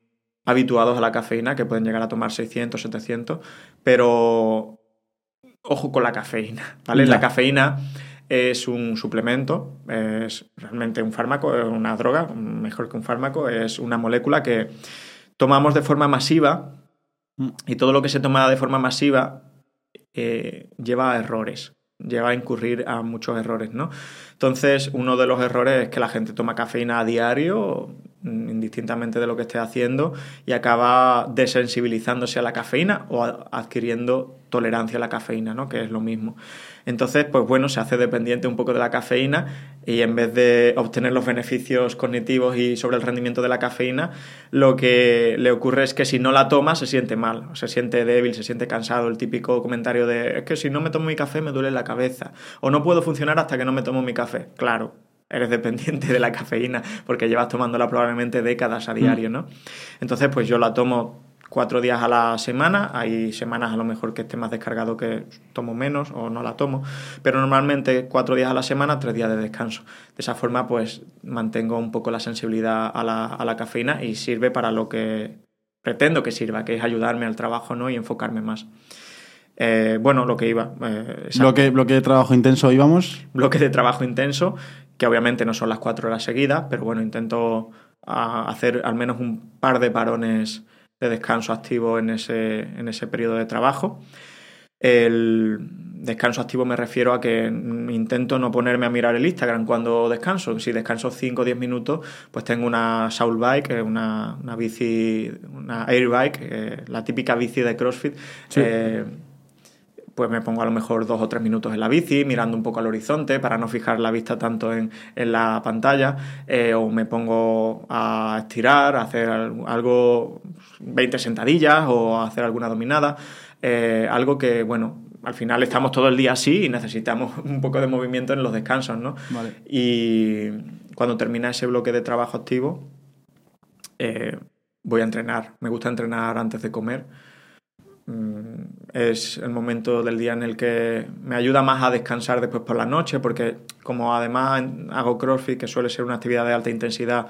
habituados a la cafeína que pueden llegar a tomar 600, 700, pero ojo con la cafeína, ¿vale? Ya. La cafeína es un suplemento, es realmente un fármaco, es una droga, mejor que un fármaco, es una molécula que tomamos de forma masiva y todo lo que se toma de forma masiva eh, lleva a errores, lleva a incurrir a muchos errores, ¿no? Entonces, uno de los errores es que la gente toma cafeína a diario, indistintamente de lo que esté haciendo, y acaba desensibilizándose a la cafeína o adquiriendo tolerancia a la cafeína, ¿no? Que es lo mismo. Entonces, pues bueno, se hace dependiente un poco de la cafeína y en vez de obtener los beneficios cognitivos y sobre el rendimiento de la cafeína, lo que le ocurre es que si no la toma se siente mal, se siente débil, se siente cansado, el típico comentario de es que si no me tomo mi café me duele la cabeza o no puedo funcionar hasta que no me tomo mi café. Claro, eres dependiente de la cafeína porque llevas tomándola probablemente décadas a diario, ¿no? Entonces, pues yo la tomo cuatro días a la semana. Hay semanas a lo mejor que esté más descargado que tomo menos o no la tomo. Pero normalmente cuatro días a la semana, tres días de descanso. De esa forma, pues mantengo un poco la sensibilidad a la, a la cafeína y sirve para lo que pretendo que sirva, que es ayudarme al trabajo ¿no? y enfocarme más. Eh, bueno, lo que iba. eh, Bloque, bloque de trabajo intenso, íbamos. bloque de trabajo intenso, que obviamente no son las cuatro horas seguidas, pero bueno, intento a, hacer al menos un par de parones de descanso activo en ese, en ese periodo de trabajo. El descanso activo me refiero a que intento no ponerme a mirar el Instagram cuando descanso. Si descanso 5 o 10 minutos, pues tengo una Soul Bike, eh, una, una bici, una Air Bike, eh, la típica bici de CrossFit. Eh, pues me pongo a lo mejor dos o tres minutos en la bici, mirando un poco al horizonte para no fijar la vista tanto en, en la pantalla, eh, o me pongo a estirar, a hacer al- algo, 20 sentadillas o a hacer alguna dominada, eh, algo que, bueno, al final estamos todo el día así y necesitamos un poco de movimiento en los descansos, ¿no? Vale. Y cuando termina ese bloque de trabajo activo, eh, voy a entrenar. Me gusta entrenar antes de comer. Mm, Es el momento del día en el que me ayuda más a descansar después por la noche, porque como además hago CrossFit, que suele ser una actividad de alta intensidad,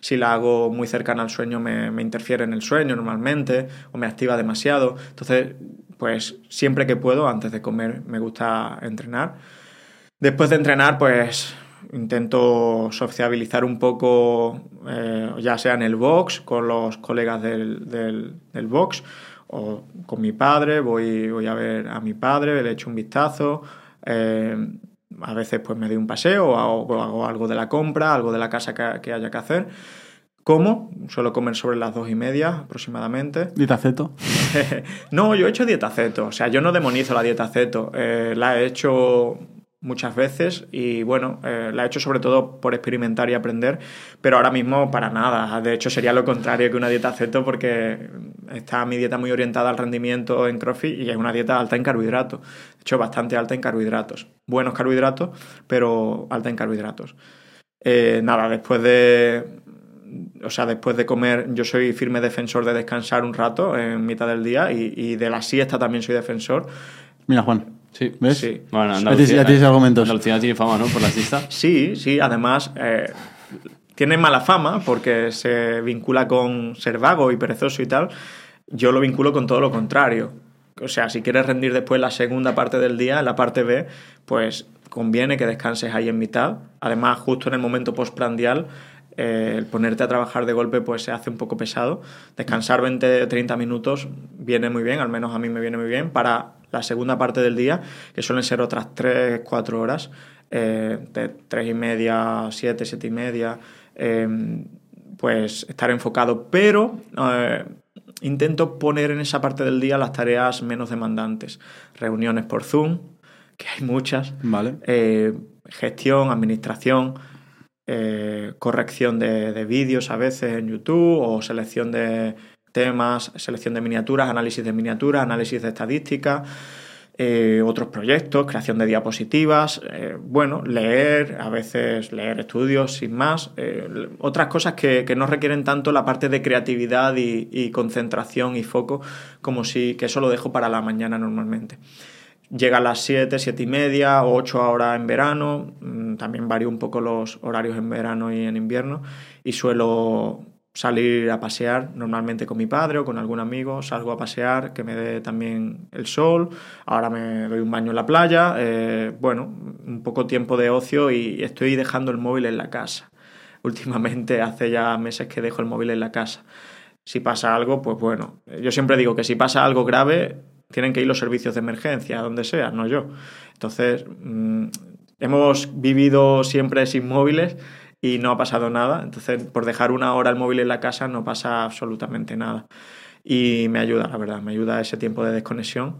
si la hago muy cercana al sueño me, me interfiere en el sueño normalmente o me activa demasiado. Entonces, pues siempre que puedo, antes de comer, me gusta entrenar. Después de entrenar, pues intento sociabilizar un poco, eh, ya sea en el box, con los colegas del, del, box, o con mi padre, voy, voy a ver a mi padre, le echo un vistazo. Eh, a veces pues me doy un paseo o hago, algo de la compra, algo de la casa que, haya que hacer. Como, suelo comer sobre las dos y media aproximadamente. ¿Dieta ceto? no, yo he hecho dieta ceto. O sea, yo no demonizo la dieta ceto. Eh, la he hecho muchas veces y bueno, eh, la he hecho sobre todo por experimentar y aprender, pero ahora mismo para nada. De hecho sería lo contrario que una dieta ceto porque está mi dieta muy orientada al rendimiento en CrossFit y es una dieta alta en carbohidratos. De hecho bastante alta en carbohidratos. Buenos carbohidratos, pero alta en carbohidratos. Eh, nada, después de... O sea, después de comer, yo soy firme defensor de descansar un rato en mitad del día y, y de la siesta también soy defensor. Mira, Juan, Sí. ¿Ves? Sí. Bueno, Andalucía, ya tienes argumentos. Andalucía tiene fama, ¿no? Por la siesta. Sí, sí. Además, eh, tiene mala fama porque se vincula con ser vago y perezoso y tal. Yo lo vinculo con todo lo contrario. O sea, si quieres rendir después la segunda parte del día, la parte B, pues conviene que descanses ahí en mitad. Además, justo en el momento postprandial, eh, el ponerte a trabajar de golpe pues se hace un poco pesado. Descansar 20, 30 minutos viene muy bien, al menos a mí me viene muy bien, para la segunda parte del día, que suelen ser otras 3, 4 horas, eh, de 3 y media, 7, 7 y media, em, pues estar enfocado, pero eh, intento poner en esa parte del día las tareas menos demandantes. Reuniones por Zoom, que hay muchas. Vale. Eh, gestión, administración, corrección de, de vídeos a veces en YouTube o selección de temas, selección de miniaturas, análisis de miniaturas, análisis de estadística, eh, otros proyectos, creación de diapositivas, eh, bueno, leer, a veces leer estudios sin más, eh, otras cosas que, no requieren tanto la parte de creatividad y, concentración y foco como si que eso lo dejo para la mañana normalmente. Llega a las 7, 7 y media, 8 ahora en verano, mm, también varío un poco los horarios en verano y en invierno y suelo salir a pasear normalmente con mi padre o con algún amigo, salgo a pasear, que me dé también el sol, ahora me doy un baño en la playa, eh, bueno, un poco tiempo de ocio y estoy dejando el móvil en la casa. Últimamente hace ya meses que dejo el móvil en la casa. Si pasa algo, pues bueno, yo siempre digo que si pasa algo grave, tienen que ir los servicios de emergencia, donde sea, no yo. Entonces, mm, hemos vivido siempre sin móviles y no ha pasado nada. Entonces, por dejar una hora el móvil en la casa no pasa absolutamente nada. Y me ayuda, la verdad, me ayuda ese tiempo de desconexión.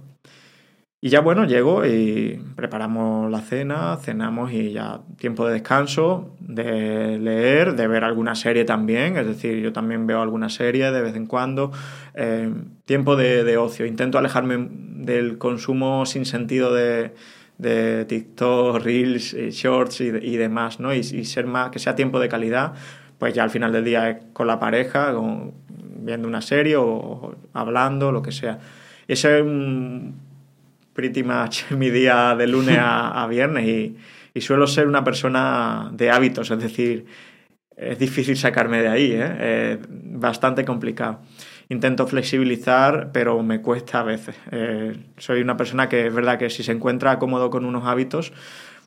Y ya bueno, llego y preparamos la cena, cenamos y ya tiempo de descanso, de leer, de ver alguna serie también, es decir, yo también veo alguna serie de vez en cuando, eh, tiempo de, de, ocio, intento alejarme del consumo sin sentido de, de TikTok, Reels, eh, Shorts y, demás, ¿no? Y, ser más, que sea tiempo de calidad, pues ya al final del día es con la pareja, viendo una serie o, hablando, lo que sea. Ese es un pretty much mi día de lunes a, viernes y, suelo ser una persona de hábitos, es decir, es difícil sacarme de ahí, ¿eh? es bastante complicado intento flexibilizar, pero me cuesta a veces. Eh, soy una persona que es verdad que si se encuentra cómodo con unos hábitos,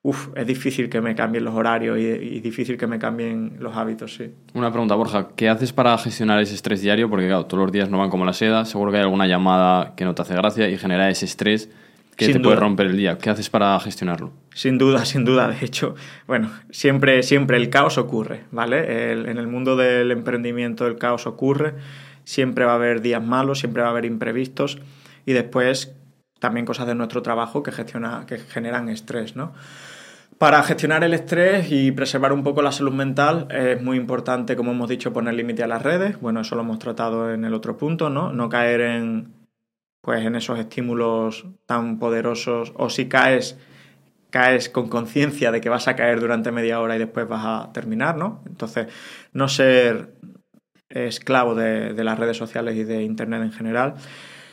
uf, es difícil que me cambien los horarios y, difícil que me cambien los hábitos, sí. Una pregunta, Borja, ¿qué haces para gestionar ese estrés diario? Porque claro, todos los días no van como la seda, seguro que hay alguna llamada que no te hace gracia y genera ese estrés que te puede romper el día. ¿Qué haces para gestionarlo? Sin duda, sin duda. De hecho, bueno, siempre, siempre el caos ocurre, ¿vale? en el mundo del emprendimiento el caos ocurre siempre va a haber días malos, siempre va a haber imprevistos y después también cosas de nuestro trabajo que, gestiona, que generan estrés, ¿no? Para gestionar el estrés y preservar un poco la salud mental es muy importante, como hemos dicho, poner límite a las redes. Bueno, eso lo hemos tratado en el otro punto, ¿no? No caer en, pues, en esos estímulos tan poderosos o si caes, caes con conciencia de que vas a caer durante media hora y después vas a terminar, ¿no? Entonces, no ser esclavo de, las redes sociales y de Internet en general.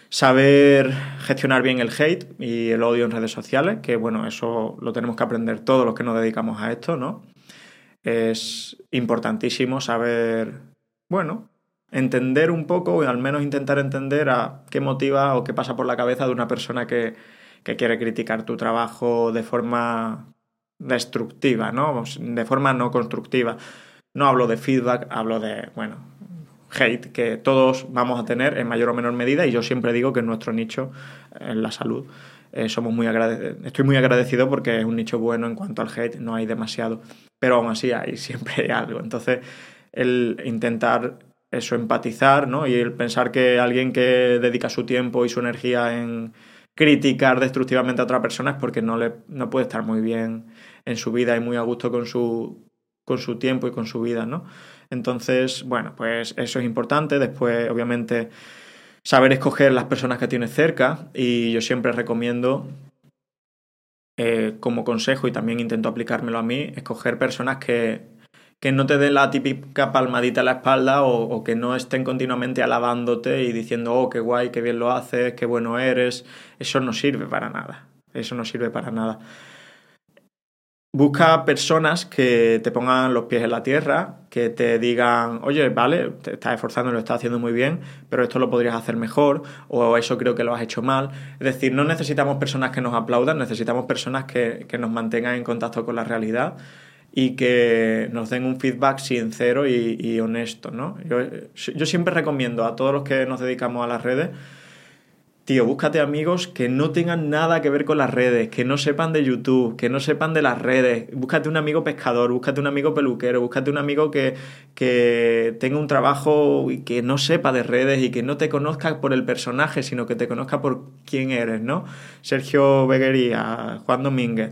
Saber gestionar bien el hate y el odio en redes sociales, que bueno, eso lo tenemos que aprender todos los que nos dedicamos a esto, ¿no? es importantísimo saber, bueno, entender un poco, o al menos intentar entender a qué motiva o qué pasa por la cabeza de una persona que, que quiere criticar tu trabajo de forma destructiva, ¿no? De forma no constructiva. No hablo de feedback, hablo de, bueno, hate, que todos vamos a tener en mayor o menor medida, y yo siempre digo que en nuestro nicho, en la salud, eh, somos muy estoy muy agradecido porque es un nicho bueno en cuanto al hate, no hay demasiado, pero aún así hay siempre algo. Entonces, el intentar eso, empatizar, ¿no? Y el pensar que alguien que dedica su tiempo y su energía en criticar destructivamente a otra persona es porque no, le, no puede estar muy bien en su vida y muy a gusto con su, con su tiempo y con su vida, ¿no? Entonces, bueno, pues eso es importante. Después, obviamente, saber escoger las personas que tienes cerca y yo siempre recomiendo eh, como consejo y también intento aplicármelo a mí, escoger personas que, que no te den la típica palmadita en la espalda o, que no estén continuamente alabándote y diciendo, oh, qué guay, qué bien lo haces, qué bueno eres. Eso no sirve para nada. Eso no sirve para nada. Busca personas que te pongan los pies en la tierra, que te digan, oye, vale, te estás esforzando, lo estás haciendo muy bien, pero esto lo podrías hacer mejor, o eso creo que lo has hecho mal. Es decir, no necesitamos personas que nos aplaudan, necesitamos personas que, que nos mantengan en contacto con la realidad y que nos den un feedback sincero y, honesto, ¿no? Yo, yo, siempre recomiendo a todos los que nos dedicamos a las redes, tío, búscate amigos que no tengan nada que ver con las redes, que no sepan de YouTube, que no sepan de las redes, búscate un amigo pescador, búscate un amigo peluquero, búscate un amigo que, que tenga un trabajo y que no sepa de redes y que no te conozca por el personaje, sino que te conozca por quién eres, ¿no? Sergio Beguería, Juan Domínguez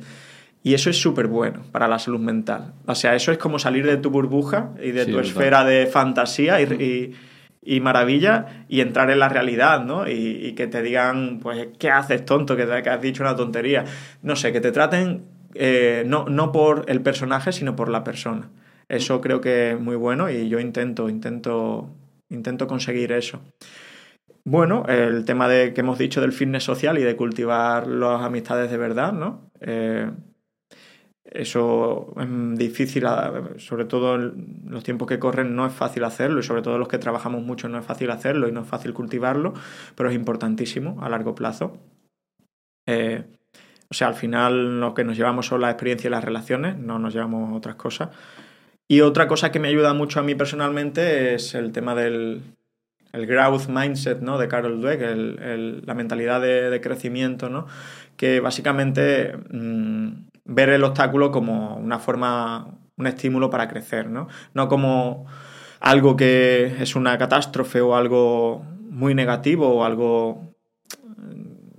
y eso es súper bueno para la salud mental. O sea, eso es como salir de tu burbuja y de tu esfera de fantasía y, y, maravilla y entrar en la realidad, ¿no? Y, que te digan, pues, ¿qué haces, tonto? Que, has dicho una tontería. No sé, que te traten eh, no, no por el personaje, sino por la persona. Eso creo que es muy bueno y yo intento, intento, intento conseguir eso. Bueno, el tema de que hemos dicho del fitness social y de cultivar las amistades de verdad, ¿no? Eh, eso es difícil, sobre todo en los tiempos que corren no es fácil hacerlo y sobre todo los que trabajamos mucho no es fácil hacerlo y no es fácil cultivarlo, pero es importantísimo a largo plazo. Eh, o sea, al final lo que nos llevamos son la experiencia y las relaciones, no nos llevamos otras cosas. Y otra cosa que me ayuda mucho a mí personalmente es el tema del el growth mindset ¿no? de Carol Dweck, la mentalidad de, crecimiento, ¿no? que básicamente... Mm, ver el obstáculo como una forma, un estímulo para crecer, ¿no? No como algo que es una catástrofe o algo muy negativo o algo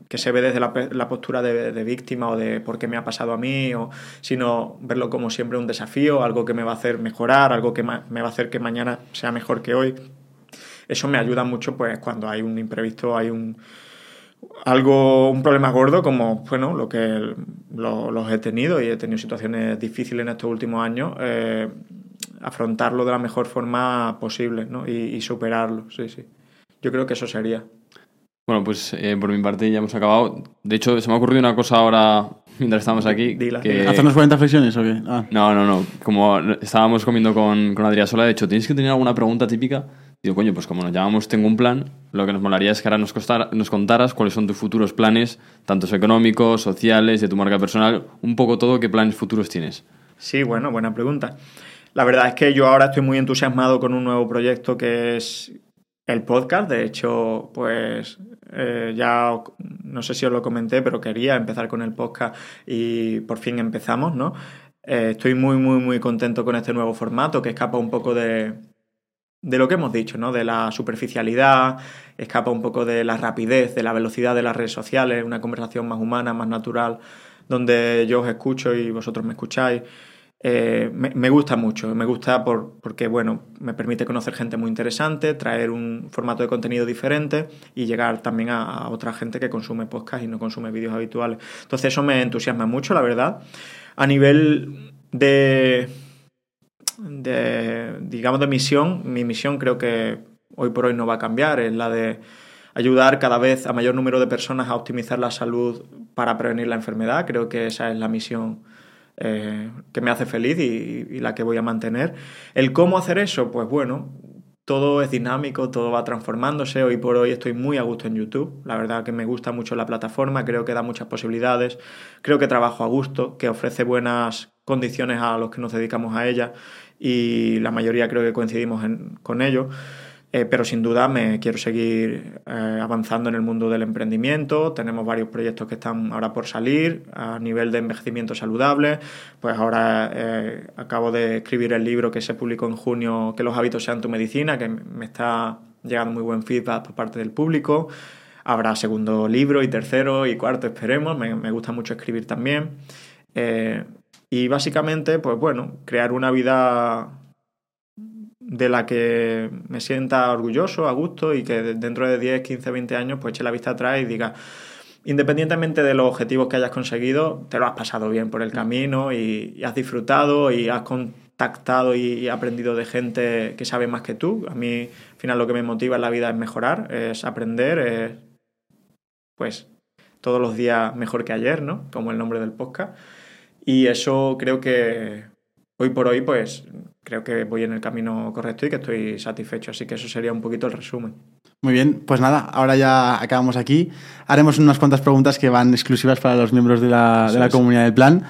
que se ve desde la, postura de, víctima o de por qué me ha pasado a mí, o, sino verlo como siempre un desafío, algo que me va a hacer mejorar, algo que me va a hacer que mañana sea mejor que hoy. Eso me ayuda mucho pues cuando hay un imprevisto, hay un, algo, un problema gordo como, bueno, lo que los he tenido y he tenido situaciones difíciles en estos últimos años, eh, afrontarlo de la mejor forma posible ¿no? y, superarlo, sí, sí. Yo creo que eso sería. Bueno, pues eh, por mi parte ya hemos acabado. De hecho, se me ha ocurrido una cosa ahora mientras estamos aquí. Que... ¿Hacernos 40 flexiones o qué? Ah. No, no, no. Como estábamos comiendo con, con Adrián Sola, de hecho, ¿tienes que tener alguna pregunta típica? Digo, coño, pues como nos llamamos Tengo un plan, lo que nos molaría es que ahora nos, nos contaras cuáles son tus futuros planes, tantos económicos, sociales, de tu marca personal, un poco todo, qué planes futuros tienes. Sí, bueno, buena pregunta. La verdad es que yo ahora estoy muy entusiasmado con un nuevo proyecto que es el podcast. De hecho, pues eh, ya no sé si os lo comenté, pero quería empezar con el podcast y por fin empezamos, ¿no? Eh, estoy muy, muy, muy contento con este nuevo formato que escapa un poco de, de lo que hemos dicho, ¿no? De la superficialidad, escapa un poco de la rapidez, de la velocidad de las redes sociales, una conversación más humana, más natural, donde yo os escucho y vosotros me escucháis. Eh, me, gusta mucho, me gusta por, porque, bueno, me permite conocer gente muy interesante, traer un formato de contenido diferente y llegar también a, a otra gente que consume podcast y no consume vídeos habituales. Entonces eso me entusiasma mucho, la verdad. A nivel de, de, digamos, de misión, mi misión creo que hoy por hoy no va a cambiar, es la de ayudar cada vez a mayor número de personas a optimizar la salud para prevenir la enfermedad. Creo que esa es la misión eh, que me hace feliz y, y, la que voy a mantener. El cómo hacer eso, pues bueno, todo es dinámico, todo va transformándose. Hoy por hoy estoy muy a gusto en YouTube. La verdad que me gusta mucho la plataforma, creo que da muchas posibilidades, creo que trabajo a gusto, que ofrece buenas condiciones a los que nos dedicamos a ella y la mayoría creo que coincidimos con ello. Eh, pero sin duda me quiero seguir eh, avanzando en el mundo del emprendimiento. Tenemos varios proyectos que están ahora por salir a nivel de envejecimiento saludable. Pues ahora eh, acabo de escribir el libro que se publicó en junio, Que los hábitos sean tu medicina, que me está llegando muy buen feedback por parte del público. Habrá segundo libro y tercero y cuarto, esperemos. Me, me gusta mucho escribir también. Y básicamente, pues bueno, crear una vida de la que me sienta orgulloso, a gusto y que dentro de 10, 15, 20 años pues eche la vista atrás y diga, independientemente de los objetivos que hayas conseguido, te lo has pasado bien por el camino y, has disfrutado y has contactado y, aprendido de gente que sabe más que tú. A mí, al final, lo que me motiva en la vida es mejorar, es aprender, es, pues, todos los días mejor que ayer, ¿no? Como el nombre del podcast. Y eso creo que hoy por hoy, pues creo que voy en el camino correcto y que estoy satisfecho. Así que eso sería un poquito el resumen. Muy bien, pues nada, ahora ya acabamos aquí. Haremos unas cuantas preguntas que van exclusivas para los miembros de la, de la comunidad del plan.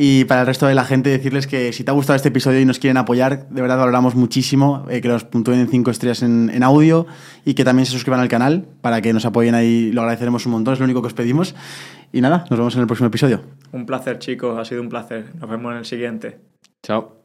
Y para el resto de la gente, decirles que si te ha gustado este episodio y nos quieren apoyar, de verdad valoramos muchísimo eh, que nos puntúen en cinco estrellas en, en, audio y que también se suscriban al canal para que nos apoyen ahí. Lo agradeceremos un montón, es lo único que os pedimos. Y nada, nos vemos en el próximo episodio. Un placer, chicos, ha sido un placer. Nos vemos en el siguiente. Chao.